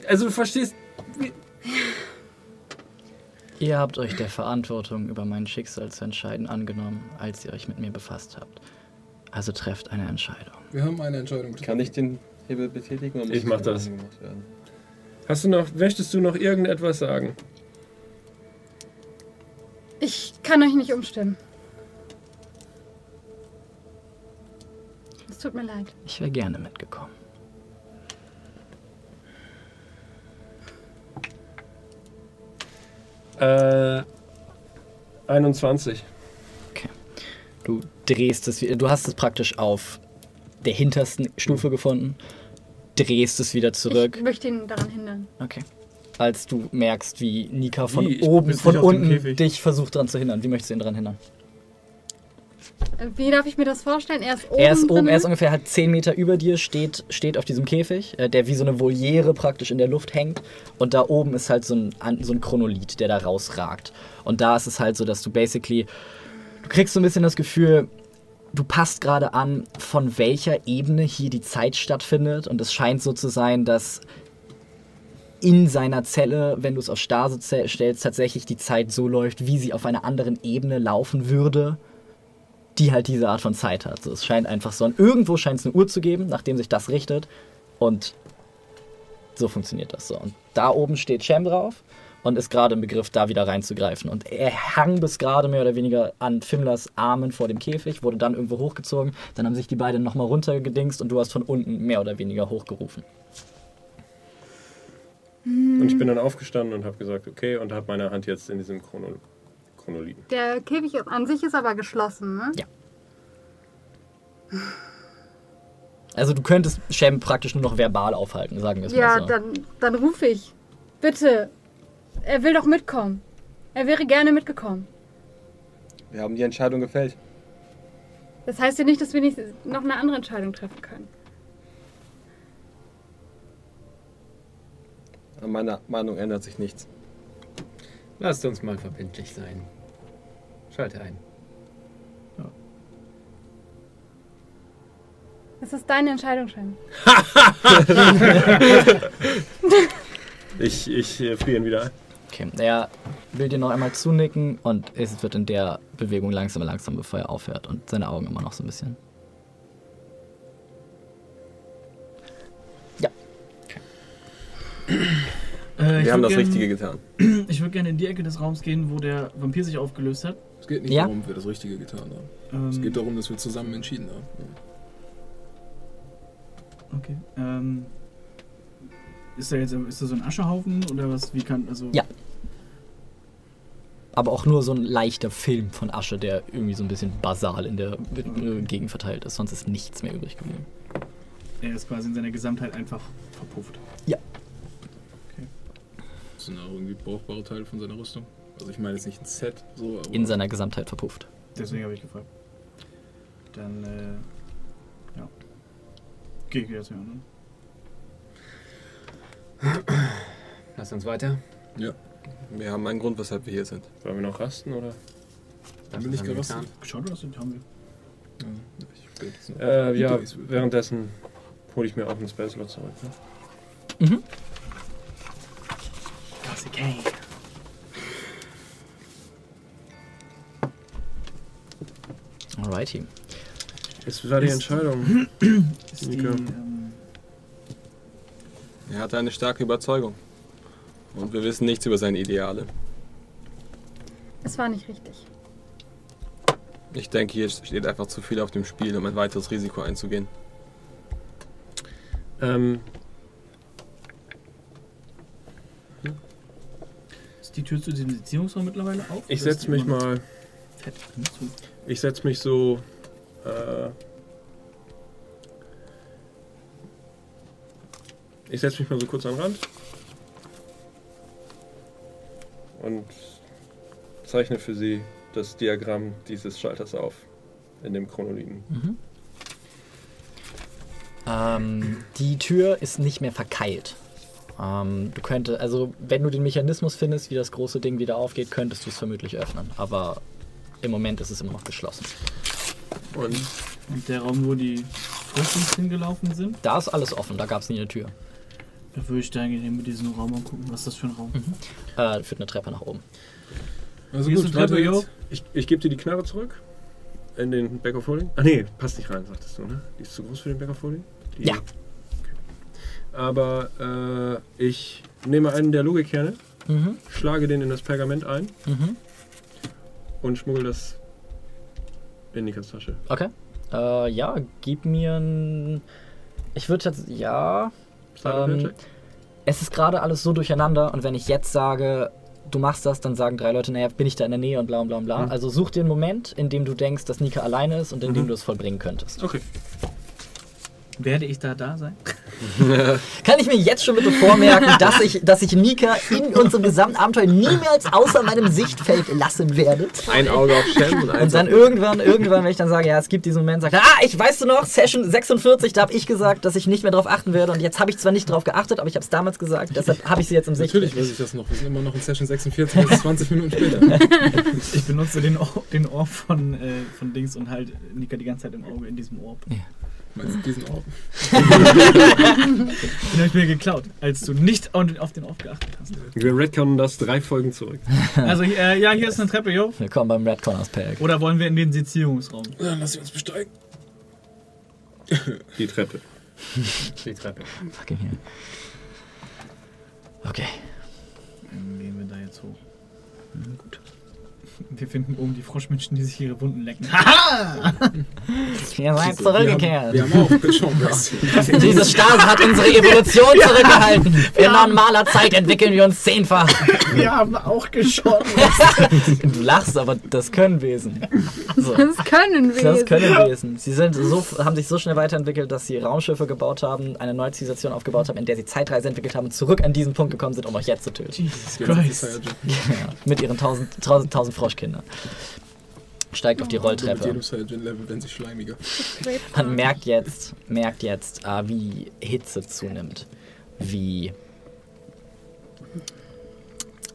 Also du verstehst, Ihr habt euch der Verantwortung über mein Schicksal zu entscheiden angenommen, als ihr euch mit mir befasst habt. Also trefft eine Entscheidung. Wir haben eine Entscheidung getroffen. Kann ich den Hebel betätigen? Ich mach das. gemacht werden? hast du noch, möchtest du noch irgendetwas sagen? Ich kann euch nicht umstimmen. Es tut mir leid. Ich wäre gerne mitgekommen. Äh, 21. Du drehst es wieder. Du hast es praktisch auf der hintersten Stufe gefunden. Drehst es wieder zurück. Ich möchte ihn daran hindern. Okay. Als du merkst, wie Nika von Wie? Oben, von unten dich versucht daran zu hindern. Wie möchtest du ihn daran hindern? Wie darf ich mir das vorstellen? Er ist oben. Er ist oben, drin? er ist ungefähr halt 10 Meter über dir, steht, steht auf diesem Käfig, äh, der wie so eine Voliere praktisch in der Luft hängt. Und da oben ist halt so ein, so ein Chronolith, der da rausragt. Und da ist es halt so, dass du basically, du kriegst so ein bisschen das Gefühl, du passt gerade an, von welcher Ebene hier die Zeit stattfindet. Und es scheint so zu sein, dass in seiner Zelle, wenn du es auf Stase stellst, tatsächlich die Zeit so läuft, wie sie auf einer anderen Ebene laufen würde die halt diese Art von Zeit hat. So, es scheint einfach so, und irgendwo scheint es eine Uhr zu geben, nachdem sich das richtet. Und so funktioniert das so. Und da oben steht Shem drauf und ist gerade im Begriff, da wieder reinzugreifen. Und er hang bis gerade mehr oder weniger an Fimlers Armen vor dem Käfig, wurde dann irgendwo hochgezogen. Dann haben sich die beiden nochmal runtergedingst und du hast von unten mehr oder weniger hochgerufen. Und ich bin dann aufgestanden und habe gesagt, okay, und habe meine Hand jetzt in diesem Chrono Chronolithen. Der Käfig an sich ist aber geschlossen, ne? Ja. Also du könntest Shem praktisch nur noch verbal aufhalten, sagen wir es Ja, mal so. dann, dann rufe ich. Bitte. Er will doch mitkommen. Er wäre gerne mitgekommen. Wir haben die Entscheidung gefällt. Das heißt ja nicht, dass wir nicht noch eine andere Entscheidung treffen können. An meiner Meinung ändert sich nichts. Lasst uns mal verbindlich sein. Schalte ein. Das ist deine Entscheidung, Shem. Ich, ich äh, friere ihn wieder ein. Okay, er will dir noch einmal zunicken und es wird in der Bewegung langsam, langsam, bevor er aufhört und seine Augen immer noch so ein bisschen. Äh, Wir haben das gern- Richtige getan. Ich würde gerne in die Ecke des Raums gehen, wo der Vampir sich aufgelöst hat. Es geht nicht Ja? darum, ob wir das Richtige getan haben. Ähm, Es geht darum, dass wir zusammen entschieden haben. Okay. Ähm, ist da jetzt ist da so ein Aschehaufen oder was? Wie kann also? Ja. Aber auch nur so ein leichter Film von Asche, der irgendwie so ein bisschen basal in der äh, Gegend verteilt ist. Sonst ist nichts mehr übrig geblieben. Er ist quasi in seiner Gesamtheit einfach verpufft. Ja. Das sind auch irgendwie brauchbare Teile von seiner Rüstung. Also ich meine jetzt nicht ein Set, so, aber In seiner Gesamtheit verpufft. Deswegen habe ich gefragt. Dann äh, ja. Gehe ich wieder zu den anderen. Lass uns weiter. ja, Wir haben einen Grund, weshalb wir hier sind. Wollen wir noch rasten oder? dann bin ich haben wir gerastet. getan. Geschaut, was haben wir? Ja, ich jetzt Äh, ja, währenddessen hole ich mir auch einen Spell Slot zurück. Ne? Mhm. Classic K. Alrighty. Jetzt war die Entscheidung. Ist die, ähm, Er hatte eine starke Überzeugung. Und wir wissen nichts über seine Ideale. Es war nicht richtig. Ich denke, hier steht einfach zu viel auf dem Spiel, um ein weiteres Risiko einzugehen. Ähm, die Tür zu diesem Beziehungsraum mittlerweile auf? ich setze mich mal, Fett. Hm, zu? ich setze mich so. Äh, ich setze mich mal so kurz an den Rand und zeichne für sie das Diagramm dieses Schalters auf in dem Chronolithen. Mhm. Ähm, die Tür ist nicht mehr verkeilt. Ähm, du könntest, also wenn du den Mechanismus findest, wie das große Ding wieder aufgeht, könntest du es vermutlich öffnen. Aber im Moment ist es immer noch geschlossen. Und Und der Raum, wo die Früchtings hingelaufen sind, Da ist alles offen, da gab es nie eine Tür. da würde ich da eigentlich mit diesem Raum angucken. Was ist das für ein Raum? Äh, führt eine Treppe nach oben. Also Hier ist gut, eine Treppe, yo. jetzt. ich, ich gebe dir die Knarre zurück in den Back of Holding. Ah nee, passt nicht rein, sagtest du, ne? Die ist zu groß für den Back of Holding? Die- Ja. Aber äh, ich nehme einen der Logikerne, Mhm. schlage den in das Pergament ein Mhm. und schmuggel das in Nikas Tasche. Okay. Äh, ja, gib mir ein. Ich würde jetzt. Ja. Ähm. Es ist gerade alles so durcheinander und wenn ich jetzt sage, du machst das, dann sagen drei Leute, naja, bin ich da in der Nähe und bla bla bla. Mhm. Also such dir einen Moment, in dem du denkst, dass Nika alleine ist und in dem Mhm. du es vollbringen könntest. Okay. Werde ich da da sein? Kann ich mir jetzt schon bitte vormerken, dass ich, dass ich Nika in unserem gesamten Abenteuer niemals außer meinem Sichtfeld lassen werde? Ein Auge auf Shem und Und dann irgendwann, irgendwann, wenn ich dann sage, ja, es gibt diesen Moment, sagt er, ah, ich weißt du noch, Session 46, da habe ich gesagt, dass ich nicht mehr drauf achten werde. Und jetzt habe ich zwar nicht drauf geachtet, aber ich habe es damals gesagt, deshalb habe ich sie jetzt im Sichtfeld. Natürlich weiß ich das noch. Wir sind immer noch in Session 46, das ist 20 Minuten später. Ich benutze den Ohr, den Ohr von, äh, von Dings und halt Nika die ganze Zeit im Auge in diesem Orb. Meinst du diesen Ort? Den habe ich mir geklaut, als du nicht auf den Orb geachtet hast. Wir retconnen das drei Folgen zurück. Also, äh, ja, hier ist eine Treppe, jo. Willkommen beim Red Corners Pack. Oder wollen wir in den Sezierungsraum? Dann lass sie uns besteigen. Die Treppe. Die Treppe. Fucking hier. Okay. Dann gehen wir da jetzt hoch. Hm, gut. Wir finden oben die Froschmenschen, die sich ihre Wunden lecken. Haha! Ihr seid Wir haben, zurückgekehrt. wir haben auch geschaut. Dieses Stase hat unsere Evolution zurückgehalten. In normaler Zeit entwickeln wir uns zehnfach. Wir haben auch geschossen. Du lachst, aber das können Wesen. So. Das können wir. Das können Wesen. Sie sind so, haben sich so schnell weiterentwickelt, dass sie Raumschiffe gebaut haben, eine neue Zivilisation aufgebaut haben, in der sie Zeitreise entwickelt haben und zurück an diesen Punkt gekommen sind, um euch jetzt zu töten. Jesus Christ. Ja, mit ihren tausend, tausend, tausend Froschkindern. Steigt auf die Mit Rolltreppe. Saiyajin-Level werden sie schleimiger. Man merkt jetzt, merkt jetzt, äh, wie Hitze zunimmt, wie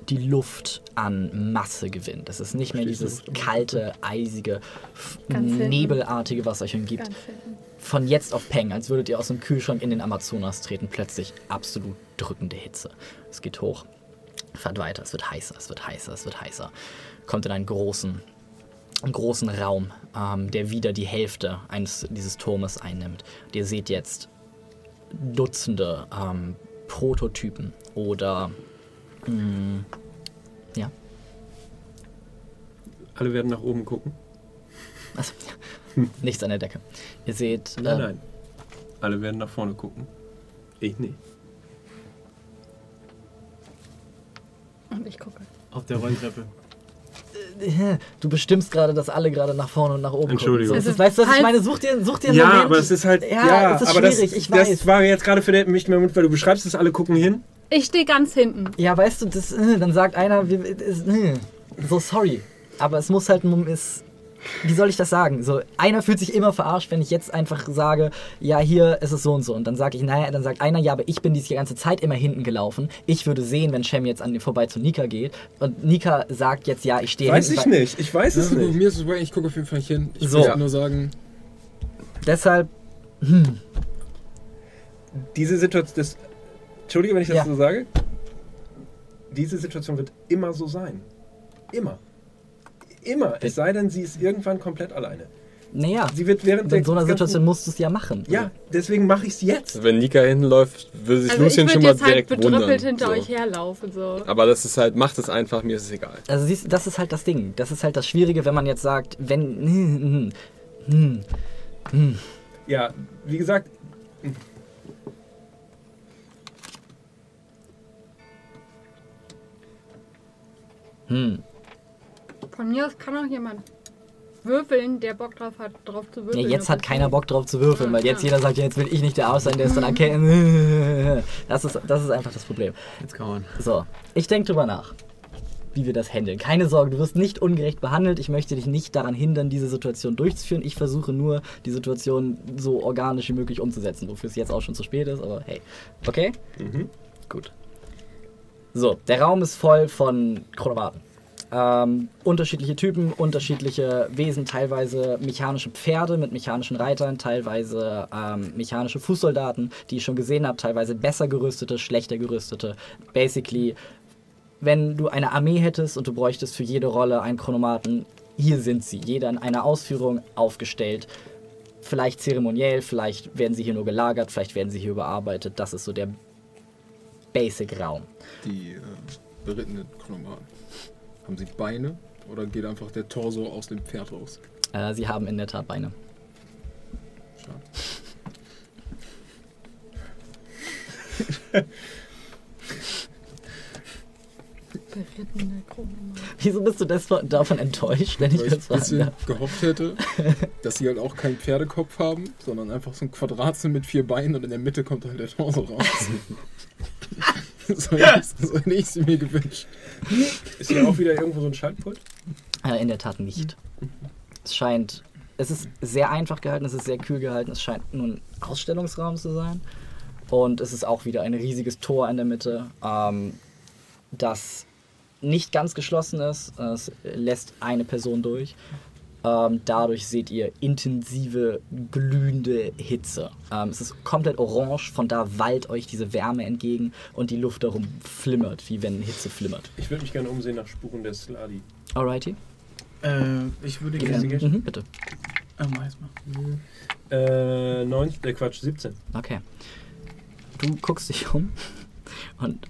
die Luft an Masse gewinnt. Es ist nicht mehr dieses kalte, eisige, nebelartige, was euch umgibt. Von jetzt auf Peng, als würdet ihr aus dem Kühlschrank in den Amazonas treten, plötzlich absolut drückende Hitze. Es geht hoch, fahrt weiter, es wird heißer, es wird heißer, es wird heißer. Kommt in einen großen, einen großen Raum, ähm, der wieder die Hälfte eines dieses Turmes einnimmt. Und ihr seht jetzt Dutzende ähm, Prototypen oder mh, ja, Alle werden nach oben gucken. also, nichts an der Decke. Ihr seht Nein, äh, nein. Alle werden nach vorne gucken. Ich nicht. Und ich gucke. Auf der Rolltreppe. Äh, du bestimmst gerade, dass alle gerade nach vorne und nach oben Entschuldigung. gucken. Es das ist, weißt du, was ich halb- meine? Such dir, such dir einen Ja, Moment. aber es ist halt. Ja, Ja, es ist aber schwierig, das, ich weiß. das war jetzt gerade für den, mich mehr, weil du beschreibst es, alle gucken hin. Ich stehe ganz hinten. Ja, weißt du, das, äh, dann sagt einer, wir, ist, äh, so sorry. Aber es muss halt, ist, wie soll ich das sagen? So, einer fühlt sich immer verarscht, wenn ich jetzt einfach sage, ja, hier ist es so und so. Und dann sage ich, naja, dann sagt einer, ja, aber ich bin die ganze Zeit immer hinten gelaufen. Ich würde sehen, wenn Shem jetzt an dir vorbei zu Nika geht. Und Nika sagt jetzt, ja, ich stehe Weiß hinten. ich nicht. Ich weiß es nicht. mir ist es ich gucke auf jeden Fall nicht hin. Ich So. möchte nur sagen, Deshalb, Diese Situation. Das, Entschuldige, wenn ich das Ja. so sage. Diese Situation wird immer so sein. Immer. Immer. Es sei denn, sie ist irgendwann komplett alleine. naja, Sie wird während in so einer Situation musst du es ja machen. Ja, deswegen mache ich es jetzt. Wenn Nika hinläuft, würde sich Also Lucien schon mal jetzt halt direkt bedrüppelt wundern. hinter so. euch herlaufen. So. Aber das ist halt, macht es einfach, mir ist es egal. Also siehst, du, das ist halt das Ding. Das ist halt das Schwierige, wenn man jetzt sagt, wenn. Hm, hm, hm. Ja, wie gesagt, Hm. Von mir aus kann auch jemand würfeln, der Bock drauf hat, drauf zu Ja, würfeln. jetzt hat keiner Bock drauf zu würfeln, weil jetzt Ja. jeder sagt, ja, jetzt will ich nicht der Aus sein, der ist dann erkennen. Das ist, das ist einfach das Problem. Jetzt kann man. So, ich denke drüber nach, wie wir das handeln. Keine Sorge, du wirst nicht ungerecht behandelt. Ich möchte dich nicht daran hindern, diese Situation durchzuführen. Ich versuche nur, die Situation so organisch wie möglich umzusetzen, wofür es jetzt auch schon zu spät ist, aber hey. Okay? Gut. So, der Raum ist voll von Chronomaten. Ähm, unterschiedliche Typen, unterschiedliche Wesen, teilweise mechanische Pferde mit mechanischen Reitern, teilweise ähm, mechanische Fußsoldaten, die ich schon gesehen habe, teilweise besser gerüstete, schlechter gerüstete. Basically, wenn du eine Armee hättest und du bräuchtest für jede Rolle einen Chronomaten, hier sind sie, jeder in einer Ausführung aufgestellt. Vielleicht zeremoniell, vielleicht werden sie hier nur gelagert, vielleicht werden sie hier überarbeitet. Das ist so der Basic-Raum. die äh, berittenen Chronomaten. Haben sie Beine oder geht einfach der Torso aus dem Pferd raus? Äh, sie haben in der Tat Beine. Schade. Wieso bist du das, davon enttäuscht, wenn ich Weil ich das bisschen darf? gehofft hätte, dass sie halt auch keinen Pferdekopf haben, sondern einfach so ein Quadrat sind mit vier Beinen und in der Mitte kommt dann der Torso raus. so, so hätte ich sie mir gewünscht. Ist hier auch wieder irgendwo so ein Schaltpult? Äh, in der Tat nicht. Es scheint, es ist sehr einfach gehalten, es ist sehr kühl gehalten, es scheint nur ein Ausstellungsraum zu sein. Und es ist auch wieder ein riesiges Tor in der Mitte, ähm, das nicht ganz geschlossen ist. Es lässt eine Person durch. Ähm, dadurch seht ihr intensive, glühende Hitze. Ähm, es ist komplett orange, von da wallt euch diese Wärme entgegen und die Luft darum flimmert, wie wenn Hitze flimmert. Ich würde mich gerne umsehen nach Spuren der Sladi. Alrighty. Äh, ich würde gerne. Mhm, bitte. Mach erst mal. Äh, 9, der Quatsch, 17. Okay. Du guckst dich um und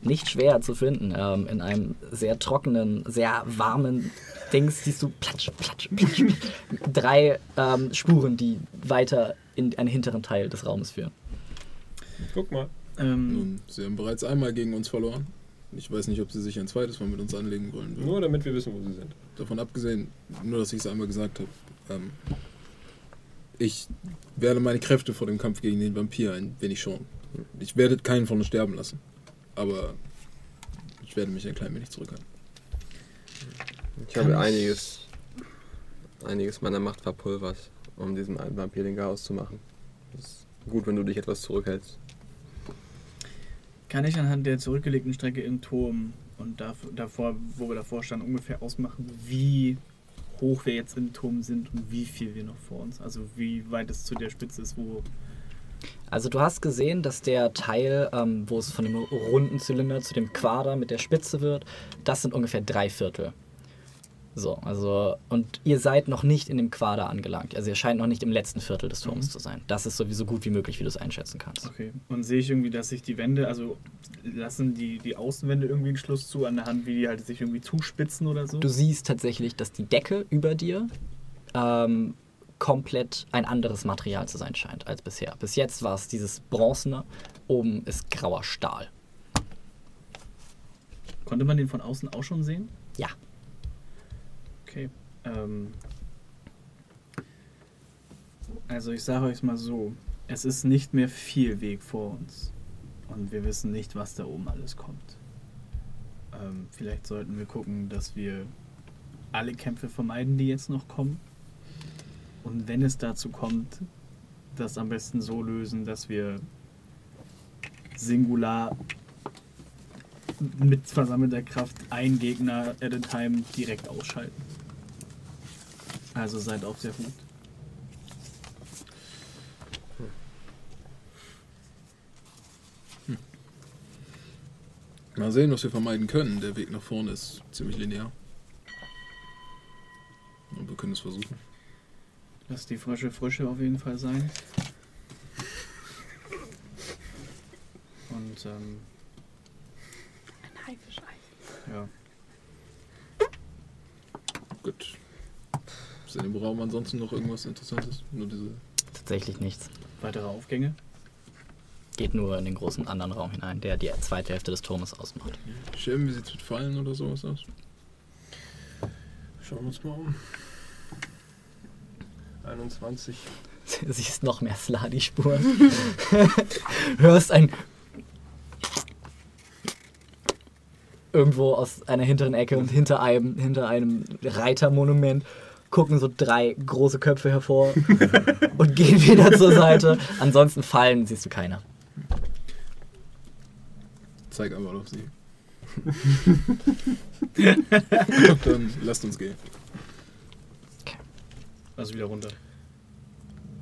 nicht schwer zu finden. Ähm, in einem sehr trockenen, sehr warmen Dings siehst du platsch, platsch, platsch. drei ähm, Spuren, die weiter in einen hinteren Teil des Raumes führen. Guck mal. Ähm, Nun, sie haben bereits einmal gegen uns verloren. Ich weiß nicht, ob sie sich ein zweites Mal mit uns anlegen wollen. Nur damit wir wissen, wo sie sind. Davon abgesehen, nur dass ich es einmal gesagt habe, ähm, ich werde meine Kräfte vor dem Kampf gegen den Vampir ein wenig schonen. Ich werde keinen von uns sterben lassen. Aber ich werde mich ein klein wenig zurückhalten. Ich habe einiges, einiges meiner Macht verpulvert, um diesem alten Vampir den Chaos zu machen. Es ist gut, wenn du dich etwas zurückhältst. Kann ich anhand der zurückgelegten Strecke im Turm und dav- davor, wo wir davor standen, ungefähr ausmachen, wie hoch wir jetzt im Turm sind und wie viel wir noch vor uns? Also wie weit es zu der Spitze ist, wo. Also du hast gesehen, dass der Teil, ähm, wo es von dem runden Zylinder zu dem Quader mit der Spitze wird, das sind ungefähr drei Viertel. So, also, und ihr seid noch nicht in dem Quader angelangt. Also ihr scheint noch nicht im letzten Viertel des Turms zu sein. Das ist sowieso gut wie möglich, wie du es einschätzen kannst. Okay. Und sehe ich irgendwie, dass sich die Wände, also lassen die, die Außenwände irgendwie einen Schluss zu an der Hand, wie die halt sich irgendwie zuspitzen oder so? Du siehst tatsächlich, dass die Decke über dir ähm, komplett ein anderes Material zu sein scheint als bisher. Bis jetzt war es dieses Bronzene, oben ist grauer Stahl. Konnte man den von außen auch schon sehen? Ja. Okay. Ähm, also ich sage euch mal so, es ist nicht mehr viel Weg vor uns. Und wir wissen nicht, was da oben alles kommt. Ähm, vielleicht sollten wir gucken, dass wir alle Kämpfe vermeiden, die jetzt noch kommen. Und wenn es dazu kommt, das am besten so lösen, dass wir singular mit versammelter Kraft einen Gegner at a time direkt ausschalten. Also seid auf der Hut. Mal sehen, was wir vermeiden können. Der Weg nach vorne ist ziemlich linear. Und wir können es versuchen. Lass die frische Frische auf jeden Fall sein. Und ähm, Ein Haifischei. ja. Gut. Ist in dem Raum ansonsten noch irgendwas Interessantes? Nur diese. Tatsächlich nichts. Weitere Aufgänge. Geht nur in den großen anderen Raum hinein, der die zweite Hälfte des Turmes ausmacht. Scherben, wie sieht es mit Fallen oder sowas aus? Schauen wir uns mal um. 21. Siehst noch mehr Sladi-Spuren. Hörst ein. Irgendwo aus einer hinteren Ecke und hinter einem, hinter einem Reitermonument gucken so drei große Köpfe hervor und gehen wieder zur Seite. Ansonsten fallen siehst du keiner. Zeig einfach auf sie. Dann lasst uns gehen. Also wieder runter.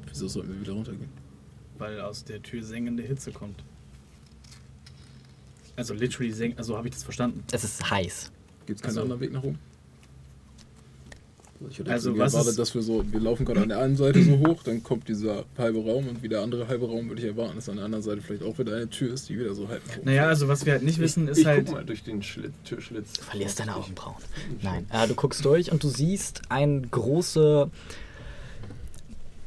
Wieso sollten wir wieder runtergehen? Weil aus der Tür sengende Hitze kommt. Also literally seng. Also habe ich das verstanden. Es ist heiß. Gibt es keinen Also- anderen Weg nach oben? Ich hätte Also was erwartet, dass wir so, wir laufen gerade an der einen Seite so hoch, dann kommt dieser halbe Raum und wie der andere halbe Raum würde ich erwarten, dass an der anderen Seite vielleicht auch wieder eine Tür ist, die wieder so halb hoch. Naja, also was wir halt nicht wissen, ich, ist ich halt. guck mal durch den Schlitz, Türschlitz. Du verlierst deine Augenbrauen. Nein, äh, du guckst durch und du siehst eine große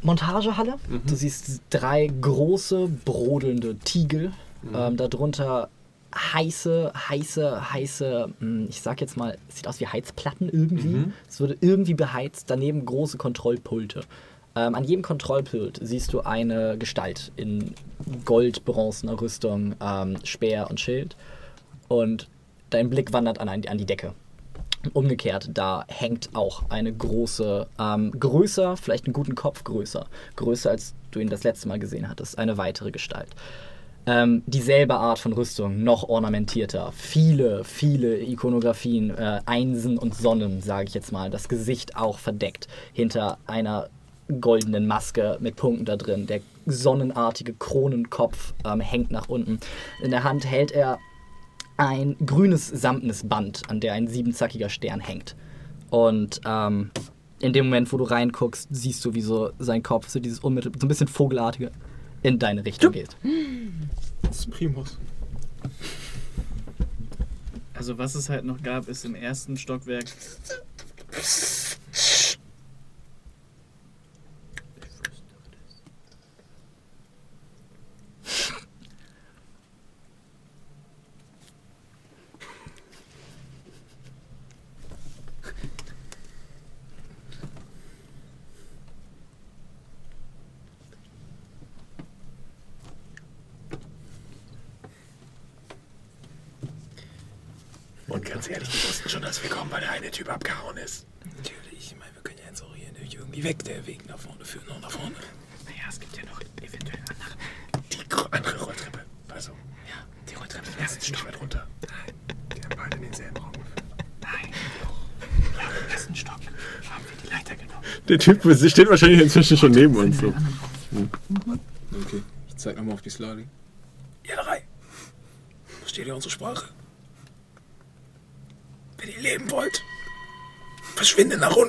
Montagehalle. Du siehst drei große, brodelnde Tiegel. Ähm, darunter heiße, heiße, heiße, mh, ich sag jetzt mal, es sieht aus wie Heizplatten irgendwie. Es wurde irgendwie beheizt, daneben große Kontrollpulte. Ähm, an jedem Kontrollpult siehst du eine Gestalt in goldbronzener Rüstung, ähm, Speer und Schild. Und dein Blick wandert an, ein, an die Decke. Umgekehrt, da hängt auch eine große, ähm, größer, vielleicht einen guten Kopf größer, größer als du ihn das letzte Mal gesehen hattest, eine weitere Gestalt. Ähm, dieselbe Art von Rüstung, noch ornamentierter. Viele, viele Ikonografien, äh, Einsen und Sonnen, sage ich jetzt mal. Das Gesicht auch verdeckt hinter einer goldenen Maske mit Punkten da drin. Der sonnenartige Kronenkopf ähm, hängt nach unten. In der Hand hält er ein grünes samtnes Band, an der ein siebenzackiger Stern hängt. Und ähm, in dem Moment, wo du reinguckst, siehst du, wie so sein Kopf, so dieses unmittelbar, so ein bisschen vogelartige, in deine Richtung geht. Das ist Primus. Also was es halt noch gab, ist im ersten Stockwerk. Und ganz ehrlich, die wussten schon, dass wir kommen, weil der eine Typ abgehauen ist. Natürlich, ich meine, wir können ja jetzt auch hier nicht weg. Der Weg nach vorne führt noch nach vorne. Naja, es gibt ja noch eventuell andere. Die andere Rolltreppe. Also, ja, die Rolltreppe im ersten Stock weit runter. Nein, die haben beide in denselben Raum geführt. Nein, ja, im ersten Stock haben wir die Leiter genommen. Der Typ steht wahrscheinlich inzwischen schon neben uns. So. Okay, ich zeig nochmal auf die Sladi. Ihr drei. Versteht ihr unsere Sprache? Wenn ihr leben wollt, verschwindet nach unten.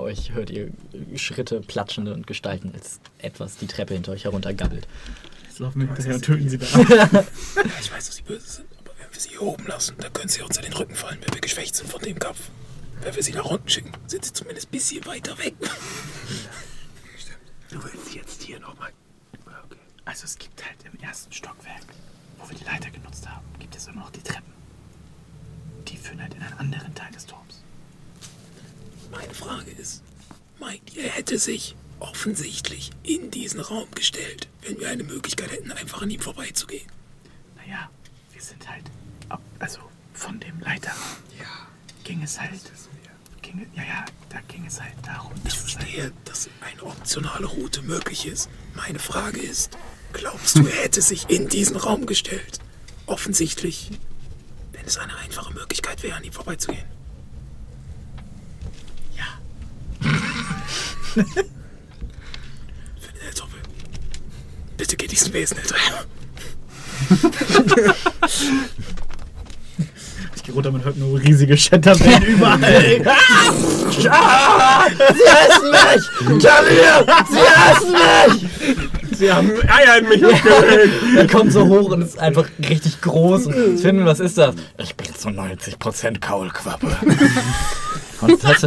Hinter euch hört ihr Schritte, platschende und Gestalten, als etwas die Treppe hinter euch heruntergabbelt. Jetzt laufen wir hinterher und töten sie da. Ja, ich weiß, dass sie böse sind, aber wenn wir sie hier oben lassen, dann können sie uns an den Rücken fallen, wenn wir geschwächt sind von dem Kampf. Wenn wir sie nach unten schicken, sind sie zumindest ein bisschen weiter weg. Du willst jetzt hier nochmal. Okay. Also es gibt halt im ersten Stockwerk, wo wir die Leiter genutzt haben, gibt es immer noch die Treppen. Die führen halt in einen anderen Teil des Turms. Meine Frage ist, meint ihr, er hätte sich offensichtlich in diesen Raum gestellt, wenn wir eine Möglichkeit hätten, einfach an ihm vorbeizugehen? Naja, wir sind halt, ab- also von dem Leiterraum Ja, ging es halt, ging, ja, ja, da ging es halt darum, ich es halt, verstehe, dass eine optionale Route möglich ist. Meine Frage ist, glaubst du, er hätte sich in diesen Raum gestellt? Offensichtlich, wenn es eine einfache Möglichkeit wäre, an ihm vorbeizugehen. Findet er Toppe. Bitte geht diesen Wesen hinterher. ich gehe runter, man hört nur riesige Shatterwellen überall. Sie haben Eier in mich aufgelegt. Er kommt so hoch und ist einfach richtig groß. Und Finn, was ist das? Ich bin zu 90% Kaulquappe. Und das,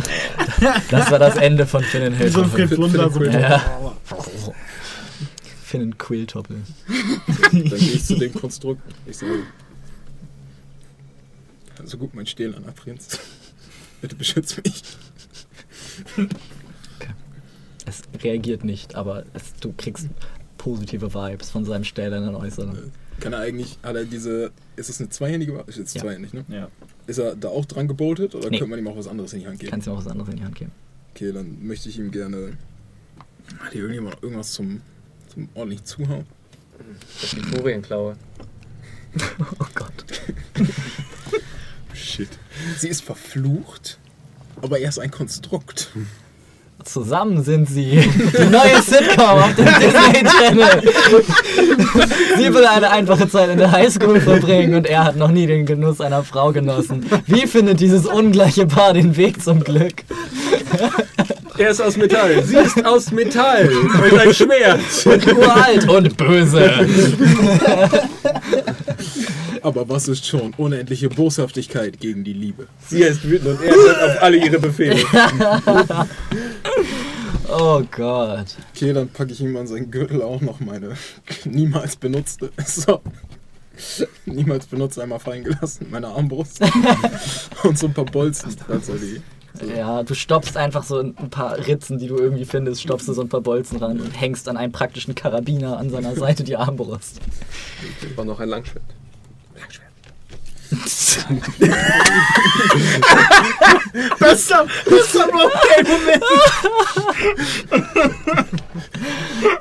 das war das Ende von Finn in Wie so ein Flunder. Ja. Finn in Quilltoppel. Dann gehe ich zu dem Konstrukt. Ich sage, also guck mein stählerner Prinz. Bitte beschütz mich. Es reagiert nicht, aber es, du kriegst positive Vibes von seinem stählernen Äußeren. Kann er eigentlich, hat er diese, ist es eine zweihändige Waffe? Ist jetzt Ja. zweihändig, ne? Ja. Ist er da auch dran geboltet oder Nee. könnte man ihm auch was anderes in die Hand geben? Kannst du mir auch was anderes in die Hand geben. Okay, dann möchte ich ihm gerne. Hat hier irgendjemand irgendwas zum, zum ordentlich Zuhauen? Das ist die Furienklaue. Oh Gott. Shit. Sie ist verflucht, aber er ist ein Konstrukt. Zusammen sind sie die neue Sitcom auf dem Disney Channel. Sie will eine einfache Zeit in der Highschool verbringen und er hat noch nie den Genuss einer Frau genossen. Wie findet dieses ungleiche Paar den Weg zum Glück? Er ist aus Metall. Sie ist aus Metall. Und ein Schwert. Und uralt und böse. Aber was ist schon unendliche Boshaftigkeit gegen die Liebe? Sie ist wütend und er hört auf alle ihre Befehle. Oh Gott. Okay, dann packe ich ihm an seinen Gürtel auch noch meine niemals benutzte. So. Niemals benutzt, einmal fallen gelassen, meine Armbrust. Und so ein paar Bolzen. Also die, Ja, du stopfst einfach so ein paar Ritzen, die du irgendwie findest, stopfst du so ein paar Bolzen ran und hängst an einem praktischen Karabiner an seiner Seite die Armbrust. War noch ein Langschwert. Bester, bester Roleplay-Moment.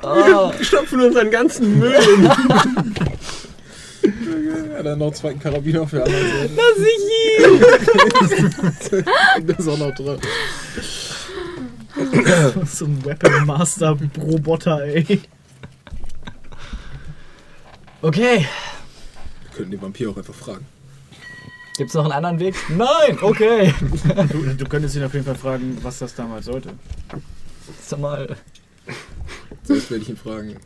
Oh, Stopfen unseren ganzen Müll in. ja, dann noch einen zweiten Karabiner anderen Seite. Lass ich ihn! Der ist auch noch drin. so ein Weapon Master Roboter, ey. Okay, Wir könnten den Vampir auch einfach fragen. Gibt's noch einen anderen Weg? Nein! Okay. Du, du könntest ihn auf jeden Fall fragen, was das damals sollte. Sag mal. Zuerst werde ich ihn fragen.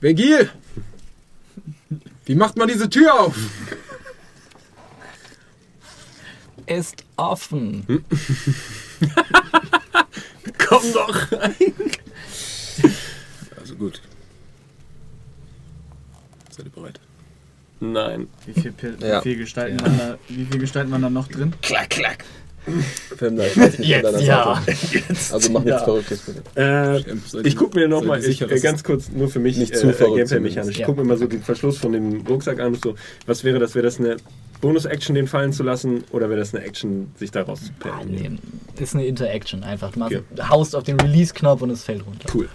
Vergil! Wie macht man diese Tür auf? Ist offen. Komm doch rein. Also gut. Seid ihr bereit? Nein. Wie viel, Pil Ja. wie viel Gestalten waren da, wie viel Gestalten waren da noch drin? Klack, klack. Film da, ich weiß nicht, Jetzt, ja. Seite. Also mach nichts Verrücktes bitte. Äh, ich gucke mir nochmal, äh, ganz kurz, nur für mich, Nicht äh, zu äh, Gameplay-mechanisch. Ich gucke mir mal so den Verschluss von dem Rucksack an und so. Was wäre das? Wäre das eine Bonus-Action, den fallen zu lassen? Oder wäre das eine Action, sich daraus zu Ah, perlen? nee, ist eine Interaction einfach. Du machst, Okay. haust auf den Release-Knopf und es fällt runter. Cool.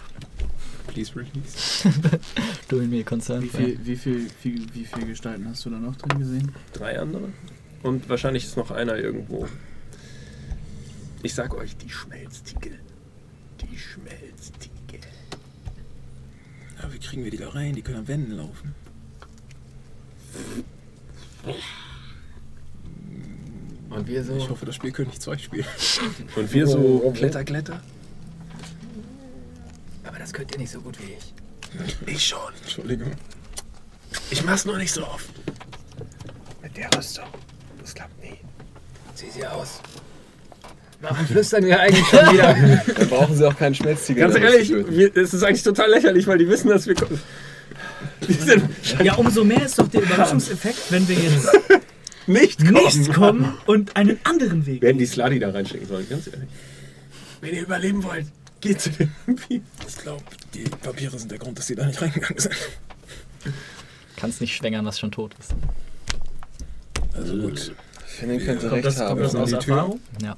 Please release. Doing me a concern. Wie viel, wie, viel, wie, wie viel Gestalten hast du da noch drin gesehen? Drei andere? Und wahrscheinlich ist noch einer irgendwo. Ich sag euch, die Schmelztiegel. Die Schmelztiegel. Ja, wie kriegen wir die da rein? Die können an Wänden laufen. Und wir so. Ich hoffe, das Spiel König 2 spielen. Und wir so Kletter, Kletter. Aber das könnt ihr nicht so gut wie ich. Ich schon. Entschuldigung. Ich mach's nur nicht so oft. Mit der Rüstung. Das klappt nie. Sieh sie aus. Warum flüstern wir eigentlich schon wieder? Dann brauchen sie auch keinen Schmelztiegel. Ganz ehrlich, wir, es ist eigentlich total lächerlich, weil die wissen, dass wir. Die sind Ja, umso mehr ist doch der Überraschungseffekt, wenn wir jetzt nicht kommen. nicht kommen und einen anderen Weg. Hätten die Sladi da reinschicken sollen, ganz ehrlich. Wenn ihr überleben wollt, geht zu den Vampir. Ich glaube, die Vampire sind der Grund, dass sie da nicht reingegangen sind. Kannst nicht schwängern, was schon tot ist. Also gut. Finn könnte Kommt recht das, haben. kommt das aus die Tür. Erfahrung? Ja.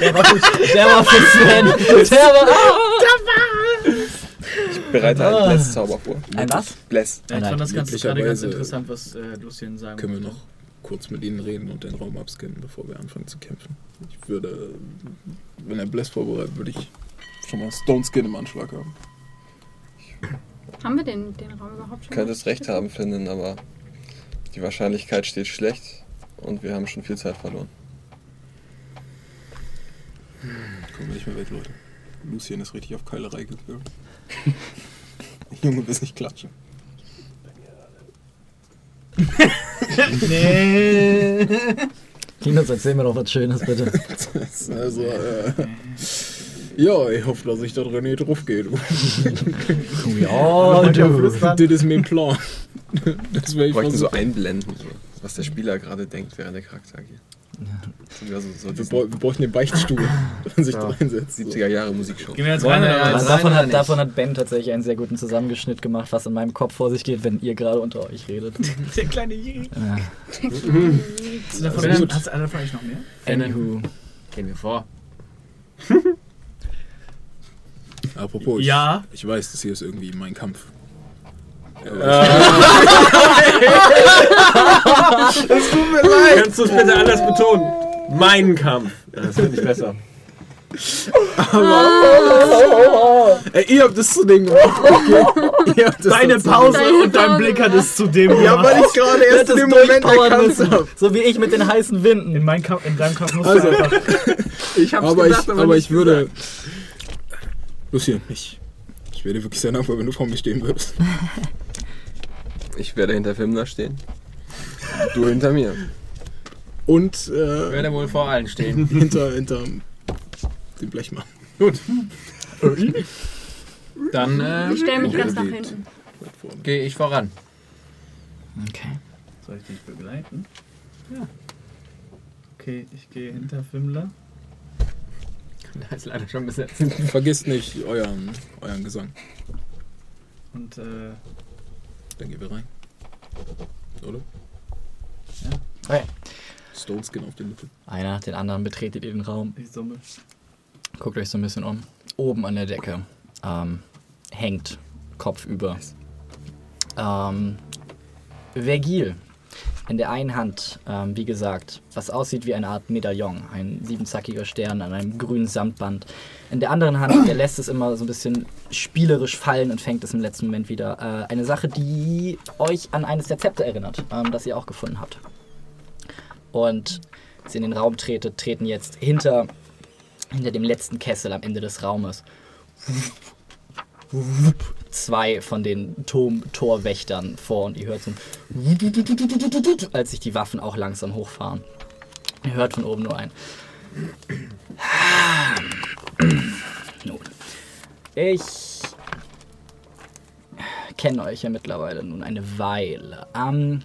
Der war, für, der war für Sven. Der war. Bereite einen Bless-Zauber vor. Ein was? Bless. Ja, ich fand das ganz, gerade ganz interessant, was äh, Lucien sagen Können wir noch kurz mit ihnen reden und den Raum abscannen, bevor wir anfangen zu kämpfen. Ich würde, wenn er Bless vorbereitet, würde ich schon mal Stone Skin im Anschlag haben. Haben wir den, den Raum überhaupt schon? Könntest recht haben, Finden, aber die Wahrscheinlichkeit steht schlecht und wir haben schon viel Zeit verloren. Kommen wir nicht mehr weg, Leute. Lucien ist richtig auf Keilerei gewöhnt. Junge, willst nicht klatschen. Nee. Linus, erzähl mir doch was Schönes, bitte. Also, äh, ja, ich hoffe, dass ich da drin nicht drauf gehe. Ja, du. Das ist mein Plan. Das ich bräuchten so einblenden, so, was der Spieler gerade denkt, während der Charakter agiert. So, wie also so Wir, wir bräuchten den Beichtstuhl, wenn man sich Ja. da reinsetzt. 70er Jahre Musikshow. Gehen wir jetzt rein wir oder ja was? Rein davon, hat, davon hat Ben tatsächlich einen sehr guten Zusammengeschnitt gemacht, was in meinem Kopf vor sich geht, wenn ihr gerade unter euch redet. Der kleine Jäger. Ja. Hast du davon, Also hast du davon eigentlich noch mehr? Anywho. Gehen wir vor. Apropos, ich, Ja. ich weiß, das hier ist irgendwie mein Kampf. Kannst du es bitte anders betonen? Mein Kampf. Das finde ich besser. Ey, ihr habt das zu dem gemacht. Okay? Deine Pause und dein. Blick hat es zu dem Ja, gemacht. weil ich gerade erst in dem Moment erkannt habe. So wie ich mit den heißen Winden. In, meinem Kampf, in deinem Kampf musst Also, du einfach... Ich hab's Aber, gedacht, ich, aber ich würde. Lucien, ich, ich wäre wirklich sehr dankbar, wenn du vor mir stehen würdest. Ich werde hinter Filmner stehen. Du hinter mir. Und Ich äh, werde wohl vor allen stehen. hinter, hinter dem Blechmann. Gut. Dann äh, Ich stelle mich ganz nach hinten. Gehe ich voran. Okay. Soll ich dich begleiten? Ja. Okay, ich gehe hinter Fimmler. Da ist leider schon besetzt. Vergisst nicht euren, euren Gesang. Und äh, Dann gehen wir rein. Oder? Okay. Stone Skin auf die Lippe. Einer nach den anderen betretet ihr den Raum. ich summe. Guckt euch so ein bisschen um. Oben an der Decke ähm, hängt kopfüber ähm, Vergil. In der einen Hand, ähm, wie gesagt, was aussieht wie eine Art Medaillon, ein siebenzackiger Stern an einem grünen Samtband. In der anderen Hand, der lässt es immer so ein bisschen spielerisch fallen und fängt es im letzten Moment wieder. Äh, eine Sache, die euch an eines der Zepter erinnert, ähm, das ihr auch gefunden habt. Und ihr in den Raum tretet, treten jetzt hinter hinter dem letzten Kessel am Ende des Raumes zwei von den Turm Torwächtern vor und ihr hört so ein als sich die Waffen auch langsam hochfahren. Ihr hört von oben nur ein. Nun, ich kenne euch ja mittlerweile nun eine Weile. Am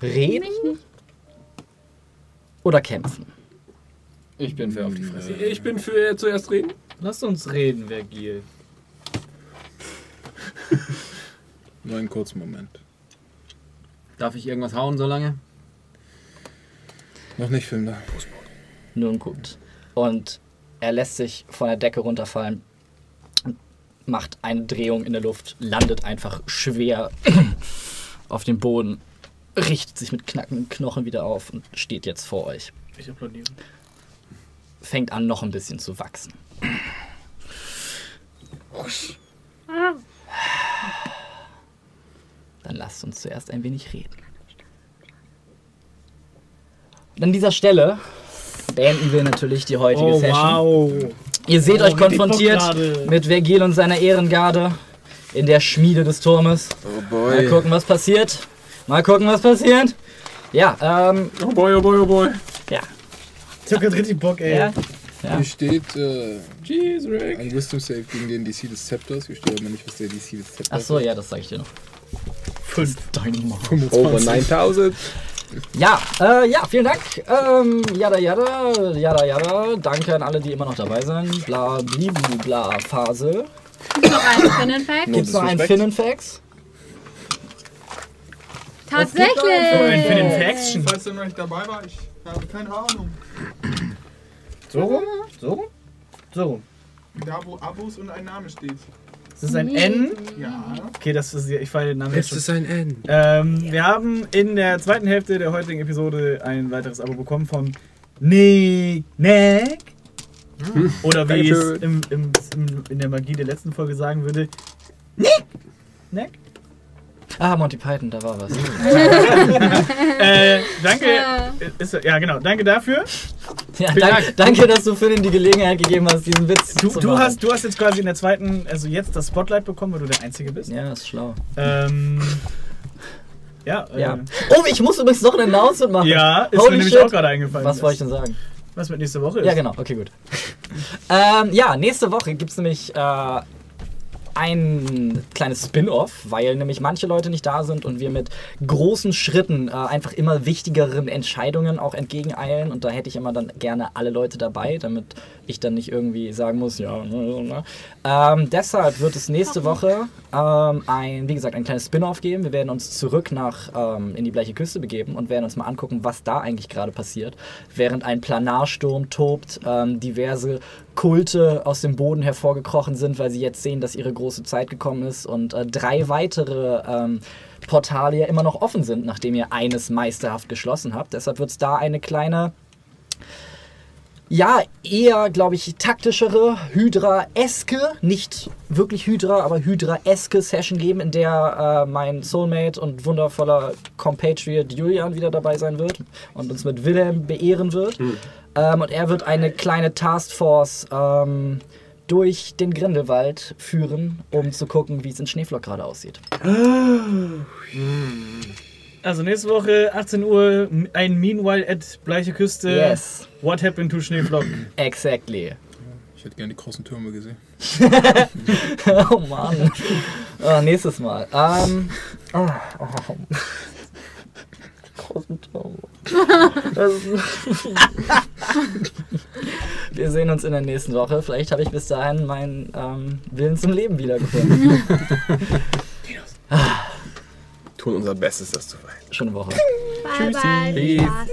Reden oder kämpfen? Ich bin für auf die Fresse. Ich bin für zuerst reden. Lass uns reden, Vergil. Nur einen kurzen Moment. Darf ich irgendwas hauen so lange? Noch nicht, Film da. Nun gut. Und er lässt sich von der Decke runterfallen, macht eine Drehung in der Luft, landet einfach schwer auf dem Boden, richtet sich mit knackenden Knochen wieder auf und steht jetzt vor euch. Ich applaudiere. Fängt an, noch ein bisschen zu wachsen. Dann lasst uns zuerst ein wenig reden. Und an dieser Stelle beenden wir natürlich die heutige Oh, Session. wow. Ihr seht Oh, euch konfrontiert gerade. mit Vergil und seiner Ehrengarde in der Schmiede des Turmes. Oh Mal boy. gucken, was passiert. Mal gucken, was passiert. Ja, ähm, Oh boy, oh boy, oh boy. ja. Ich hab grad richtig Bock, ey. ja. Ja. Hier steht äh, Jeez, Rick. ein Wisdom Save gegen den DC des Zepters. Hier steht aber nicht, was der DC des Zepters Ach so, ja, das sage ich dir noch. Fünf. Dynamite. 25. Over 9000. Ja, äh, ja, vielen Dank. Ähm, jada, jada, jada, jada. Danke an alle, die immer noch dabei sind. Bla, blibu, bla, Phase. Noch einen Finnenfact? Gibt's noch einen. Finnenfax? Tatsächlich! ein Finn Faction. Falls er noch nicht dabei war, ich habe keine Ahnung. So rum? So rum? So rum. Da, wo Abos und ein Name steht. Ist das ein N? Ja. Okay, das ist, ich fahre den Namen jetzt Es ist ein N. Ähm, wir haben in der zweiten Hälfte der heutigen Episode ein weiteres Abo bekommen von Nick Nack. Oder wie es Dankeschön. im, im, im, in der Magie der letzten Folge sagen würde. Nick! Nack? Ah, Monty Python, da war was. Äh, danke. Ja. Ist, ja, genau. Danke dafür. Ja, Dank. danke, dass du Finn die Gelegenheit gegeben hast, diesen Witz Du, zu du, machen. hast, du hast jetzt quasi in der zweiten, also jetzt das Spotlight bekommen, weil du der Einzige bist. Ja, ist schlau. Ähm, ja, äh, Ja. Oh, ich muss übrigens noch ein Announcement machen. ja, ist Holy mir nämlich shit. auch gerade eingefallen. Was wollte ich denn sagen? Was mit nächste Woche ist. Ja, genau. Okay, gut. ähm, ja, nächste Woche gibt es nämlich äh, ein kleines Spin-off, weil nämlich manche Leute nicht da sind und wir mit großen Schritten äh, einfach immer wichtigeren Entscheidungen auch entgegeneilen. Und da hätte ich immer dann gerne alle Leute dabei, damit ich dann nicht irgendwie sagen muss, ja, ne, ne. Ähm, deshalb wird es nächste Woche ähm, ein, wie gesagt, ein kleines Spin-off geben. Wir werden uns zurück nach ähm, in die bleiche Küste begeben und werden uns mal angucken, was da eigentlich gerade passiert, während ein Planarsturm tobt, ähm, diverse Kulte aus dem Boden hervorgekrochen sind, weil sie jetzt sehen, dass ihre große Zeit gekommen ist und äh, drei weitere ähm, Portale ja immer noch offen sind, nachdem ihr eines meisterhaft geschlossen habt. Deshalb wird es da eine kleine ja, eher, glaube ich, taktischere, Hydra-eske, nicht wirklich Hydra, aber Hydra-eske Session geben, in der äh, mein Soulmate und wundervoller Compatriot Julian wieder dabei sein wird und uns mit Wilhelm beehren wird. Ähm, und er wird eine kleine Taskforce ähm, durch den Grindelwald führen, um zu gucken, wie es in Schneeflock gerade aussieht. Also nächste Woche 18 Uhr ein Meanwhile at Bleiche Küste. Yes, What happened to Schneeflock? exactly. Ich hätte gerne die großen Türme gesehen. oh Mann. Ah, nächstes Mal. Ähm. Oh, oh. Großen Turm. Ist- Wir sehen uns in der nächsten Woche. Vielleicht habe ich bis dahin meinen ähm, Willen zum Leben wiedergefunden. Tun unser Bestes, das zu verhindern. Schöne Woche. Bye, bye. Peace. Spaß.